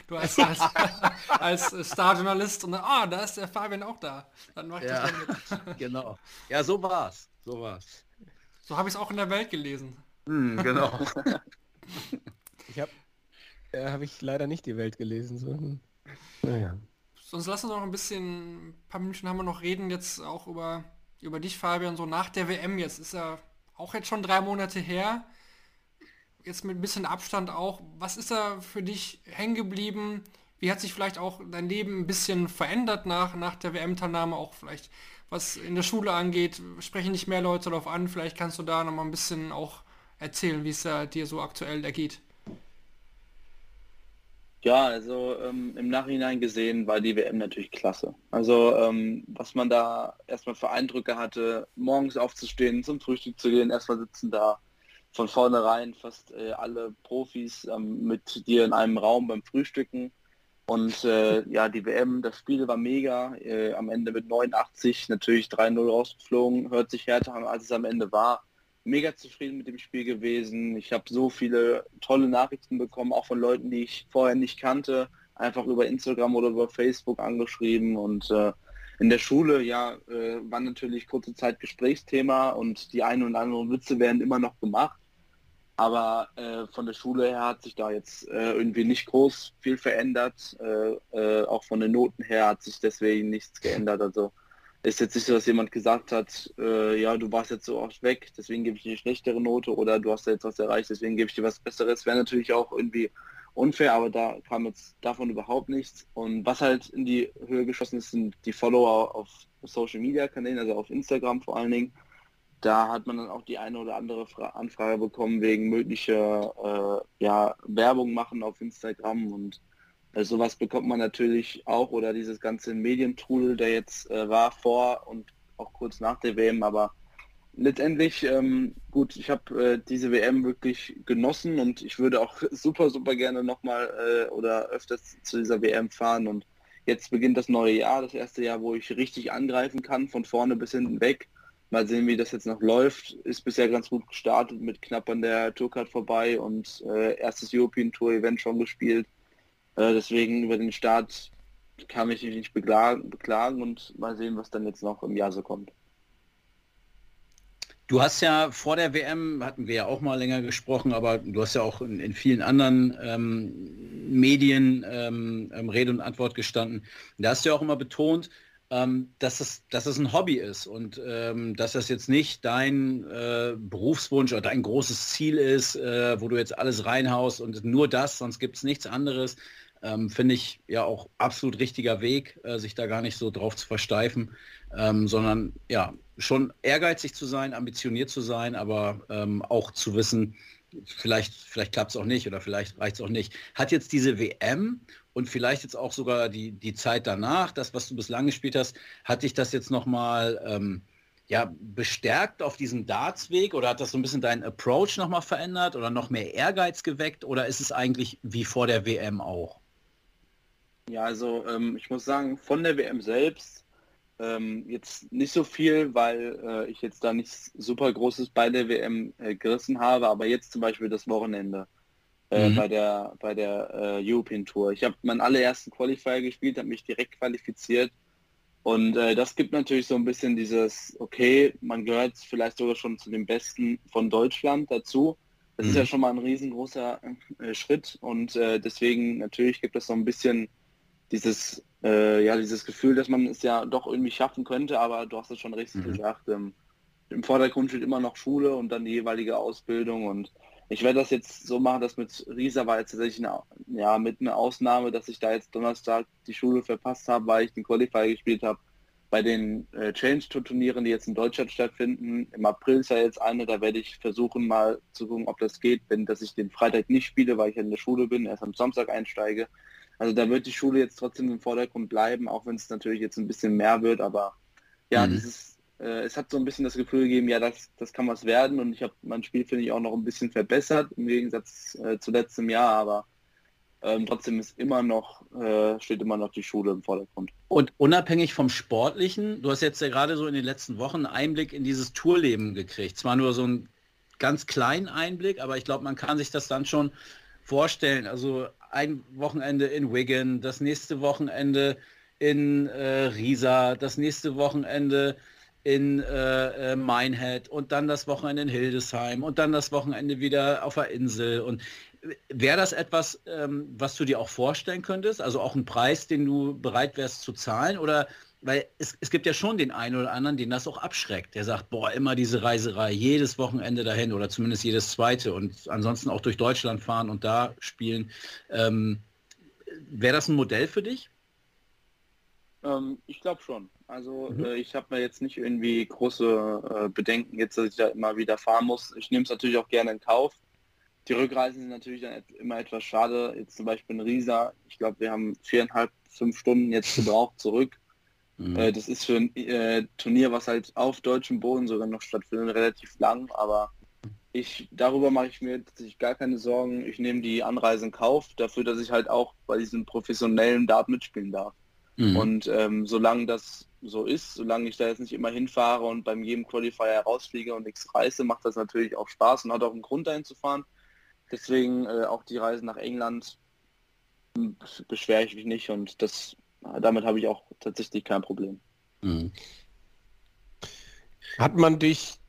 du als, als, als Starjournalist und ah, da ist der Fabian auch da. Dann mach ich ja, das mit. genau. Ja, so war's. So war's. So habe ich es auch in der Welt gelesen. Hm, genau. ich habe äh, habe ich leider nicht die Welt gelesen. So. Hm. Naja. Sonst lass uns noch ein bisschen, ein paar Minuten haben wir noch reden jetzt auch über, über dich, Fabian, so nach der WM. Jetzt ist ja auch jetzt schon drei Monate her. Jetzt mit ein bisschen Abstand auch. Was ist da für dich hängen geblieben? Wie hat sich vielleicht auch dein Leben ein bisschen verändert nach, nach der WM-Teilnahme? Auch vielleicht was in der Schule angeht, sprechen nicht mehr Leute darauf an. Vielleicht kannst du da noch mal ein bisschen auch erzählen, wie es dir so aktuell ergeht. Ja, also ähm, im Nachhinein gesehen war die WM natürlich klasse. Also ähm, was man da erstmal für Eindrücke hatte, morgens aufzustehen, zum Frühstück zu gehen, erstmal sitzen da von vornherein fast äh, alle Profis ähm, mit dir in einem Raum beim Frühstücken. Und äh, ja, die WM, das Spiel war mega. Äh, am Ende mit 89 natürlich 3-0 rausgeflogen, hört sich härter an, als es am Ende war mega zufrieden mit dem Spiel gewesen. Ich habe so viele tolle Nachrichten bekommen, auch von Leuten, die ich vorher nicht kannte, einfach über Instagram oder über Facebook angeschrieben und äh, in der Schule ja äh, war natürlich kurze Zeit Gesprächsthema und die einen und anderen Witze werden immer noch gemacht. Aber äh, von der Schule her hat sich da jetzt äh, irgendwie nicht groß viel verändert. Äh, äh, auch von den Noten her hat sich deswegen nichts geändert. Also ist jetzt nicht so, dass jemand gesagt hat, äh, ja, du warst jetzt so oft weg, deswegen gebe ich dir eine schlechtere Note oder du hast jetzt was erreicht, deswegen gebe ich dir was Besseres. Wäre natürlich auch irgendwie unfair, aber da kam jetzt davon überhaupt nichts. Und was halt in die Höhe geschossen ist, sind die Follower auf Social Media Kanälen, also auf Instagram vor allen Dingen. Da hat man dann auch die eine oder andere Fra Anfrage bekommen wegen möglicher äh, ja, Werbung machen auf Instagram. Und also sowas bekommt man natürlich auch oder dieses ganze Medientool, der jetzt äh, war vor und auch kurz nach der WM, aber letztendlich, ähm, gut, ich habe äh, diese WM wirklich genossen und ich würde auch super, super gerne nochmal äh, oder öfters zu dieser WM fahren. Und jetzt beginnt das neue Jahr, das erste Jahr, wo ich richtig angreifen kann, von vorne bis hinten weg. Mal sehen, wie das jetzt noch läuft. Ist bisher ganz gut gestartet mit knapp an der Tourcard vorbei und äh, erstes European Tour Event schon gespielt. Äh, deswegen über den Start kann ich mich nicht beklagen, beklagen und mal sehen, was dann jetzt noch im Jahr so kommt. Du hast ja vor der WM, hatten wir ja auch mal länger gesprochen, aber du hast ja auch in, in vielen anderen ähm, Medien ähm, Rede und Antwort gestanden. Da hast du ja auch immer betont, ähm, dass, es, dass es ein Hobby ist und ähm, dass das jetzt nicht dein äh, Berufswunsch oder dein großes Ziel ist, äh, wo du jetzt alles reinhaust und nur das, sonst gibt es nichts anderes. Ähm, Finde ich ja auch absolut richtiger Weg, äh, sich da gar nicht so drauf zu versteifen, ähm, sondern ja, schon ehrgeizig zu sein, ambitioniert zu sein, aber ähm, auch zu wissen, vielleicht, vielleicht klappt es auch nicht oder vielleicht reicht es auch nicht. Hat jetzt diese WM und vielleicht jetzt auch sogar die, die Zeit danach, das, was du bislang gespielt hast, hat dich das jetzt nochmal ähm, ja, bestärkt auf diesem Dartsweg oder hat das so ein bisschen deinen Approach nochmal verändert oder noch mehr Ehrgeiz geweckt oder ist es eigentlich wie vor der WM auch? Ja, also ähm, ich muss sagen, von der WM selbst ähm, jetzt nicht so viel, weil äh, ich jetzt da nichts super Großes bei der WM äh, gerissen habe, aber jetzt zum Beispiel das Wochenende äh, mhm. bei der bei der äh, European Tour. Ich habe meinen allerersten Qualifier gespielt, habe mich direkt qualifiziert und äh, das gibt natürlich so ein bisschen dieses, okay, man gehört vielleicht sogar schon zu den Besten von Deutschland dazu. Das mhm. ist ja mhm. schon mal ein riesengroßer äh, Schritt und deswegen natürlich gibt es so ein bisschen dieses, äh, ja, dieses Gefühl, dass man es ja doch irgendwie schaffen könnte, aber du hast es schon richtig mhm. gesagt. Ähm, Im Vordergrund steht immer noch Schule und dann die jeweilige Ausbildung und ich werde das jetzt so machen, dass mit Riesa war jetzt tatsächlich eine, ja, mit einer Ausnahme, dass ich da jetzt Donnerstag die Schule verpasst habe, weil ich den Qualifier gespielt habe. Bei den äh, Change-Turnieren, die jetzt in Deutschland stattfinden, im April ist ja jetzt eine, da werde ich versuchen mal zu gucken, ob das geht, wenn dass ich den Freitag nicht spiele, weil ich in der Schule bin, erst am Samstag einsteige. Also da wird die Schule jetzt trotzdem im Vordergrund bleiben, auch wenn es natürlich jetzt ein bisschen mehr wird, aber ja, mhm. dieses, äh, es hat so ein bisschen das Gefühl gegeben, ja, das, das kann was werden und ich habe mein Spiel, finde ich, auch noch ein bisschen verbessert im Gegensatz äh, zu letztem Jahr, aber ähm, trotzdem ist immer noch, äh, steht immer noch die Schule im Vordergrund. Und unabhängig vom Sportlichen, du hast jetzt ja gerade so in den letzten Wochen einen Einblick in dieses Tourleben gekriegt. Zwar nur so einen ganz kleinen Einblick, aber ich glaube, man kann sich das dann schon vorstellen. Also ein Wochenende in Wigan, das nächste Wochenende in äh, Riesa, das nächste Wochenende in äh, äh, Minehead und dann das Wochenende in Hildesheim und dann das Wochenende wieder auf der Insel. Und wäre das etwas, ähm, was du dir auch vorstellen könntest? Also auch ein Preis, den du bereit wärst zu zahlen? Oder weil es, es gibt ja schon den einen oder anderen, den das auch abschreckt. Der sagt, boah, immer diese Reiserei, jedes Wochenende dahin oder zumindest jedes zweite und ansonsten auch durch Deutschland fahren und da spielen. Ähm, Wäre das ein Modell für dich? Ähm, ich glaube schon. Also mhm. äh, ich habe mir jetzt nicht irgendwie große äh, Bedenken, jetzt, dass ich da immer wieder fahren muss. Ich nehme es natürlich auch gerne in Kauf. Die Rückreisen sind natürlich dann immer etwas schade. Jetzt zum Beispiel in Riesa, ich glaube, wir haben viereinhalb, fünf Stunden jetzt gebraucht zurück. Mhm. Äh, das ist für ein äh, Turnier, was halt auf deutschem Boden sogar noch stattfindet, relativ lang, aber ich darüber mache ich mir tatsächlich gar keine Sorgen. Ich nehme die Anreise in Kauf dafür, dass ich halt auch bei diesem professionellen Dart mitspielen darf. Mhm. Und ähm, solange das so ist, solange ich da jetzt nicht immer hinfahre und beim jedem Qualifier rausfliege und nichts reiße, macht das natürlich auch Spaß und hat auch einen Grund dahin zu fahren. Deswegen äh, auch die Reise nach England hm, beschwere ich mich nicht und das damit habe ich auch tatsächlich kein Problem. Mhm. Hat man dich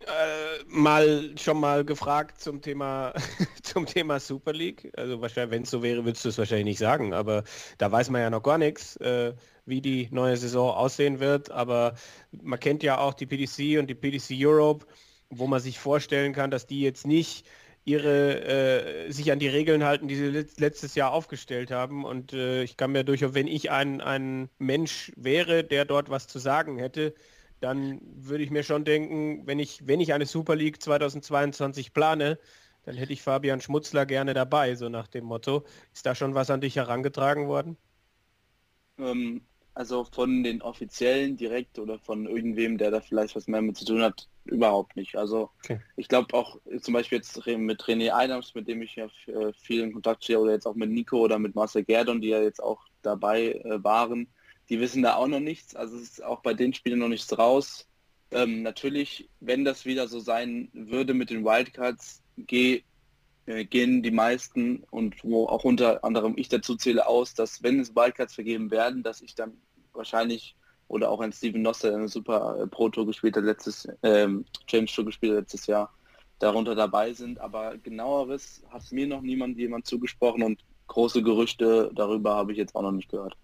äh, mal schon mal gefragt zum Thema zum Thema Super League? Also wahrscheinlich, wenn es so wäre, würdest du es wahrscheinlich nicht sagen, aber da weiß man ja noch gar nichts, äh, wie die neue Saison aussehen wird. Aber man kennt ja auch die PDC und die PDC Europe, wo man sich vorstellen kann, dass die jetzt nicht ihre äh, sich an die Regeln halten, die sie letztes Jahr aufgestellt haben. Und äh, ich kann mir durchaus, wenn ich ein, ein Mensch wäre, der dort was zu sagen hätte, dann würde ich mir schon denken, wenn ich, wenn ich eine Super League 2022 plane, dann hätte ich Fabian Schmutzler gerne dabei, so nach dem Motto. Ist da schon was an dich herangetragen worden? Ähm, also von den Offiziellen direkt oder von irgendwem, der da vielleicht was mehr mit zu tun hat, überhaupt nicht. Also Okay. ich glaube auch zum Beispiel jetzt mit René Adams, mit dem ich ja äh, viel in Kontakt stehe, oder jetzt auch mit Nico oder mit Marcel Gerdon, die ja jetzt auch dabei äh, waren, die wissen da auch noch nichts. Also es ist auch bei den Spielen noch nichts raus. Ähm, natürlich, wenn das wieder so sein würde mit den Wildcards, geh, äh, gehen die meisten und wo auch unter anderem ich dazu zähle aus, dass wenn es Wildcards vergeben werden, dass ich dann wahrscheinlich oder auch ein Steven Noss, der eine super äh, Pro Tour gespielt hat letztes, ähm, Challenge Tour gespielt hat letztes Jahr, darunter dabei sind. Aber genaueres hat mir noch niemand jemand zugesprochen und große Gerüchte darüber habe ich jetzt auch noch nicht gehört.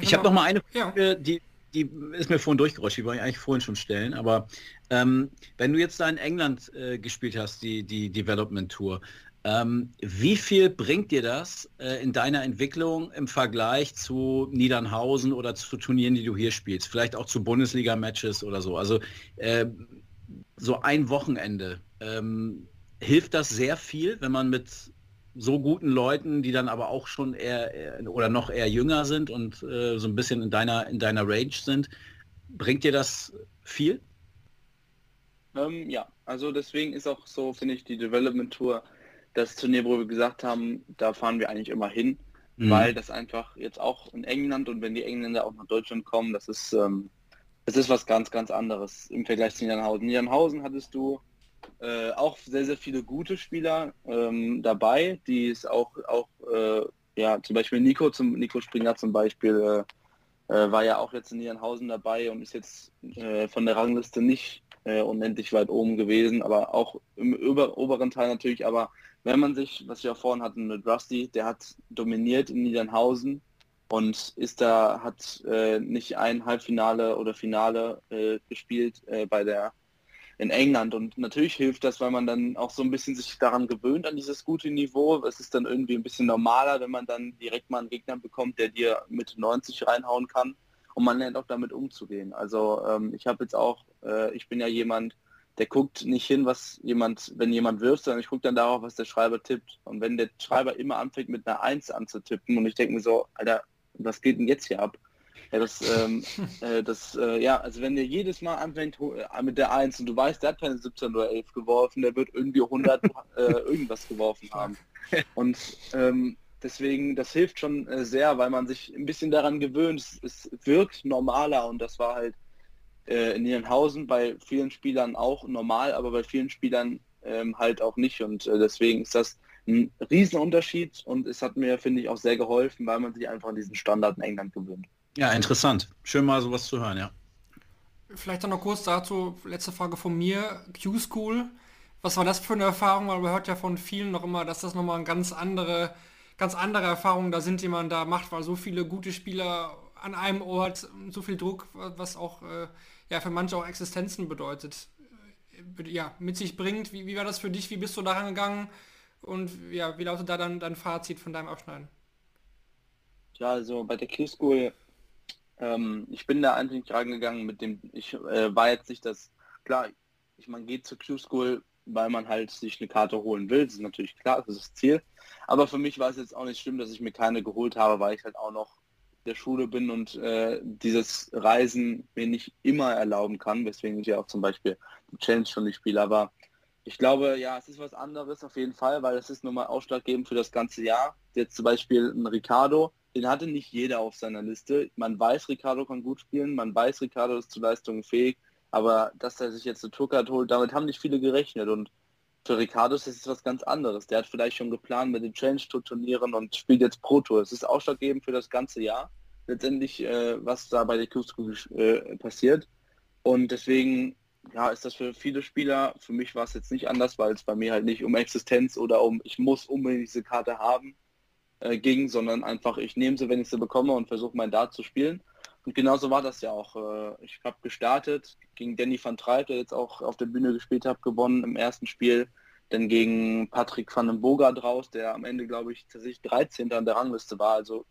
Ich habe noch mal eine Ja. Frage, die, die ist mir vorhin durchgerutscht, die wollte ich eigentlich vorhin schon stellen, aber ähm, wenn du jetzt da in England äh, gespielt hast, die, die Development Tour, ähm, wie viel bringt dir das äh, in deiner Entwicklung im Vergleich zu Niedernhausen oder zu Turnieren, die du hier spielst? Vielleicht auch zu Bundesliga-Matches oder so. Also äh, so ein Wochenende. Ähm, hilft das sehr viel, wenn man mit so guten Leuten, die dann aber auch schon eher, eher oder noch eher jünger sind und äh, so ein bisschen in deiner in deiner Range sind, bringt dir das viel? Ähm, ja, also deswegen ist auch so, finde ich, die Development Tour das Turnier, wo wir gesagt haben, da fahren wir eigentlich immer hin, Mhm. weil das einfach jetzt auch in England und wenn die Engländer auch nach Deutschland kommen, das ist, ähm, das ist was ganz, ganz anderes im Vergleich zu Niedernhausen. Niedernhausen hattest du äh, auch sehr, sehr viele gute Spieler ähm, dabei, die es auch, auch äh, ja, zum Beispiel Nico, zum Nico Springer zum Beispiel, äh, äh, war ja auch jetzt in Niedernhausen dabei und ist jetzt äh, von der Rangliste nicht äh, unendlich weit oben gewesen, aber auch im über, oberen Teil natürlich. Aber wenn man sich, was wir ja vorhin hatten mit Rusty, der hat dominiert in Niedernhausen und ist da, hat äh, nicht ein Halbfinale oder Finale äh, gespielt äh, bei der in England und natürlich hilft das, weil man dann auch so ein bisschen sich daran gewöhnt an dieses gute Niveau. Es ist dann irgendwie ein bisschen normaler, wenn man dann direkt mal einen Gegner bekommt, der dir mit 90 reinhauen kann und man lernt auch damit umzugehen. Also ähm, ich habe jetzt auch, äh, ich bin ja jemand, der guckt nicht hin, was jemand, wenn jemand wirft, sondern ich gucke dann darauf, was der Schreiber tippt. Und wenn der Schreiber immer anfängt mit einer 1 anzutippen und ich denke mir so, Alter, was geht denn jetzt hier ab? Ja, das, ähm, äh, das, äh, ja, also wenn der jedes Mal anfängt äh, mit der 1 und du weißt, der hat keine 17 oder 11 geworfen, der wird irgendwie 100 äh, irgendwas geworfen haben. Und ähm, deswegen, das hilft schon äh, sehr, weil man sich ein bisschen daran gewöhnt. Es, es wirkt normaler und das war halt äh, in Nienhausen bei vielen Spielern auch normal, aber bei vielen Spielern ähm, halt auch nicht. Und äh, deswegen ist das ein Riesenunterschied und es hat mir, finde ich, auch sehr geholfen, weil man sich einfach an diesen Standard in England gewöhnt. Ja, interessant. Schön mal sowas zu hören, ja. Vielleicht dann noch kurz dazu, letzte Frage von mir, Q-School. Was war das für eine Erfahrung? Weil man hört ja von vielen noch immer, dass das nochmal eine ganz andere, ganz andere Erfahrungen da sind, die man da macht, weil so viele gute Spieler an einem Ort, so viel Druck, was auch äh, ja für manche auch Existenzen bedeutet, äh, ja, mit sich bringt. Wie, wie war das für dich? Wie bist du daran gegangen? Und ja, wie lautet da dann dein Fazit von deinem Abschneiden? Ja, also bei der Q-School, ähm, ich bin da eigentlich reingegangen mit dem, ich äh, war jetzt nicht das, klar, ich, man geht zur Q-School, weil man halt sich eine Karte holen will, das ist natürlich klar, das ist das Ziel. Aber für mich war es jetzt auch nicht schlimm, dass ich mir keine geholt habe, weil ich halt auch noch der Schule bin und äh, dieses Reisen mir nicht immer erlauben kann, weswegen ich ja auch zum Beispiel die Challenge schon nicht spiele. Aber ich glaube, ja, es ist was anderes auf jeden Fall, weil es ist nun mal ausschlaggebend für das ganze Jahr. Jetzt zum Beispiel ein Ricardo, den hatte nicht jeder auf seiner Liste. Man weiß, Ricardo kann gut spielen, man weiß, Ricardo ist zu Leistungen fähig, aber dass er sich jetzt eine Tourcard holt, damit haben nicht viele gerechnet und für Ricardo ist es was ganz anderes. Der hat vielleicht schon geplant mit den Challenge Tour Turnieren und spielt jetzt Pro Tour. Es ist ausschlaggebend für das ganze Jahr letztendlich, äh, was da bei der Q-School äh, passiert. Und deswegen ja, ist das für viele Spieler, für mich war es jetzt nicht anders, weil es bei mir halt nicht um Existenz oder um ich muss unbedingt diese Karte haben äh, ging, sondern einfach ich nehme sie, wenn ich sie bekomme und versuche mein Dart zu spielen. Und genauso war das ja auch. Äh, ich habe gestartet gegen Danny van Treit, der jetzt auch auf der Bühne gespielt hat, gewonnen im ersten Spiel. Dann gegen Patrick van den Boga draus, der am Ende, glaube ich, tatsächlich 13. an der Rangliste war, also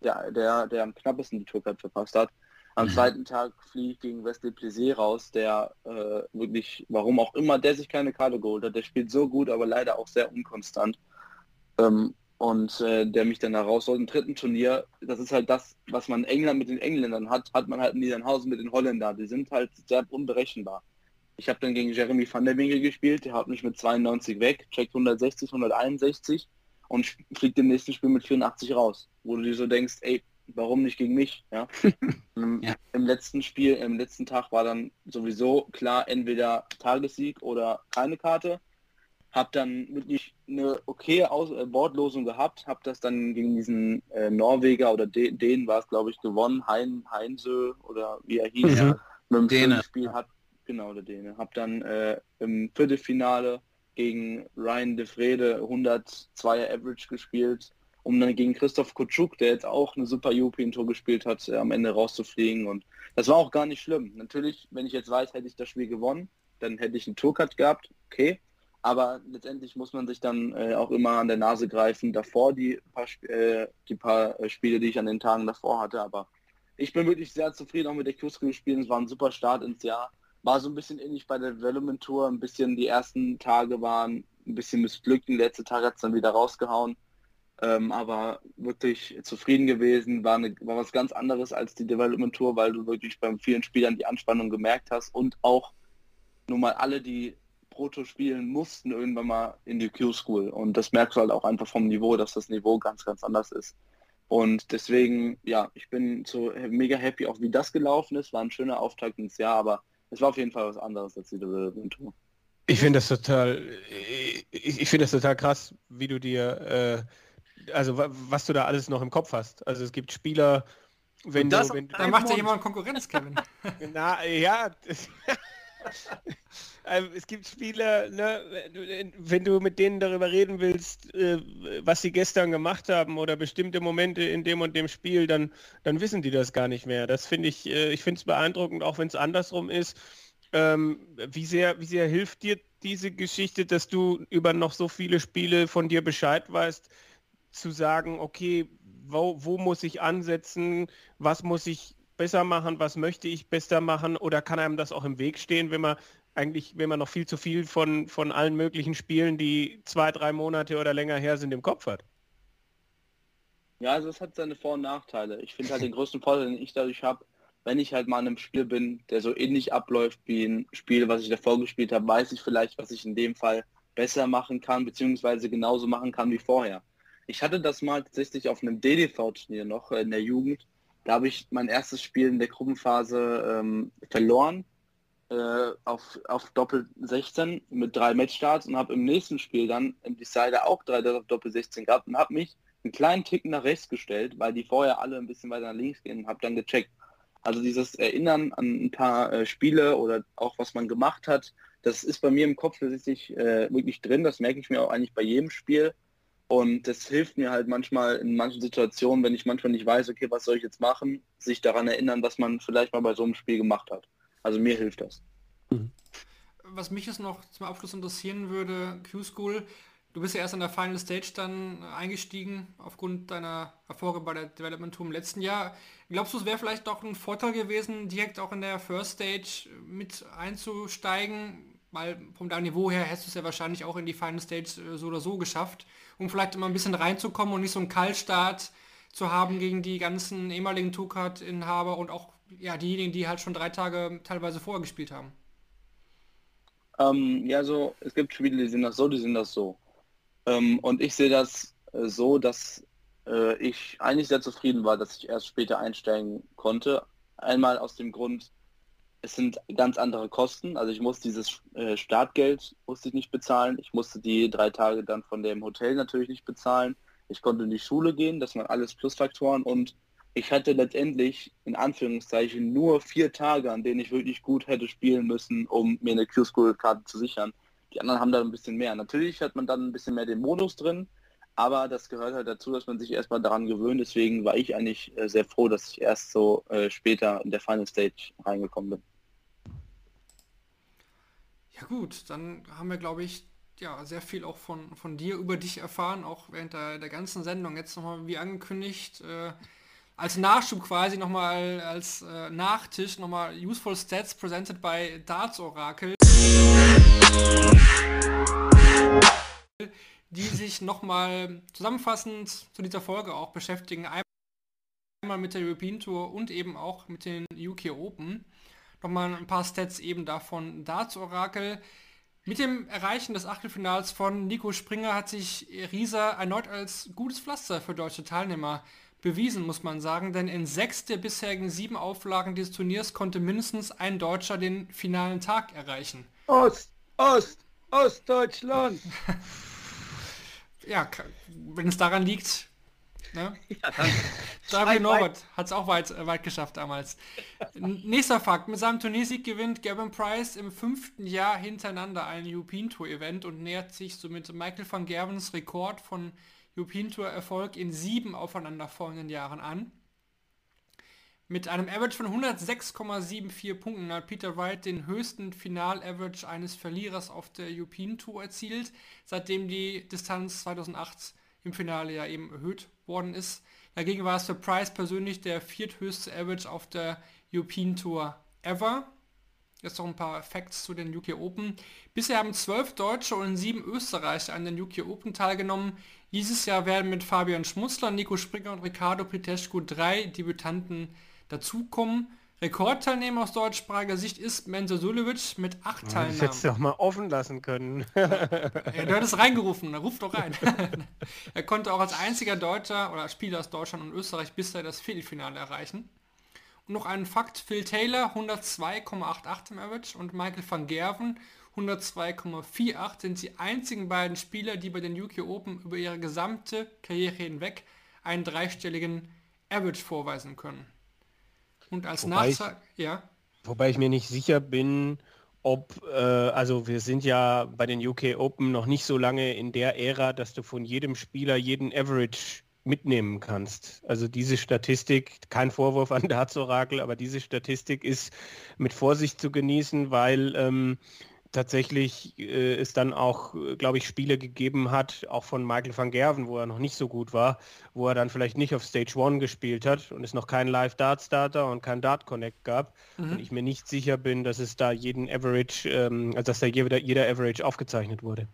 der, der, der am knappesten die Tourcard verpasst hat. Am Mhm. zweiten Tag fliege ich gegen Wesley Plessis raus, der äh, wirklich, warum auch immer, der sich keine Karte geholt hat. Der spielt so gut, aber leider auch sehr unkonstant. Ähm, und äh, der mich dann da raus Im dritten Turnier, das ist halt das, was man in England mit den Engländern hat, hat man halt in Niedernhausen mit den Holländern. Die sind halt sehr unberechenbar. Ich habe dann gegen Jeremy van der Winkel gespielt, der hat mich mit 92 weg, checkt 160, 161 und fliegt im nächsten Spiel mit 84 raus. Wo du dir so denkst, ey, warum nicht gegen mich? Ja? ja. Im letzten Spiel, im letzten Tag war dann sowieso klar, entweder Tagessieg oder keine Karte habe dann wirklich eine okay Aus äh, Wortlosung gehabt, habe das dann gegen diesen äh, Norweger oder De den war es glaube ich gewonnen, hein Heinze oder wie er hieß, ja. mit dem. Spiel hat genau der Däne, habe dann äh, im Viertelfinale gegen Ryan de Frede 102er Average gespielt, um dann gegen Christoph Kutschuk, der jetzt auch eine super European Tour gespielt hat, äh, am Ende rauszufliegen und das war auch gar nicht schlimm. Natürlich, wenn ich jetzt weiß, hätte ich das Spiel gewonnen, dann hätte ich einen Tourcut gehabt, okay, aber letztendlich muss man sich dann äh, auch immer an der Nase greifen. Davor die paar, äh, die paar äh, Spiele, die ich an den Tagen davor hatte. Aber ich bin wirklich sehr zufrieden auch mit der Q-School-Spielen. Es war ein super Start ins Jahr. War so ein bisschen ähnlich bei der Development Tour. Ein bisschen die ersten Tage waren ein bisschen missglückt. Den letzten Tag hat es dann wieder rausgehauen. Ähm, aber wirklich zufrieden gewesen. War, eine, war was ganz anderes als die Development Tour, weil du wirklich beim vielen Spielern die Anspannung gemerkt hast und auch nun mal alle, die Proto spielen mussten irgendwann mal in die Q-School. Und das merkst du halt auch einfach vom Niveau, dass das Niveau ganz, ganz anders ist. Und deswegen, ja, ich bin so mega happy, auch wie das gelaufen ist. War ein schöner Auftakt ins Jahr, aber es war auf jeden Fall was anderes als die Tour. Ich finde das total, ich, ich finde das total krass, wie du dir, äh, also was du da alles noch im Kopf hast. Also es gibt Spieler, wenn das, du, wenn, da macht ja jemand Konkurrenz, Kevin. Na ja, es gibt Spieler, ne, wenn du mit denen darüber reden willst, äh, was sie gestern gemacht haben oder bestimmte Momente in dem und dem Spiel, dann, dann wissen die das gar nicht mehr. Das finde ich, äh, ich finde es beeindruckend, auch wenn es andersrum ist. Ähm, wie, sehr, wie sehr hilft dir diese Geschichte, dass du über noch so viele Spiele von dir Bescheid weißt, zu sagen, okay, wo, wo muss ich ansetzen, was muss ich besser machen, was möchte ich besser machen oder kann einem das auch im Weg stehen, wenn man eigentlich, wenn man noch viel zu viel von, von allen möglichen Spielen, die zwei, drei Monate oder länger her sind, im Kopf hat? Ja, also es hat seine Vor- und Nachteile. Ich finde halt den größten Vorteil, den ich dadurch habe, wenn ich halt mal in einem Spiel bin, der so ähnlich abläuft wie ein Spiel, was ich davor gespielt habe, weiß ich vielleicht, was ich in dem Fall besser machen kann, beziehungsweise genauso machen kann wie vorher. Ich hatte das mal tatsächlich auf einem DDV-Turnier noch in der Jugend, da habe ich mein erstes Spiel in der Gruppenphase ähm, verloren äh, auf, auf Doppel 16 mit drei Matchstarts und habe im nächsten Spiel dann im Decider auch drei Doppel 16 gehabt und habe mich einen kleinen Tick nach rechts gestellt, weil die vorher alle ein bisschen weiter nach links gehen und habe dann gecheckt. Also dieses Erinnern an ein paar äh, Spiele oder auch was man gemacht hat, das ist bei mir im Kopf tatsächlich äh, wirklich drin. Das merke ich mir auch eigentlich bei jedem Spiel. Und das hilft mir halt manchmal in manchen Situationen, wenn ich manchmal nicht weiß, okay, was soll ich jetzt machen, sich daran erinnern, was man vielleicht mal bei so einem Spiel gemacht hat. Also mir hilft das. Mhm. Was mich jetzt noch zum Abschluss interessieren würde, Q-School, du bist ja erst an der Final Stage dann eingestiegen, aufgrund deiner Erfolge bei der Development Tour im letzten Jahr. Glaubst du, es wäre vielleicht doch ein Vorteil gewesen, direkt auch in der First Stage mit einzusteigen? Weil vom deinem Niveau her hättest du es ja wahrscheinlich auch in die Final Stage äh, so oder so geschafft um vielleicht immer ein bisschen reinzukommen und nicht so einen Kaltstart zu haben gegen die ganzen ehemaligen Tourcard-Inhaber und auch ja, diejenigen, die halt schon drei Tage teilweise vorher gespielt haben? Ähm, ja, so, es gibt Spiele, die sind das so, die sind das so. Ähm, und ich sehe das äh, so, dass äh, ich eigentlich sehr zufrieden war, dass ich erst später einsteigen konnte. Einmal aus dem Grund, es sind ganz andere Kosten. Also ich muss dieses äh, Startgeld musste ich nicht bezahlen. Ich musste die drei Tage dann von dem Hotel natürlich nicht bezahlen. Ich konnte in die Schule gehen, das waren alles Plusfaktoren und ich hatte letztendlich in Anführungszeichen nur vier Tage, an denen ich wirklich gut hätte spielen müssen, um mir eine Q-School-Karte zu sichern. Die anderen haben da ein bisschen mehr. Natürlich hat man dann ein bisschen mehr den Modus drin, aber das gehört halt dazu, dass man sich erstmal daran gewöhnt. Deswegen war ich eigentlich äh, sehr froh, dass ich erst so äh, später in der Final Stage reingekommen bin. Ja gut, dann haben wir, glaube ich, ja, sehr viel auch von, von dir über dich erfahren, auch während der, der ganzen Sendung. Jetzt nochmal, wie angekündigt, äh, als Nachschub quasi nochmal, als äh, Nachtisch nochmal Useful Stats presented by Darts Oracle. Die sich nochmal zusammenfassend zu dieser Folge auch beschäftigen. Einmal mit der European Tour und eben auch mit den UK Open. Nochmal ein paar Stats eben davon. Darts Orakel. Mit dem Erreichen des Achtelfinals von Nico Springer hat sich Risa erneut als gutes Pflaster für deutsche Teilnehmer bewiesen, muss man sagen, denn in sechs der bisherigen sieben Auflagen dieses Turniers konnte mindestens ein Deutscher den finalen Tag erreichen. Ost, Ost, Ostdeutschland. ja, wenn es daran liegt, ne? Ja, David Norbert hat es auch weit, äh, weit geschafft damals. Nächster Fakt, mit seinem Turniersieg gewinnt Gavin Price im fünften Jahr hintereinander ein European Tour Event und nähert sich somit Michael van Gervens Rekord von European Tour Erfolg in sieben aufeinanderfolgenden Jahren an. Mit einem Average von 106,74 Punkten hat Peter Wright den höchsten Final-Average eines Verlierers auf der European Tour erzielt, seitdem die Distanz 2008 im Finale ja eben erhöht worden ist. Dagegen war es für Price persönlich der vierthöchste Average auf der European Tour ever. Jetzt noch ein paar Facts zu den UK Open. Bisher haben zwölf Deutsche und sieben Österreicher an den UK Open teilgenommen. Dieses Jahr werden mit Fabian Schmutzler, Nico Springer und Ricardo Piteschko drei Debütanten dazukommen. Rekordteilnehmer aus deutschsprachiger Sicht ist Menzo Sulevic mit acht Das Teilnahmen. hättest du doch mal offen lassen können. Ey, du hattest reingerufen, dann ruf doch rein. er konnte auch als einziger Deutscher oder Spieler aus Deutschland und Österreich bisher das Viertelfinale erreichen. Und noch ein Fakt, Phil Taylor 102,88 im Average und Michael van Gerven 102,48 sind die einzigen beiden Spieler, die bei den UK Open über ihre gesamte Karriere hinweg einen dreistelligen Average vorweisen können. Und als Nachtrag, ja, Wobei ich mir nicht sicher bin, ob, äh, also wir sind ja bei den UK Open noch nicht so lange in der Ära, dass du von jedem Spieler jeden Average mitnehmen kannst. Also diese Statistik, kein Vorwurf an Darts Orakel, aber diese Statistik ist mit Vorsicht zu genießen, weil ähm, tatsächlich äh, es dann auch, glaube ich, Spiele gegeben hat, auch von Michael van Gerven, wo er noch nicht so gut war, wo er dann vielleicht nicht auf Stage 1 gespielt hat und es noch keinen Live-Dart-Starter und kein Dart-Connect gab und ich mir nicht sicher bin, dass es da jeden Average, ähm, also dass da jeder, jeder Average aufgezeichnet wurde.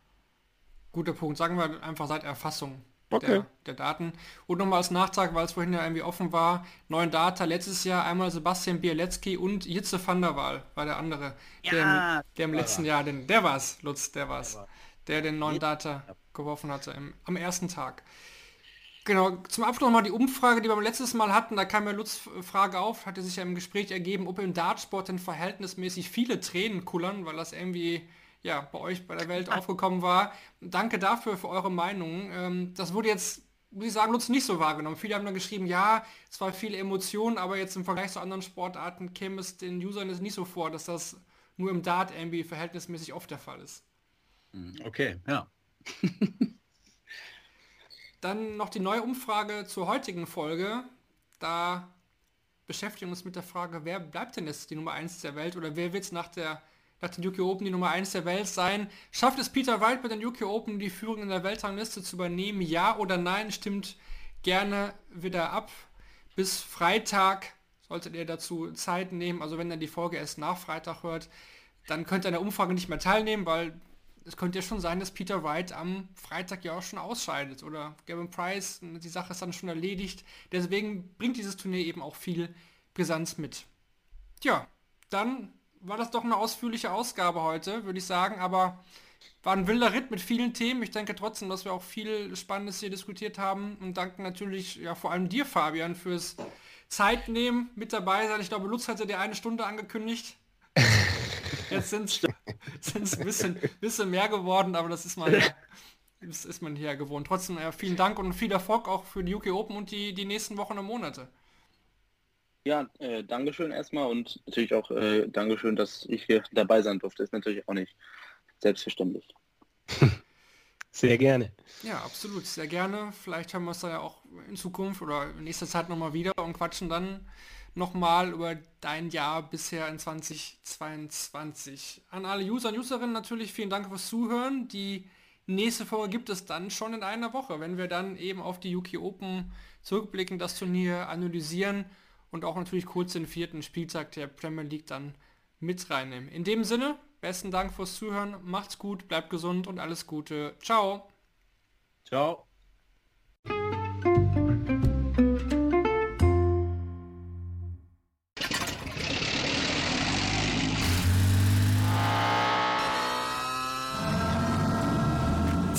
Guter Punkt. Sagen wir einfach seit Erfassung Okay. der, der Daten. Und nochmal als Nachtrag, weil es vorhin ja irgendwie offen war, neuen Data letztes Jahr einmal Sebastian Bialecki und Jitze van der Waal war der andere. der, Ja, im, der im letzten Jahr, den, der war's, Lutz, der war's. Der den neuen Data geworfen hatte im, am ersten Tag. Genau, zum Abschluss nochmal die Umfrage, die wir beim letztes Mal hatten, da kam ja Lutz Frage auf, hatte sich ja im Gespräch ergeben, ob im Dartsport denn verhältnismäßig viele Tränen kullern, weil das irgendwie ja, bei euch bei der Welt aufgekommen war. Danke dafür für eure Meinung. Ähm, das wurde jetzt, muss ich sagen, Lutz nicht so wahrgenommen. Viele haben dann geschrieben, ja, es war viele Emotionen, aber jetzt im Vergleich zu anderen Sportarten käme es den Usern jetzt nicht so vor, dass das nur im Dart irgendwie verhältnismäßig oft der Fall ist. Okay, ja. Dann noch die neue Umfrage zur heutigen Folge. Da beschäftigen wir uns mit der Frage, wer bleibt denn jetzt die Nummer 1 der Welt oder wer wird es nach der nach den UK Open die Nummer 1 der Welt sein? Schafft es Peter Wright bei den UK Open die Führung in der Weltrangliste zu übernehmen? Ja oder nein? Stimmt gerne wieder ab. Bis Freitag solltet ihr dazu Zeit nehmen. Also wenn ihr die Folge erst nach Freitag hört, dann könnt ihr an der Umfrage nicht mehr teilnehmen, weil es könnte ja schon sein, dass Peter Wright am Freitag ja auch schon ausscheidet oder Gavin Price, die Sache ist dann schon erledigt. Deswegen bringt dieses Turnier eben auch viel Brisanz mit. Tja, dann war das doch eine ausführliche Ausgabe heute, würde ich sagen, aber war ein wilder Ritt mit vielen Themen. Ich denke trotzdem, dass wir auch viel Spannendes hier diskutiert haben und danken natürlich ja vor allem dir, Fabian, fürs Zeit nehmen, mit dabei sein. Ich glaube, Lutz hatte dir eine Stunde angekündigt. Jetzt sind es ein bisschen, bisschen mehr geworden, aber das ist man, ja, das ist man hier gewohnt. Trotzdem ja, vielen Dank und viel Erfolg auch für die UK Open und die, die nächsten Wochen und Monate. Ja, äh, Dankeschön erstmal und natürlich auch äh, Dankeschön, dass ich hier dabei sein durfte. Ist natürlich auch nicht selbstverständlich. Sehr gerne. Ja, absolut, sehr gerne. Vielleicht hören wir es dann ja auch in Zukunft oder in nächster Zeit nochmal wieder und quatschen dann nochmal über dein Jahr bisher in 2022. An alle User und Userinnen natürlich vielen Dank fürs Zuhören. Die nächste Folge gibt es dann schon in einer Woche, wenn wir dann eben auf die UK Open zurückblicken, das Turnier analysieren und auch natürlich kurz den vierten Spieltag der Premier League dann mit reinnehmen. In dem Sinne, besten Dank fürs Zuhören, macht's gut, bleibt gesund und alles Gute. Ciao! Ciao.